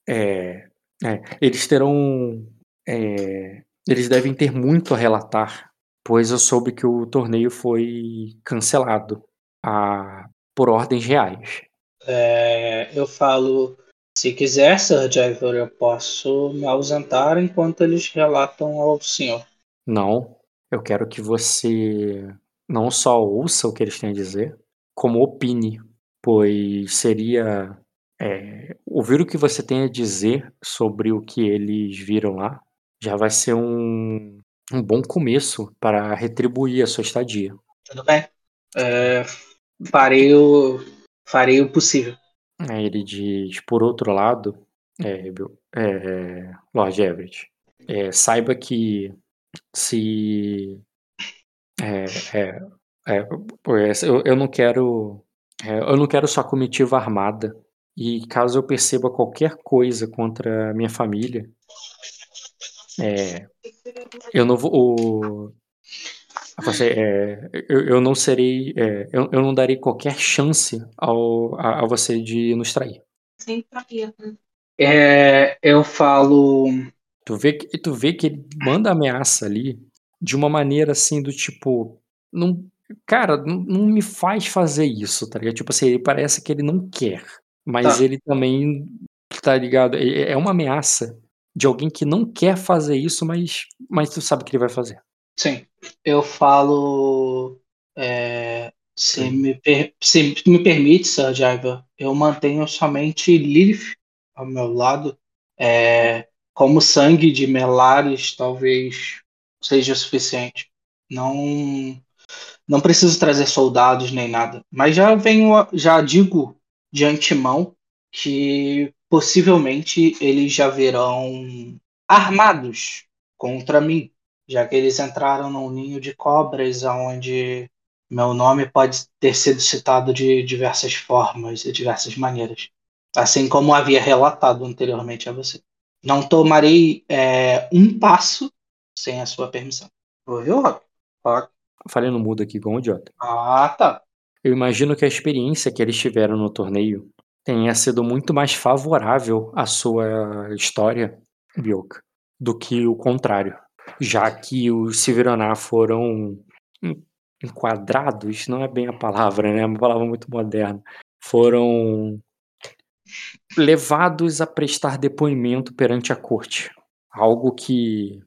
eh, é, eles terão, eh, eles devem ter muito a relatar, pois eu soube que o torneio foi cancelado, ah, por ordens reais". É, eu falo. Se quiser, Sir Jaivo, eu posso me ausentar enquanto eles relatam ao senhor. Não, eu quero que você não só ouça o que eles têm a dizer, como opine, pois seria, eh, ouvir o que você tem a dizer sobre o que eles viram lá, já vai ser um um bom começo para retribuir a sua estadia. Tudo bem? É, farei o. Farei o possível. Aí ele diz: "Por outro lado, Bill eh, Lord Everett, eh, saiba que se" é é é, eu eu não quero, eu não quero sua comitiva armada, e caso eu perceba qualquer coisa contra a minha família eh, eu não vou o você, eh, eu eu não serei, eh, eu eu não darei qualquer chance ao a a você de nos trair". É, eu falo. Tu vê que tu vê que ele manda ameaça ali, de uma maneira assim do tipo, não cara, não não me faz fazer isso, tá ligado? Tipo assim, ele parece que ele não quer, mas Tá. ele também, tá ligado? É é uma ameaça de alguém que não quer fazer isso, mas mas tu sabe que ele vai fazer. Sim. Eu falo. é, se, me per- se me permite, Sir Jaiva, eu mantenho somente Lilith ao meu lado. É, como sangue de Melares talvez seja o suficiente. Não, não preciso trazer soldados nem nada. Mas já venho, já digo de antemão que possivelmente eles já virão armados contra mim, já que eles entraram num ninho de cobras onde meu nome pode ter sido citado de diversas formas e diversas maneiras, assim como havia relatado anteriormente a você. Não tomarei é, um passo sem a sua permissão. Ouviu, Rock? Rock. Falei no mudo aqui igual um idiota. Ah, tá. Eu imagino que a experiência que eles tiveram no torneio tenha sido muito mais favorável à sua história, Bioka, do que o contrário. Já que os Silveraná foram en- enquadrados, não é bem a palavra, né? É uma palavra muito moderna. Foram levados a prestar depoimento perante a corte. Algo que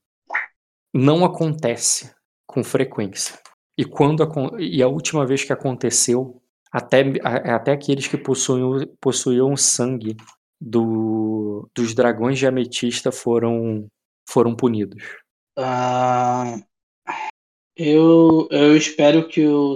não acontece com frequência. E quando e a última vez que aconteceu, até, a- até aqueles que possuíam, possuíam sangue do, dos dragões de ametista foram, foram punidos. Ah, eu, eu espero que o,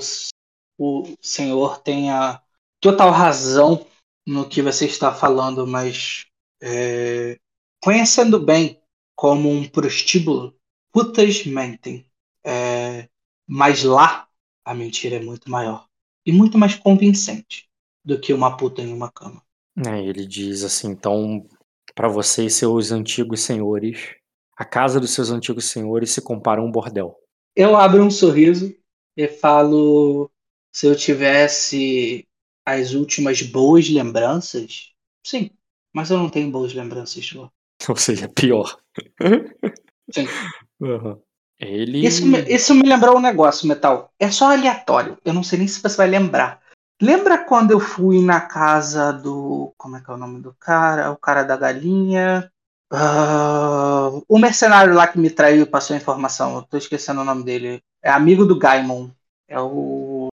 o senhor tenha total razão no que você está falando, mas é, conhecendo bem como um prostíbulo, putas mentem. É, mas lá a mentira é muito maior e muito mais convincente do que uma puta em uma cama. Aí ele diz assim, então, para você e seus antigos senhores, a casa dos seus antigos senhores se compara a um bordel. Eu abro um sorriso e falo: se eu tivesse as últimas boas lembranças, sim, mas eu não tenho boas lembranças de lá. Ou seja, pior. Sim. Aham. Ele. Isso, me- isso me lembrou um negócio, Metal. É só aleatório. Eu não sei nem se você vai lembrar. Lembra quando eu fui na casa do. Como é que é o nome do cara? O cara da galinha. Ah, o mercenário lá que me traiu e passou a informação. Eu tô esquecendo o nome dele. É amigo do Gaimon. É o.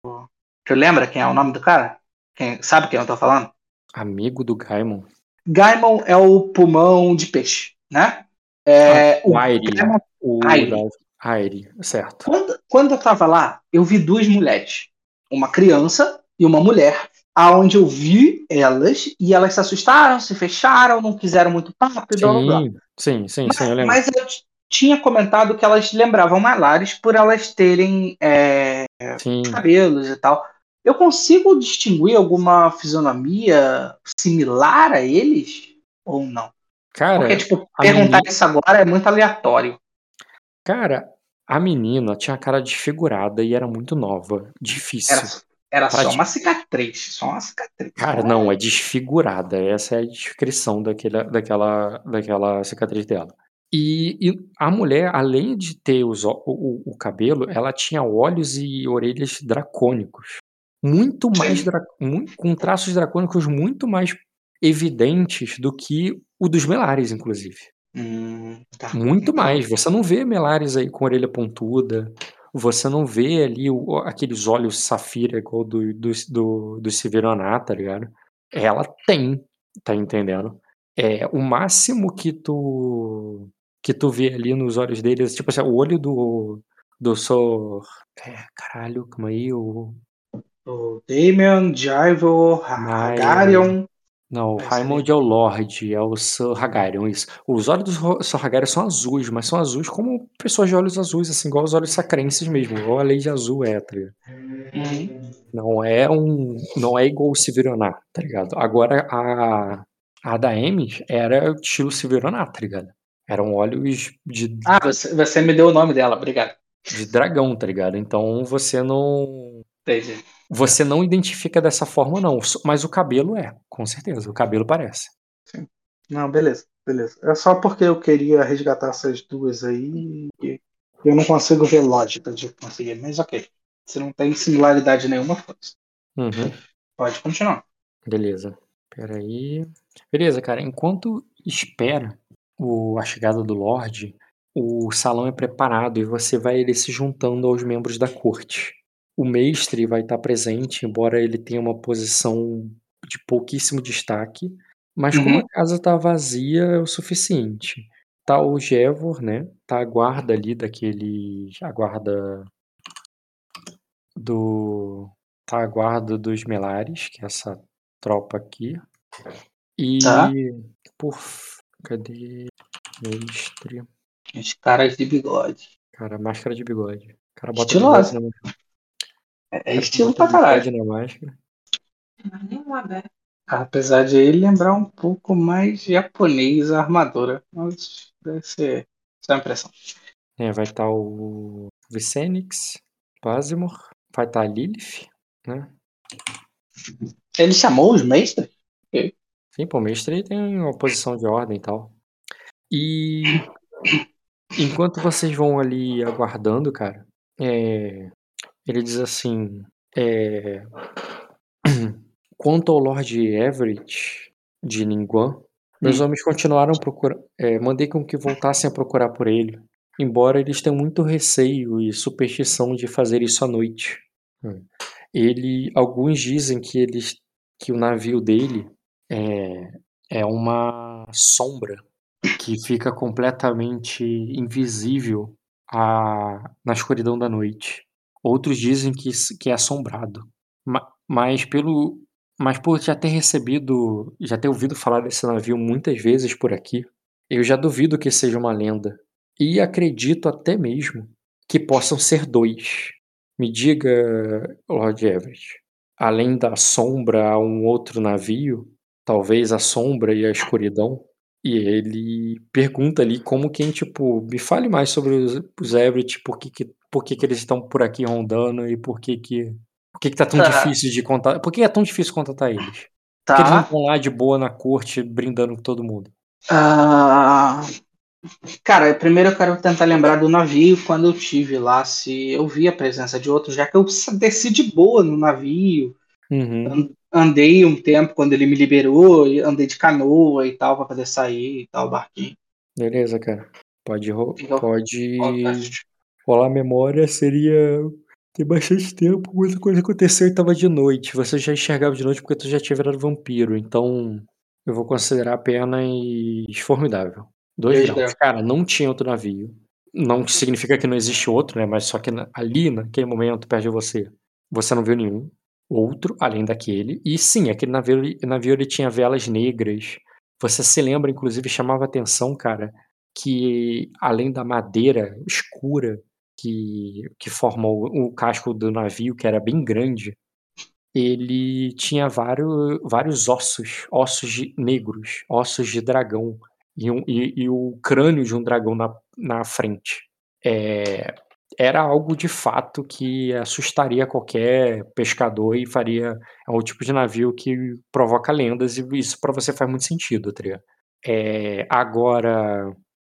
Tu lembra quem é o nome do cara? Quem... Sabe quem eu tô falando? Amigo do Gaimon. Gaimon é o pulmão de peixe, né? É, o Aire. Gaimon- O Aire. Aire, certo. Quando, quando eu tava lá, eu vi duas mulheres. Uma criança e uma mulher. Aonde eu vi elas e elas se assustaram, se fecharam, não quiseram muito papo e blá blá blá. Sim, sim, sim, sim, eu lembro. Mas eu tinha comentado que elas lembravam Malares por elas terem é, cabelos e tal. Eu consigo distinguir alguma fisionomia similar a eles? Ou não? Cara, Porque, tipo, perguntar menina- isso agora é muito aleatório. Cara, a menina tinha a cara desfigurada e era muito nova. Difícil. Era, era só ti- uma cicatriz. Só uma cicatriz. Cara, não, é desfigurada. Essa é a descrição daquela, daquela, daquela cicatriz dela. E, e a mulher, além de ter os, o, o- o cabelo, ela tinha olhos e orelhas dracônicos. Muito mais. Dra- mui- com traços dracônicos muito mais evidentes do que o dos Melares, inclusive. Hum, tá. Muito mais. Você não vê Melares aí com orelha pontuda. Você não vê ali o- aqueles olhos safira igual do, do, do, do Severoná, tá ligado? Ela tem, tá entendendo? É, o máximo que tu que tu vê ali nos olhos deles, tipo assim, o olho do do Sor... É, caralho, calma aí, o... O Damian, Jaivo, Mas- Hagarion. Não, o Mas Raimond é o Lorde, é o Sir Hagarion, isso. Os olhos do Ro- Sir Hagarion são azuis, mas são azuis como pessoas de olhos azuis, assim, igual os olhos sacrenses mesmo, igual a Lady Azul é, tá ligado? Hum, Não é um. Não é igual o Severoná, tá ligado? Agora a. A da Ames era estilo Severoná, tá ligado? Eram olhos de, Ah, você, você me deu o nome dela, obrigado. de dragão, tá ligado? Então você não. Entendi. Você não identifica dessa forma, não. Mas o cabelo é, com certeza. O cabelo parece. Não, beleza, beleza. É só porque eu queria resgatar essas duas aí e eu não consigo ver lógica de conseguir, mas ok. Se não tem similaridade nenhuma, foda-se. Uhum. Pode continuar. Beleza. Peraí. Beleza, cara. Enquanto espera o, a chegada do Lorde, o salão é preparado e você vai ele se juntando aos membros da corte. O mestre vai estar presente, embora ele tenha uma posição de pouquíssimo destaque, mas como Uhum. a casa tá vazia é o suficiente. Tá o Gevor, né? Tá a guarda ali daquele. A guarda do. Tá a guarda dos Melares, que é essa tropa aqui. E Tá. por. Cadê? Mestre. Os caras de bigode. Cara, máscara de bigode. Cara bota Estiloso. bigode É, é estilo pra caralho. na máscara. Apesar de ele lembrar um pouco mais japonês a armadura. Mas deve ser só impressão. É, vai estar o Vicenix, Pasimor, vai estar a Lilith, né? Ele chamou os mestres? Sim, pô, o mestre tem uma posição de ordem e tal. E enquanto vocês vão ali aguardando, cara, é, ele diz assim: é, quanto ao Lord Everett de Ningguan, meus Hum. homens continuaram procurando. mandei com que voltassem a procurar por ele, embora eles tenham muito receio e superstição de fazer isso à noite. Hum. Ele, alguns dizem que eles, que o navio dele é, é uma sombra que fica completamente invisível a, na escuridão da noite. Outros dizem que, que é assombrado. Ma- Mas pelo mas por já ter recebido, já ter ouvido falar desse navio muitas vezes por aqui, eu já duvido que seja uma lenda. E acredito até mesmo que possam ser dois. Me diga, Lord Everett, além da sombra há um outro navio, talvez a sombra e a escuridão? E ele pergunta ali como quem, tipo, me fale mais sobre os, os Everett, por que, que, por que, que eles estão por aqui rondando e por que que, por que, que tá tão Tá. difícil de contar. Por que é tão difícil contatar eles? Por que eles não Tá. estão lá de boa na corte brindando com todo mundo? Ah, cara, primeiro eu quero tentar lembrar do navio quando eu tive lá, se eu vi a presença de outros, já que eu desci de boa no navio, Uhum. andei um tempo quando ele me liberou, e andei de canoa e tal, pra poder sair e tal, barquinho. Beleza, cara. Pode, pode. Rolar a memória, seria. Tem bastante tempo, muita coisa aconteceu e tava de noite. Você já enxergava de noite porque tu já tinha virado vampiro, então eu vou considerar apenas formidável. Dois Dois graus. graus. Cara, não tinha outro navio. Não significa que não existe outro, né? Mas só que ali, naquele momento, perto de você, você não viu nenhum outro além daquele. E sim, aquele navio, navio ele tinha velas negras. Você se lembra, inclusive, chamava atenção, cara, que além da madeira escura que, que o, casco do navio, que era bem grande, ele tinha vários, vários ossos, ossos de- negros, ossos de dragão, e, um- e- e o crânio de um dragão na, na frente. É, era algo de fato que assustaria qualquer pescador e faria. É um tipo de navio que provoca lendas, e isso pra você faz muito sentido, ligado? É, agora.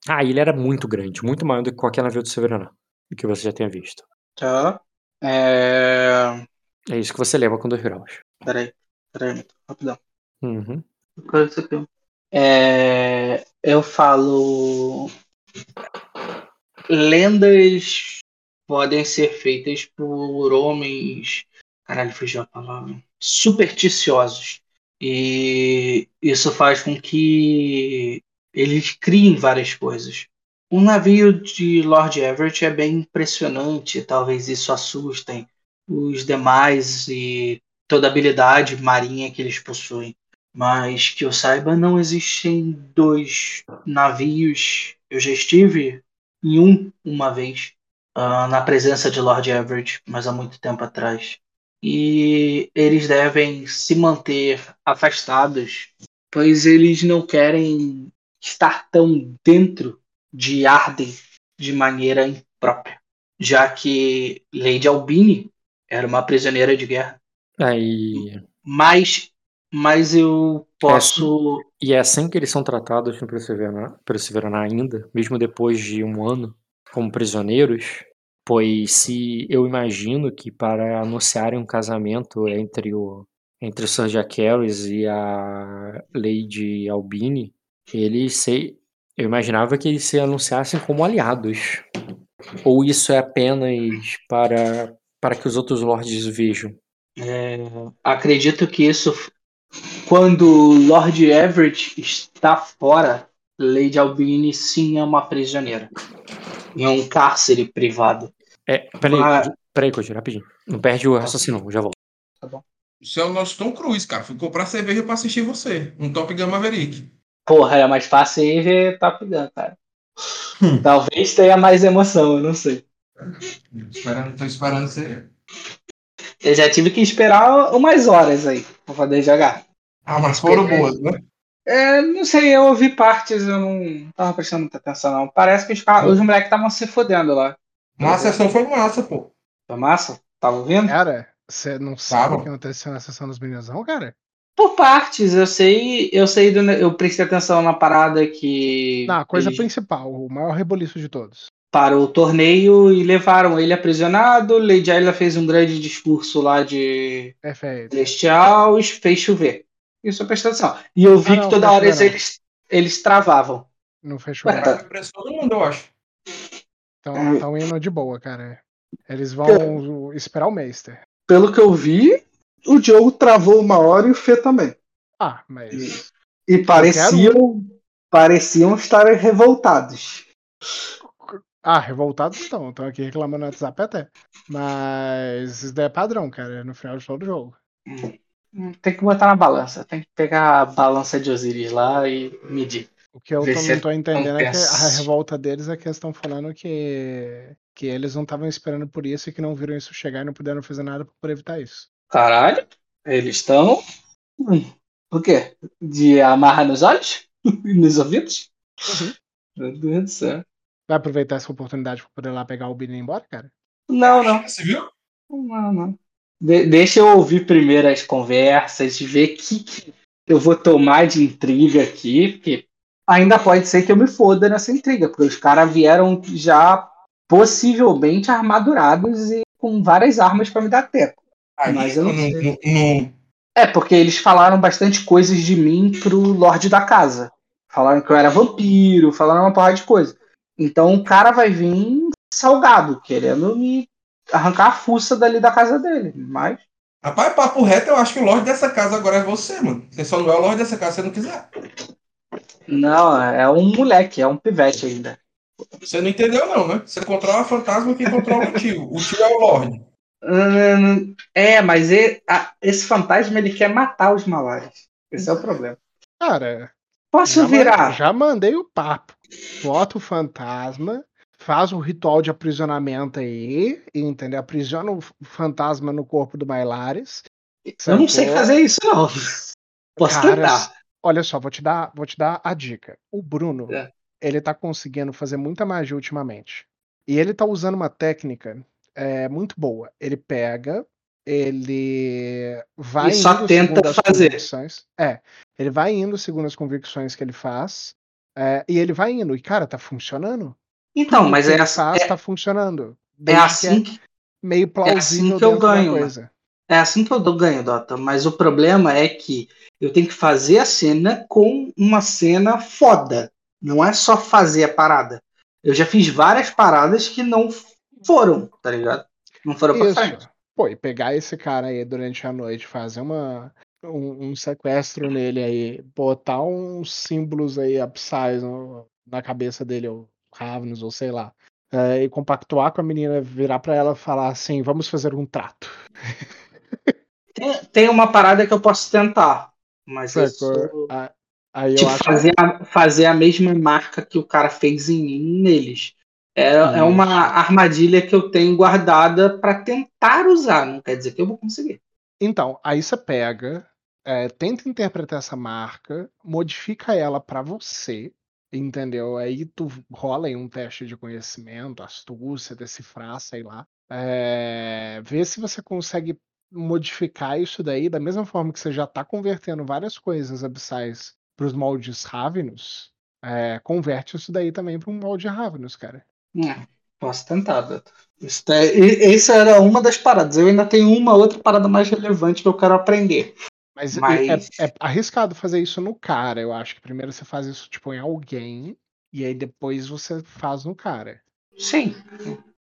A ilha era muito grande, muito maior do que qualquer navio do Severino que você já tenha visto. Tá. É... É isso que você leva com dois graus. Peraí, peraí, rapidão. Uhum. Qual é isso aqui? É, eu falo. Lendas podem ser feitas por homens. Caralho, fugiu a palavra. Supersticiosos. E isso faz com que eles criem várias coisas. Um navio de Lord Everett é bem impressionante, talvez isso assustem os demais e toda a habilidade marinha que eles possuem. Mas que eu saiba, não existem dois navios. Eu já estive em um uma vez, ah, na presença de Lord Everett, mas há muito tempo atrás. E eles devem se manter afastados, pois eles não querem estar tão dentro de Arden de maneira imprópria, já que Lady Albini era uma prisioneira de guerra. Aí. Mas, mas eu posso. E é assim que eles são tratados no Perseverar, Perseverar ainda, mesmo depois de um ano, como prisioneiros. Pois se eu imagino que para anunciarem um casamento entre o entre o Harris e a Lady Albini, eles se eu imaginava que eles se anunciassem como aliados. Ou isso é apenas para para que os outros lords vejam? É, acredito que isso, quando Lord Everett está fora, Lady Albini sim é uma prisioneira. Em um cárcere privado. É, peraí, Mas- peraí, Kojiro, rapidinho. Não perde o raciocínio, não, já volto. Isso é o nosso Tom Cruise, cara. Fui comprar cerveja pra assistir você. Um Top Gun Maverick. Porra, é mais fácil aí ver Top Gun, cara. Hum. Talvez tenha mais emoção, eu não sei. Esperando, tô esperando você. Eu já tive que esperar umas horas aí pra poder jogar. Ah, mas foram boas, né? É, não sei, eu ouvi partes, eu não tava prestando muita atenção, não. Parece que os, os moleques estavam se fodendo lá. Mas a sessão foi massa, pô. Foi massa? Tava ouvindo? Cara, você não sabe o que aconteceu na sessão dos meninos, não, cara? Por partes, eu sei, eu sei do, eu prestei atenção na parada que Não, a coisa eles principal, o maior reboliço de todos. parou o torneio e levaram ele aprisionado. Lady Ayla fez um grande discurso lá de Perfeito. celestial e fez chover. Isso eu prestei atenção. E eu vi Ah, não, que toda hora fez chover, eles, eles travavam. Não fechou. Ué, Vai pra todo mundo, eu acho. Então estão indo de boa, cara. Eles vão esperar o Meister. Pelo que eu vi, o Diogo travou uma hora e o Fê também. Ah, mas. E pareciam, pareciam estar revoltados. Ah, revoltados estão. Estão aqui reclamando no WhatsApp até. Mas isso daí é padrão, cara. No final de todo jogo. Hum, Tem que botar na balança. Tem que pegar a balança de Osiris lá e medir. O que eu se não tô entendendo é que a revolta deles é que eles estão falando que, que eles não estavam esperando por isso e que não viram isso chegar e não puderam fazer nada por evitar isso. Caralho, eles estão. Hum, O quê? De amarra nos olhos? E nos ouvidos? Meu Deus do céu. Vai aproveitar essa oportunidade pra poder lá pegar o Billy e ir embora, cara? Não, não. Você viu? Não, não. De- deixa eu ouvir primeiro as conversas, ver o que, que eu vou tomar de intriga aqui, porque ainda pode ser que eu me foda nessa intriga, porque os caras vieram já possivelmente armadurados e com várias armas para me dar teco. Aí, Mas eu não não- não- É, porque eles falaram bastante coisas de mim pro Lorde da Casa. Falaram que eu era vampiro, falaram uma porrada de coisa. Então o cara vai vir salgado, querendo me arrancar a fuça dali da casa dele. Mas. Rapaz, papo reto, eu acho que o Lorde dessa casa agora é você, mano. Você só não é o Lorde dessa casa se você não quiser. Não, é um moleque, é um pivete ainda. Você não entendeu, não, né? Você controla o fantasma que controla o tio. O tio é o Lorde. Hum, É, mas e- a- esse fantasma ele quer matar os malares. Esse é o problema. Cara, Posso já, virar? man- já mandei o papo. Bota o fantasma, faz o ritual de aprisionamento aí, entendeu? Aprisiona o fantasma no corpo do Bailares. Eu não sei fazer isso, não. Posso Cara, tentar. Olha só, vou te dar, vou te dar a dica. O Bruno, É. ele tá conseguindo fazer muita magia ultimamente. E ele tá usando uma técnica é, muito boa. Ele pega, ele vai E só indo tenta segundo as fazer. convicções. É, ele vai indo segundo as convicções que ele faz. é, e ele vai indo. E, cara, tá funcionando. Então, Tudo mas que é, assim- faz é, tá funcionando. é assim que que, é meio plausível assim que eu dentro da ganho, né? coisa. é assim que eu ganho, Dota. Mas o problema é que eu tenho que fazer a cena com uma cena foda. Não é só fazer a parada. Eu já fiz várias paradas que não foram, tá ligado? Não foram pra frente. Isso. Pô, e pegar esse cara aí durante a noite, fazer uma, um, um sequestro nele aí, botar uns símbolos aí upsize no- na cabeça dele, ou Ravens, ou sei lá, é, e compactuar com a menina, virar pra ela e falar assim: vamos fazer um trato. Tem, tem uma parada que eu posso tentar. Mas Sacou? isso. A- Aí eu acho fazer a, fazer a mesma marca que o cara fez em mim neles. É, é uma Isso. armadilha que eu tenho guardada pra tentar usar. Não quer dizer que eu vou conseguir. Então, aí você pega, é, tenta interpretar essa marca, modifica ela pra você, entendeu? Aí tu rola aí um teste de conhecimento, astúcia, decifrar, sei lá. É, vê se você consegue modificar isso daí da mesma forma que você já tá convertendo várias coisas abissais pros moldes Ravenous. é, converte isso daí também para um molde Ravenous, cara. É, posso tentar, Beto. Isso é- Essa era uma das paradas. Eu ainda tenho uma outra parada mais relevante que eu quero aprender. Mas, e- Mas- É, é arriscado fazer isso no cara. Eu acho que primeiro você faz isso tipo em alguém e aí depois você faz no cara. Sim.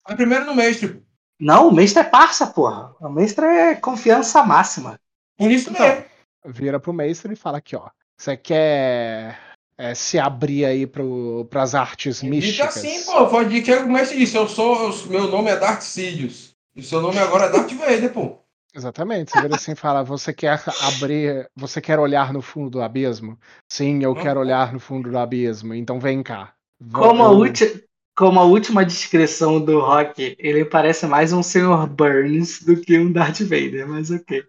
Vai primeiro no mestre. Não, o mestre é parça, porra. O mestre é confiança máxima. Por isso Então, mesmo. Vira pro mestre e fala aqui, ó. Você quer é, se abrir aí pro, pras artes Diga místicas? assim, pô. Pode dizer que mestre disse. Eu sou. eu- meu nome é Darth Sidious. E seu nome agora é Darth Vader, pô. Exatamente. Você vira assim e fala: Você quer abrir. Você quer olhar no fundo do abismo? Sim, eu quero olhar no fundo do abismo. Então vem cá. Como a, eu- ulti- como a última descrição do Rock, ele parece mais um Sr. Burns do que um Darth Vader, mas ok.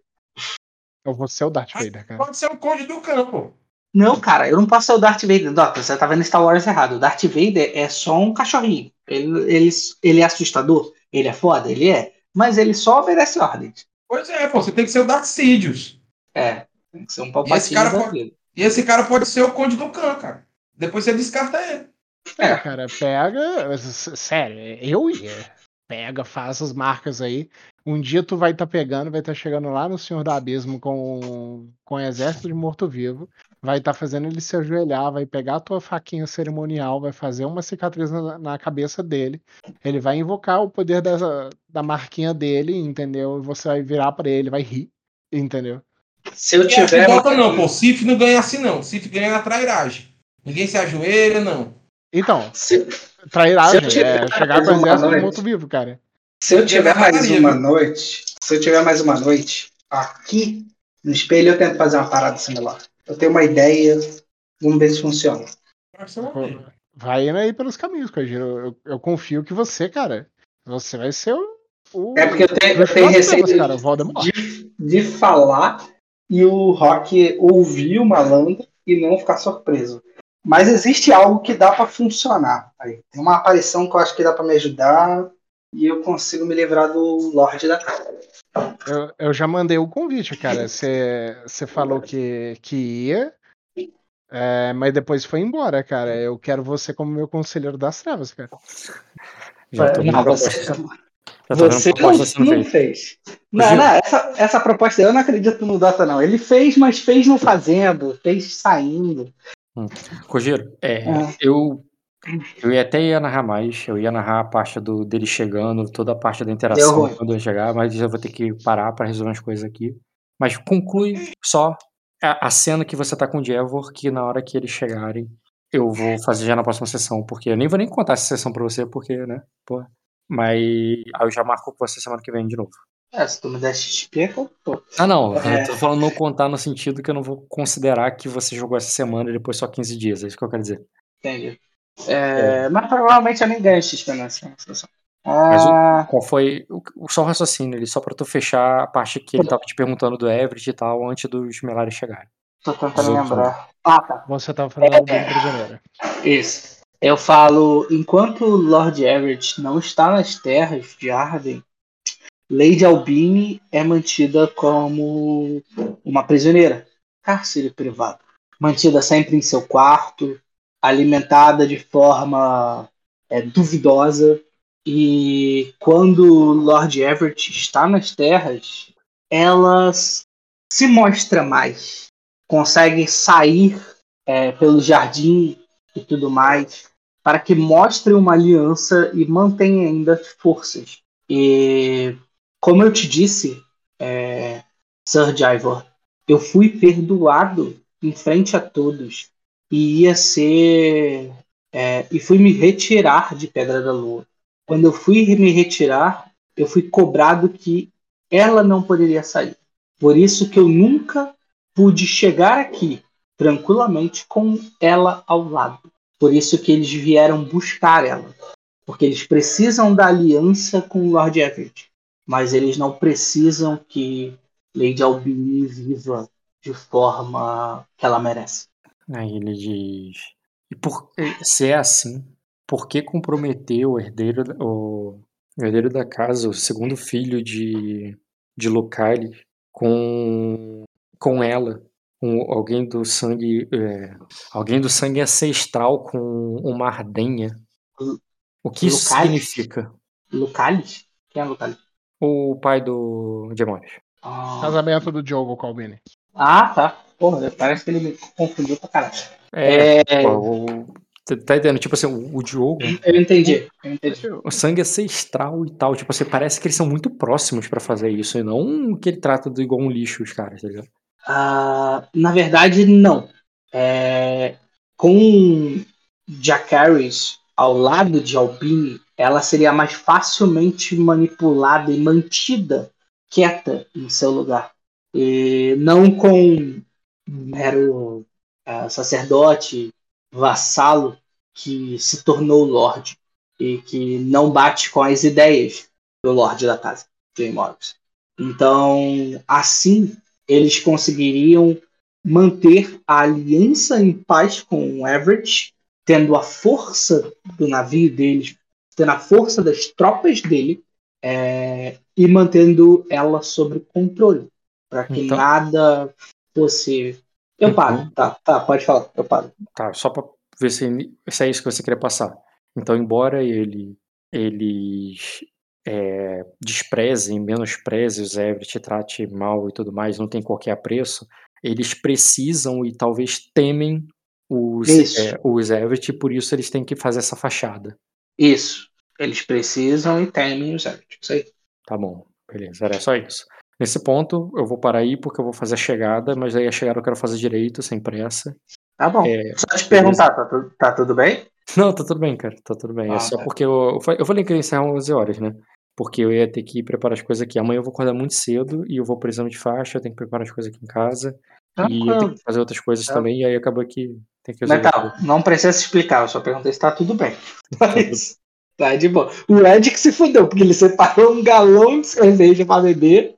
Eu vou ser o Darth Vader, cara. Pode ser o Conde do Campo. Não, cara, eu não posso ser o Darth Vader. Dota, você tá vendo Star Wars errado. O Darth Vader é só um cachorrinho. Ele, ele, ele é assustador, ele é foda, ele é. Mas ele só obedece ordens. Pois é, pô. Você tem que ser o Darth Sidious. É, tem que ser um E esse cara pode- vida. E esse cara pode ser o Conde do Khan, cara. Depois você descarta ele. É, cara, pega. Sério, eu ia. Pega, faz as marcas aí. Um dia tu vai estar pegando, vai estar chegando lá no Senhor do Abismo com, com o exército de morto-vivo, vai estar fazendo ele se ajoelhar, vai pegar a tua faquinha cerimonial, vai fazer uma cicatriz na, na cabeça dele. Ele vai invocar o poder da, da marquinha dele, entendeu? E você vai virar pra ele, vai rir, entendeu? Se eu E tiver. bota não, pô. Sif não ganha assim, não. Sif ganha na trairagem. Ninguém se ajoelha, não. Então, Se, trairagem, Se eu tiver é chegar mais com o exército de noite. morto-vivo, cara. se eu tiver mais uma noite. Se eu tiver mais uma noite aqui no espelho, eu tento fazer uma parada similar. Eu tenho uma ideia. Vamos ver se funciona. Vai indo aí pelos caminhos, Kojiro. Eu, eu, eu confio que você, cara, você vai ser o. o É porque eu tenho, eu tenho receio cara, de, de falar e o Rock ouvir o malandro e não ficar surpreso. Mas existe algo que dá pra funcionar. Aí, tem uma aparição que eu acho que dá pra me ajudar e eu consigo me livrar do Lorde da Casa. Eu, eu já mandei o convite, cara. Você você falou que, que ia. É, mas depois foi embora, cara. Eu quero você como meu conselheiro das trevas, cara. Já tô não, você, você não, sendo não fez. Não, não, essa, essa proposta eu não acredito no Dota, não. Ele fez, mas fez não fazendo, fez saindo. Kojiro, é, Ah. eu, eu ia até ia narrar mais, eu ia narrar a parte do, dele chegando, toda a parte da interação ruim. quando eu chegar, mas eu vou ter que parar pra resolver umas coisas aqui. Mas conclui só a, a cena que você tá com o Jevor, que na hora que eles chegarem, eu vou fazer já na próxima sessão, porque eu nem vou nem contar essa sessão pra você, porque, né, pô. Mas aí eu já marco com você semana que vem de novo. É, se tu me der XP, eu tô. Ah, não, É. eu tô falando não contar no sentido que eu não vou considerar que você jogou essa semana e depois só 15 dias, é isso que eu quero dizer. Entendi. É, Mas provavelmente eu nem ganho XP nessa situação. Mas o- Ah, Qual foi o, o só o raciocínio ali, só pra tu fechar a parte que ele tava te perguntando do Everett e tal, antes dos Melares chegarem. tô tentando lembrar. Ah, tá. Você tava falando É. do prisioneiro. Isso. Eu falo, enquanto o Lord Everett não está nas terras de Arden, Lady Albini é mantida como uma prisioneira, cárcere privado. Mantida sempre em seu quarto, alimentada de forma é, duvidosa. E quando Lord Everett está nas terras, ela se mostra mais. Consegue sair é, pelo jardim e tudo mais, para que mostre uma aliança e mantenha ainda forças. E como eu te disse, é, Sir Jaivor, eu fui perdoado em frente a todos e ia ser é, e fui me retirar de Pedra da Lua. Quando eu fui me retirar, eu fui cobrado que ela não poderia sair. Por isso que eu nunca pude chegar aqui tranquilamente com ela ao lado. Por isso que eles vieram buscar ela. Porque eles precisam da aliança com o Lord Everett. Mas eles não precisam que Lady Albini viva de forma que ela merece. Aí ele diz. E por, se é assim, por que comprometeu o herdeiro, da- o, o herdeiro da casa, o segundo filho de, de Lucali, com, com ela? Com alguém do sangue. é, alguém do sangue ancestral com uma ardenha. O que isso significa? Lucalis? Quem é Lucalis? O pai do Demônios. Ah, Casamento do Diogo Albini. ah, tá. Porra, parece que ele me confundiu pra caralho. É, É, o- o- tá entendendo? Tipo assim, o, o Diogo. eu entendi. Eu entendi. O sangue ancestral e tal. Tipo assim, parece que eles são muito próximos pra fazer isso. E não que ele trata do igual um lixo, os caras, tá ligado? Ah, na verdade, não. É, com Jacaris ao lado de Albini, ela seria mais facilmente manipulada e mantida quieta em seu lugar. E não com mero ah, sacerdote, vassalo, que se tornou Lorde e que não bate com as ideias do Lorde da casa, Jay Morris. Então, assim, eles conseguiriam manter a aliança em paz com o Everett, tendo a força do navio deles, tendo a força das tropas dele, é, e mantendo ela sob controle, para que Então- nada fosse. Eu Uhum. paro, tá, tá, pode falar, eu paro. Tá, só pra ver se, se é isso que você queria passar. Então, embora ele eles é, desprezem, menosprezem os Everett, trate mal e tudo mais, não tem qualquer apreço, eles precisam e talvez temem os, é, os Everett, e por isso eles têm que fazer essa fachada. Isso. Eles precisam e temem os Everett. Isso aí. Tá bom, beleza, era só isso. Nesse ponto, eu vou parar aí porque eu vou fazer a chegada, mas aí a chegada eu quero fazer direito, sem pressa. Tá bom. É, Só te perguntar, tá, tá tudo bem? Não, tá tudo bem, cara, tá tudo bem. Ah, é só tá. porque eu, eu fa- eu falei que ia encerrar 11 horas, né? Porque eu ia ter que preparar as coisas aqui. Amanhã eu vou acordar muito cedo e eu vou pro exame de faixa, eu tenho que preparar as coisas aqui em casa. E eu tenho que fazer outras coisas Tá. também, e aí acabou que tem que. Metal, tudo. não precisa se explicar, eu só perguntei se tá tudo bem. Mas, tá de boa. O Ed que se fudeu, porque ele separou um galão de cerveja pra beber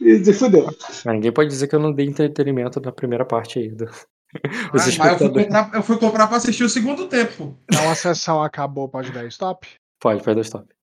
e se fudeu. Mas ninguém pode dizer que eu não dei entretenimento na primeira parte aí. Do... Ah, mas eu fui, comprar, eu fui comprar pra assistir o segundo tempo. Então a sessão acabou, pode dar stop? Pode, pode dar stop.